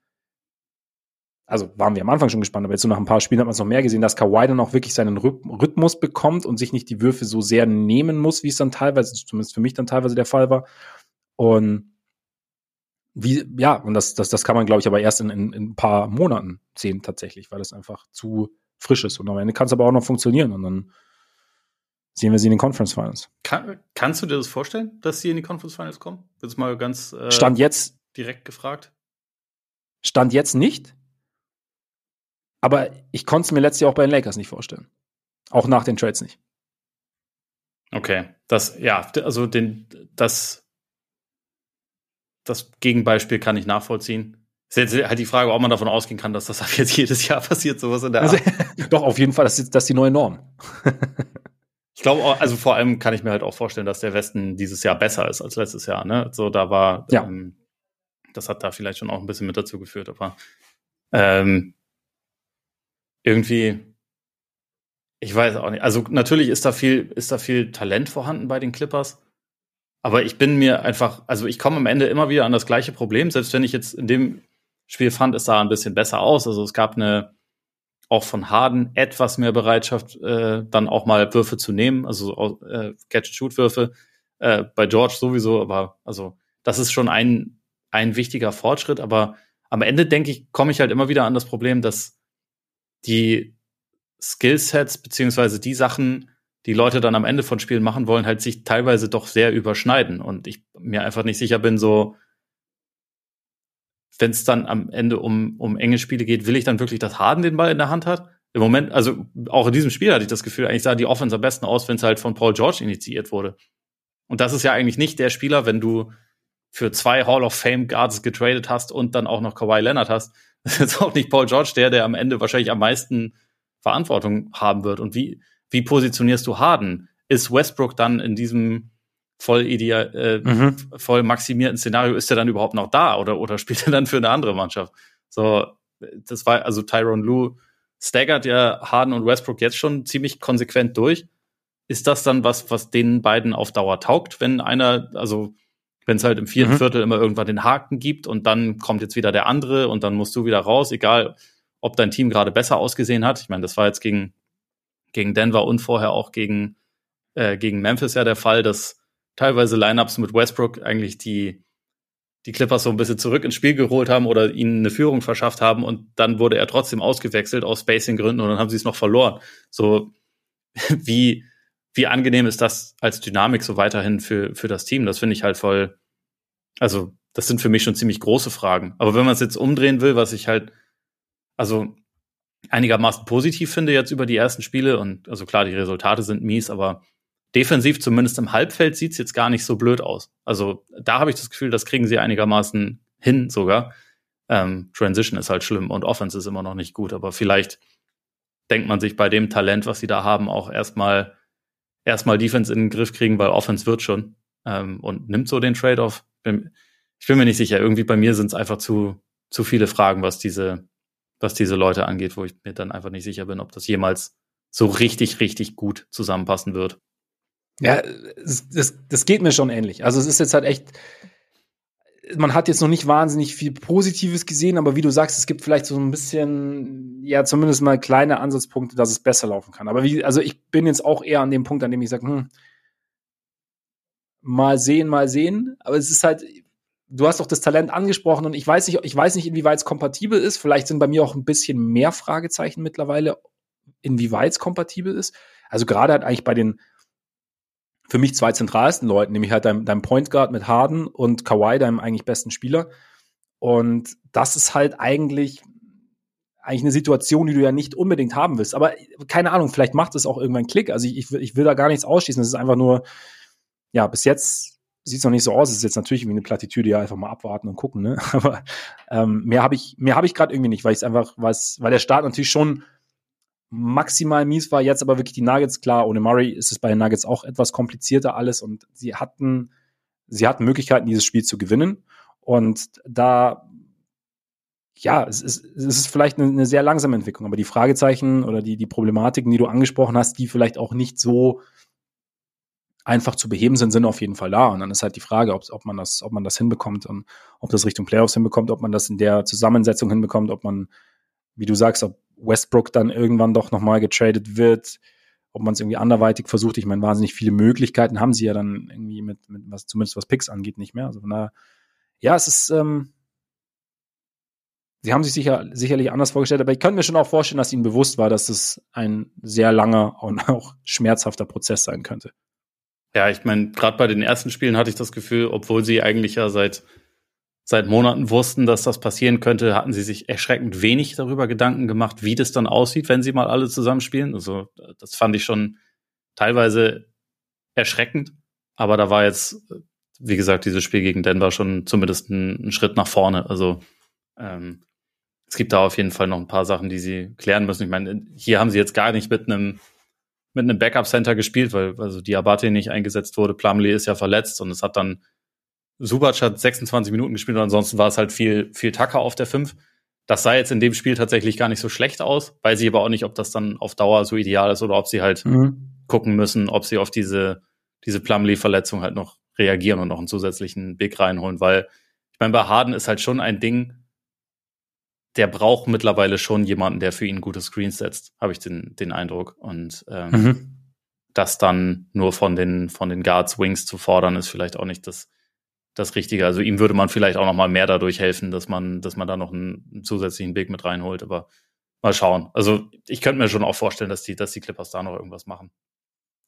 also waren wir am Anfang schon gespannt, aber jetzt so nach ein paar Spielen hat man es noch mehr gesehen, dass Kawhi dann auch wirklich seinen Rhythmus bekommt und sich nicht die Würfe so sehr nehmen muss, wie es dann teilweise, zumindest für mich dann teilweise der Fall war. Und wie, ja, und das, das, das kann man, glaube ich, aber erst in, in, in, ein paar Monaten sehen tatsächlich, weil es einfach zu frisch ist. Und am Ende kann es aber auch noch funktionieren und dann sehen wir sie in den Conference Finals. Kann, kannst du dir das vorstellen, dass sie in die Conference Finals kommen? Jetzt mal ganz äh, Stand jetzt direkt gefragt. Stand jetzt nicht. Aber ich konnte es mir letztes Jahr auch bei den Lakers nicht vorstellen. Auch nach den Trades nicht. Okay, das, ja, also den, das, das Gegenbeispiel kann ich nachvollziehen. Ist jetzt halt die Frage, ob man davon ausgehen kann, dass das ab jetzt jedes Jahr passiert, sowas in der also, Doch, auf jeden Fall, das ist, das ist die neue Norm. ich glaube, also vor allem kann ich mir halt auch vorstellen, dass der Westen dieses Jahr besser ist als letztes Jahr. Ne? So, da war, ja. ähm, das hat da vielleicht schon auch ein bisschen mit dazu geführt, aber ähm, irgendwie, ich weiß auch nicht. Also natürlich ist da viel, ist da viel Talent vorhanden bei den Clippers. Aber ich bin mir einfach, also ich komme am Ende immer wieder an das gleiche Problem, selbst wenn ich jetzt in dem Spiel fand, es sah ein bisschen besser aus. Also es gab eine, auch von Harden etwas mehr Bereitschaft, äh, dann auch mal Würfe zu nehmen, also äh, Catch-and-Shoot-Würfe. Äh, bei George sowieso, aber also das ist schon ein, ein wichtiger Fortschritt. Aber am Ende denke ich, komme ich halt immer wieder an das Problem, dass die Skillsets beziehungsweise die Sachen, die Leute dann am Ende von Spielen machen wollen, halt sich teilweise doch sehr überschneiden und ich mir einfach nicht sicher bin, so wenn es dann am Ende um, um enge Spiele geht, will ich dann wirklich, dass Harden den Ball in der Hand hat? Im Moment, also auch in diesem Spiel hatte ich das Gefühl, eigentlich sah die Offense am besten aus, wenn es halt von Paul George initiiert wurde. Und das ist ja eigentlich nicht der Spieler, wenn du für zwei Hall of Fame Guards getradet hast und dann auch noch Kawhi Leonard hast, das ist jetzt auch nicht Paul George der, der am Ende wahrscheinlich am meisten Verantwortung haben wird. Und wie, wie positionierst du Harden? Ist Westbrook dann in diesem voll ideal, äh, mhm. voll maximierten Szenario, ist er dann überhaupt noch da oder, oder spielt er dann für eine andere Mannschaft? So, das war, also Tyron Lue staggert ja Harden und Westbrook jetzt schon ziemlich konsequent durch. Ist das dann was, was den beiden auf Dauer taugt, wenn einer, also wenn es halt im vierten mhm. Viertel immer irgendwann den Haken gibt und dann kommt jetzt wieder der andere und dann musst du wieder raus, egal ob dein Team gerade besser ausgesehen hat. Ich meine, das war jetzt gegen, gegen Denver und vorher auch gegen, äh, gegen Memphis ja der Fall, dass teilweise Lineups mit Westbrook eigentlich die, die Clippers so ein bisschen zurück ins Spiel geholt haben oder ihnen eine Führung verschafft haben und dann wurde er trotzdem ausgewechselt aus Spacing-Gründen und dann haben sie es noch verloren. So wie, wie angenehm ist das als Dynamik so weiterhin für, für das Team? Das finde ich halt voll, also das sind für mich schon ziemlich große Fragen. Aber wenn man es jetzt umdrehen will, was ich halt, also einigermaßen positiv finde jetzt über die ersten Spiele und also klar, die Resultate sind mies, aber defensiv zumindest im Halbfeld sieht es jetzt gar nicht so blöd aus. Also da habe ich das Gefühl, das kriegen sie einigermaßen hin sogar. Ähm, Transition ist halt schlimm und Offense ist immer noch nicht gut, aber vielleicht denkt man sich bei dem Talent, was sie da haben, auch erstmal erstmal Defense in den Griff kriegen, weil Offense wird schon ähm, und nimmt so den Trade-off. Ich bin mir nicht sicher. Irgendwie bei mir sind es einfach zu, zu viele Fragen, was diese, was diese Leute angeht, wo ich mir dann einfach nicht sicher bin, ob das jemals so richtig, richtig gut zusammenpassen wird. Ja, das, das, geht mir schon ähnlich. Also es ist jetzt halt echt, man hat jetzt noch nicht wahnsinnig viel Positives gesehen, aber wie du sagst, es gibt vielleicht so ein bisschen, ja, zumindest mal kleine Ansatzpunkte, dass es besser laufen kann. Aber wie, also ich bin jetzt auch eher an dem Punkt, an dem ich sage, hm, mal sehen, mal sehen. Aber es ist halt, du hast doch das Talent angesprochen und ich weiß nicht, ich weiß nicht, inwieweit es kompatibel ist. Vielleicht sind bei mir auch ein bisschen mehr Fragezeichen mittlerweile, inwieweit es kompatibel ist. Also gerade halt eigentlich bei den für mich zwei zentralsten Leuten, nämlich halt deinem, deinem Point Guard mit Harden und Kawhi, deinem eigentlich besten Spieler. Und das ist halt eigentlich eigentlich eine Situation, die du ja nicht unbedingt haben willst. Aber keine Ahnung, vielleicht macht es auch irgendwann Klick. Also ich, ich, will, ich will da gar nichts ausschließen. Es ist einfach nur, ja, bis jetzt sieht es noch nicht so aus. Es ist jetzt natürlich wie eine Plattitüde, ja, einfach mal abwarten und gucken, ne? Aber ähm, mehr habe ich, mehr habe ich gerade irgendwie nicht, weil ich einfach, was, weil der Start natürlich schon maximal mies war. Jetzt aber wirklich die Nuggets. Klar, ohne Murray ist es bei den Nuggets auch etwas komplizierter alles und sie hatten, sie hatten Möglichkeiten, dieses Spiel zu gewinnen. Und da, ja, es ist, es ist vielleicht eine, eine sehr langsame Entwicklung, aber die Fragezeichen oder die, die Problematiken, die du angesprochen hast, die vielleicht auch nicht so einfach zu beheben sind, sind auf jeden Fall da. Und dann ist halt die Frage, ob, ob man das, ob man das hinbekommt und ob das Richtung Playoffs hinbekommt, ob man das in der Zusammensetzung hinbekommt, ob man, wie du sagst, ob Westbrook dann irgendwann doch nochmal getradet wird, ob man es irgendwie anderweitig versucht. Ich meine, wahnsinnig viele Möglichkeiten haben sie ja dann irgendwie mit, mit was, zumindest was Picks angeht, nicht mehr. Also von daher, ja, es ist, ähm, sie haben sich sicher, sicherlich anders vorgestellt, aber ich könnte mir schon auch vorstellen, dass ihnen bewusst war, dass es ein sehr langer und auch schmerzhafter Prozess sein könnte. Ja, ich meine, gerade bei den ersten Spielen hatte ich das Gefühl, obwohl sie eigentlich ja seit seit Monaten wussten, dass das passieren könnte, hatten sie sich erschreckend wenig darüber Gedanken gemacht, wie das dann aussieht, wenn sie mal alle zusammenspielen. Also das fand ich schon teilweise erschreckend. Aber da war jetzt, wie gesagt, dieses Spiel gegen Denver schon zumindest ein, ein Schritt nach vorne. Also ähm, es gibt da auf jeden Fall noch ein paar Sachen, die sie klären müssen. Ich meine, hier haben sie jetzt gar nicht mit einem mit einem Backup Center gespielt, weil also Diabate nicht eingesetzt wurde. Plumlee ist ja verletzt und es hat dann Subac hat 26 Minuten gespielt und ansonsten war es halt viel, viel Tacker auf der 5. Das sah jetzt in dem Spiel tatsächlich gar nicht so schlecht aus. Weiß ich aber auch nicht, ob das dann auf Dauer so ideal ist oder ob sie halt mhm. gucken müssen, ob sie auf diese, diese Plumlee-Verletzung halt noch reagieren und noch einen zusätzlichen Big reinholen, weil ich meine, bei Harden ist halt schon ein Ding, der braucht mittlerweile schon jemanden, der für ihn gute Screens setzt, habe ich den, den Eindruck. Und ähm, mhm. das dann nur von den, von den Guards Wings zu fordern, ist vielleicht auch nicht das, das Richtige. Also ihm würde man vielleicht auch noch mal mehr dadurch helfen, dass man, dass man da noch einen, einen zusätzlichen Big mit reinholt. Aber mal schauen. Also ich könnte mir schon auch vorstellen, dass die, dass die Clippers da noch irgendwas machen.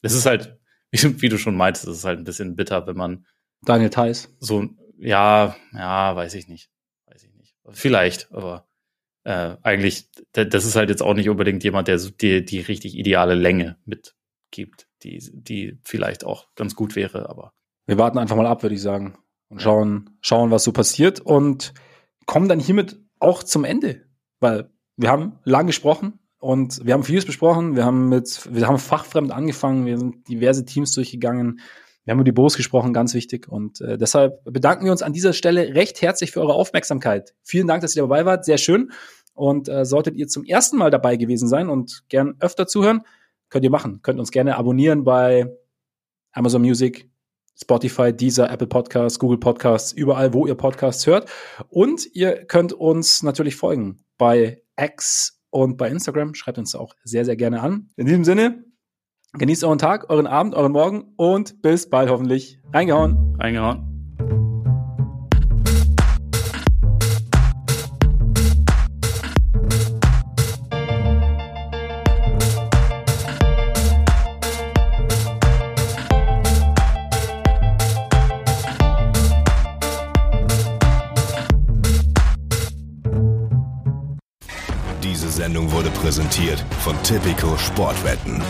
Es ist halt, wie du schon meintest, es ist halt ein bisschen bitter, wenn man Daniel Theiss. So, ja, ja, weiß ich nicht. Weiß ich nicht. Vielleicht, aber äh, eigentlich, das ist halt jetzt auch nicht unbedingt jemand, der die, die richtig ideale Länge mitgibt, die, die vielleicht auch ganz gut wäre, aber. Wir warten einfach mal ab, würde ich sagen und schauen, schauen, was so passiert und kommen dann hiermit auch zum Ende, weil wir haben lang gesprochen und wir haben vieles besprochen. Wir haben mit, wir haben fachfremd angefangen. Wir sind diverse Teams durchgegangen. Wir haben über die Bos gesprochen, ganz wichtig. Und äh, deshalb bedanken wir uns an dieser Stelle recht herzlich für eure Aufmerksamkeit. Vielen Dank, dass ihr dabei wart. Sehr schön. Und äh, solltet ihr zum ersten Mal dabei gewesen sein und gern öfter zuhören, könnt ihr machen. Könnt uns gerne abonnieren bei Amazon Music, Spotify, Deezer, Apple Podcasts, Google Podcasts, überall, wo ihr Podcasts hört. Und ihr könnt uns natürlich folgen bei X und bei Instagram. Schreibt uns auch sehr, sehr gerne an. In diesem Sinne, genießt euren Tag, euren Abend, euren Morgen und bis bald hoffentlich. Reingehauen. Reingehauen. Präsentiert von Tipico Sportwetten.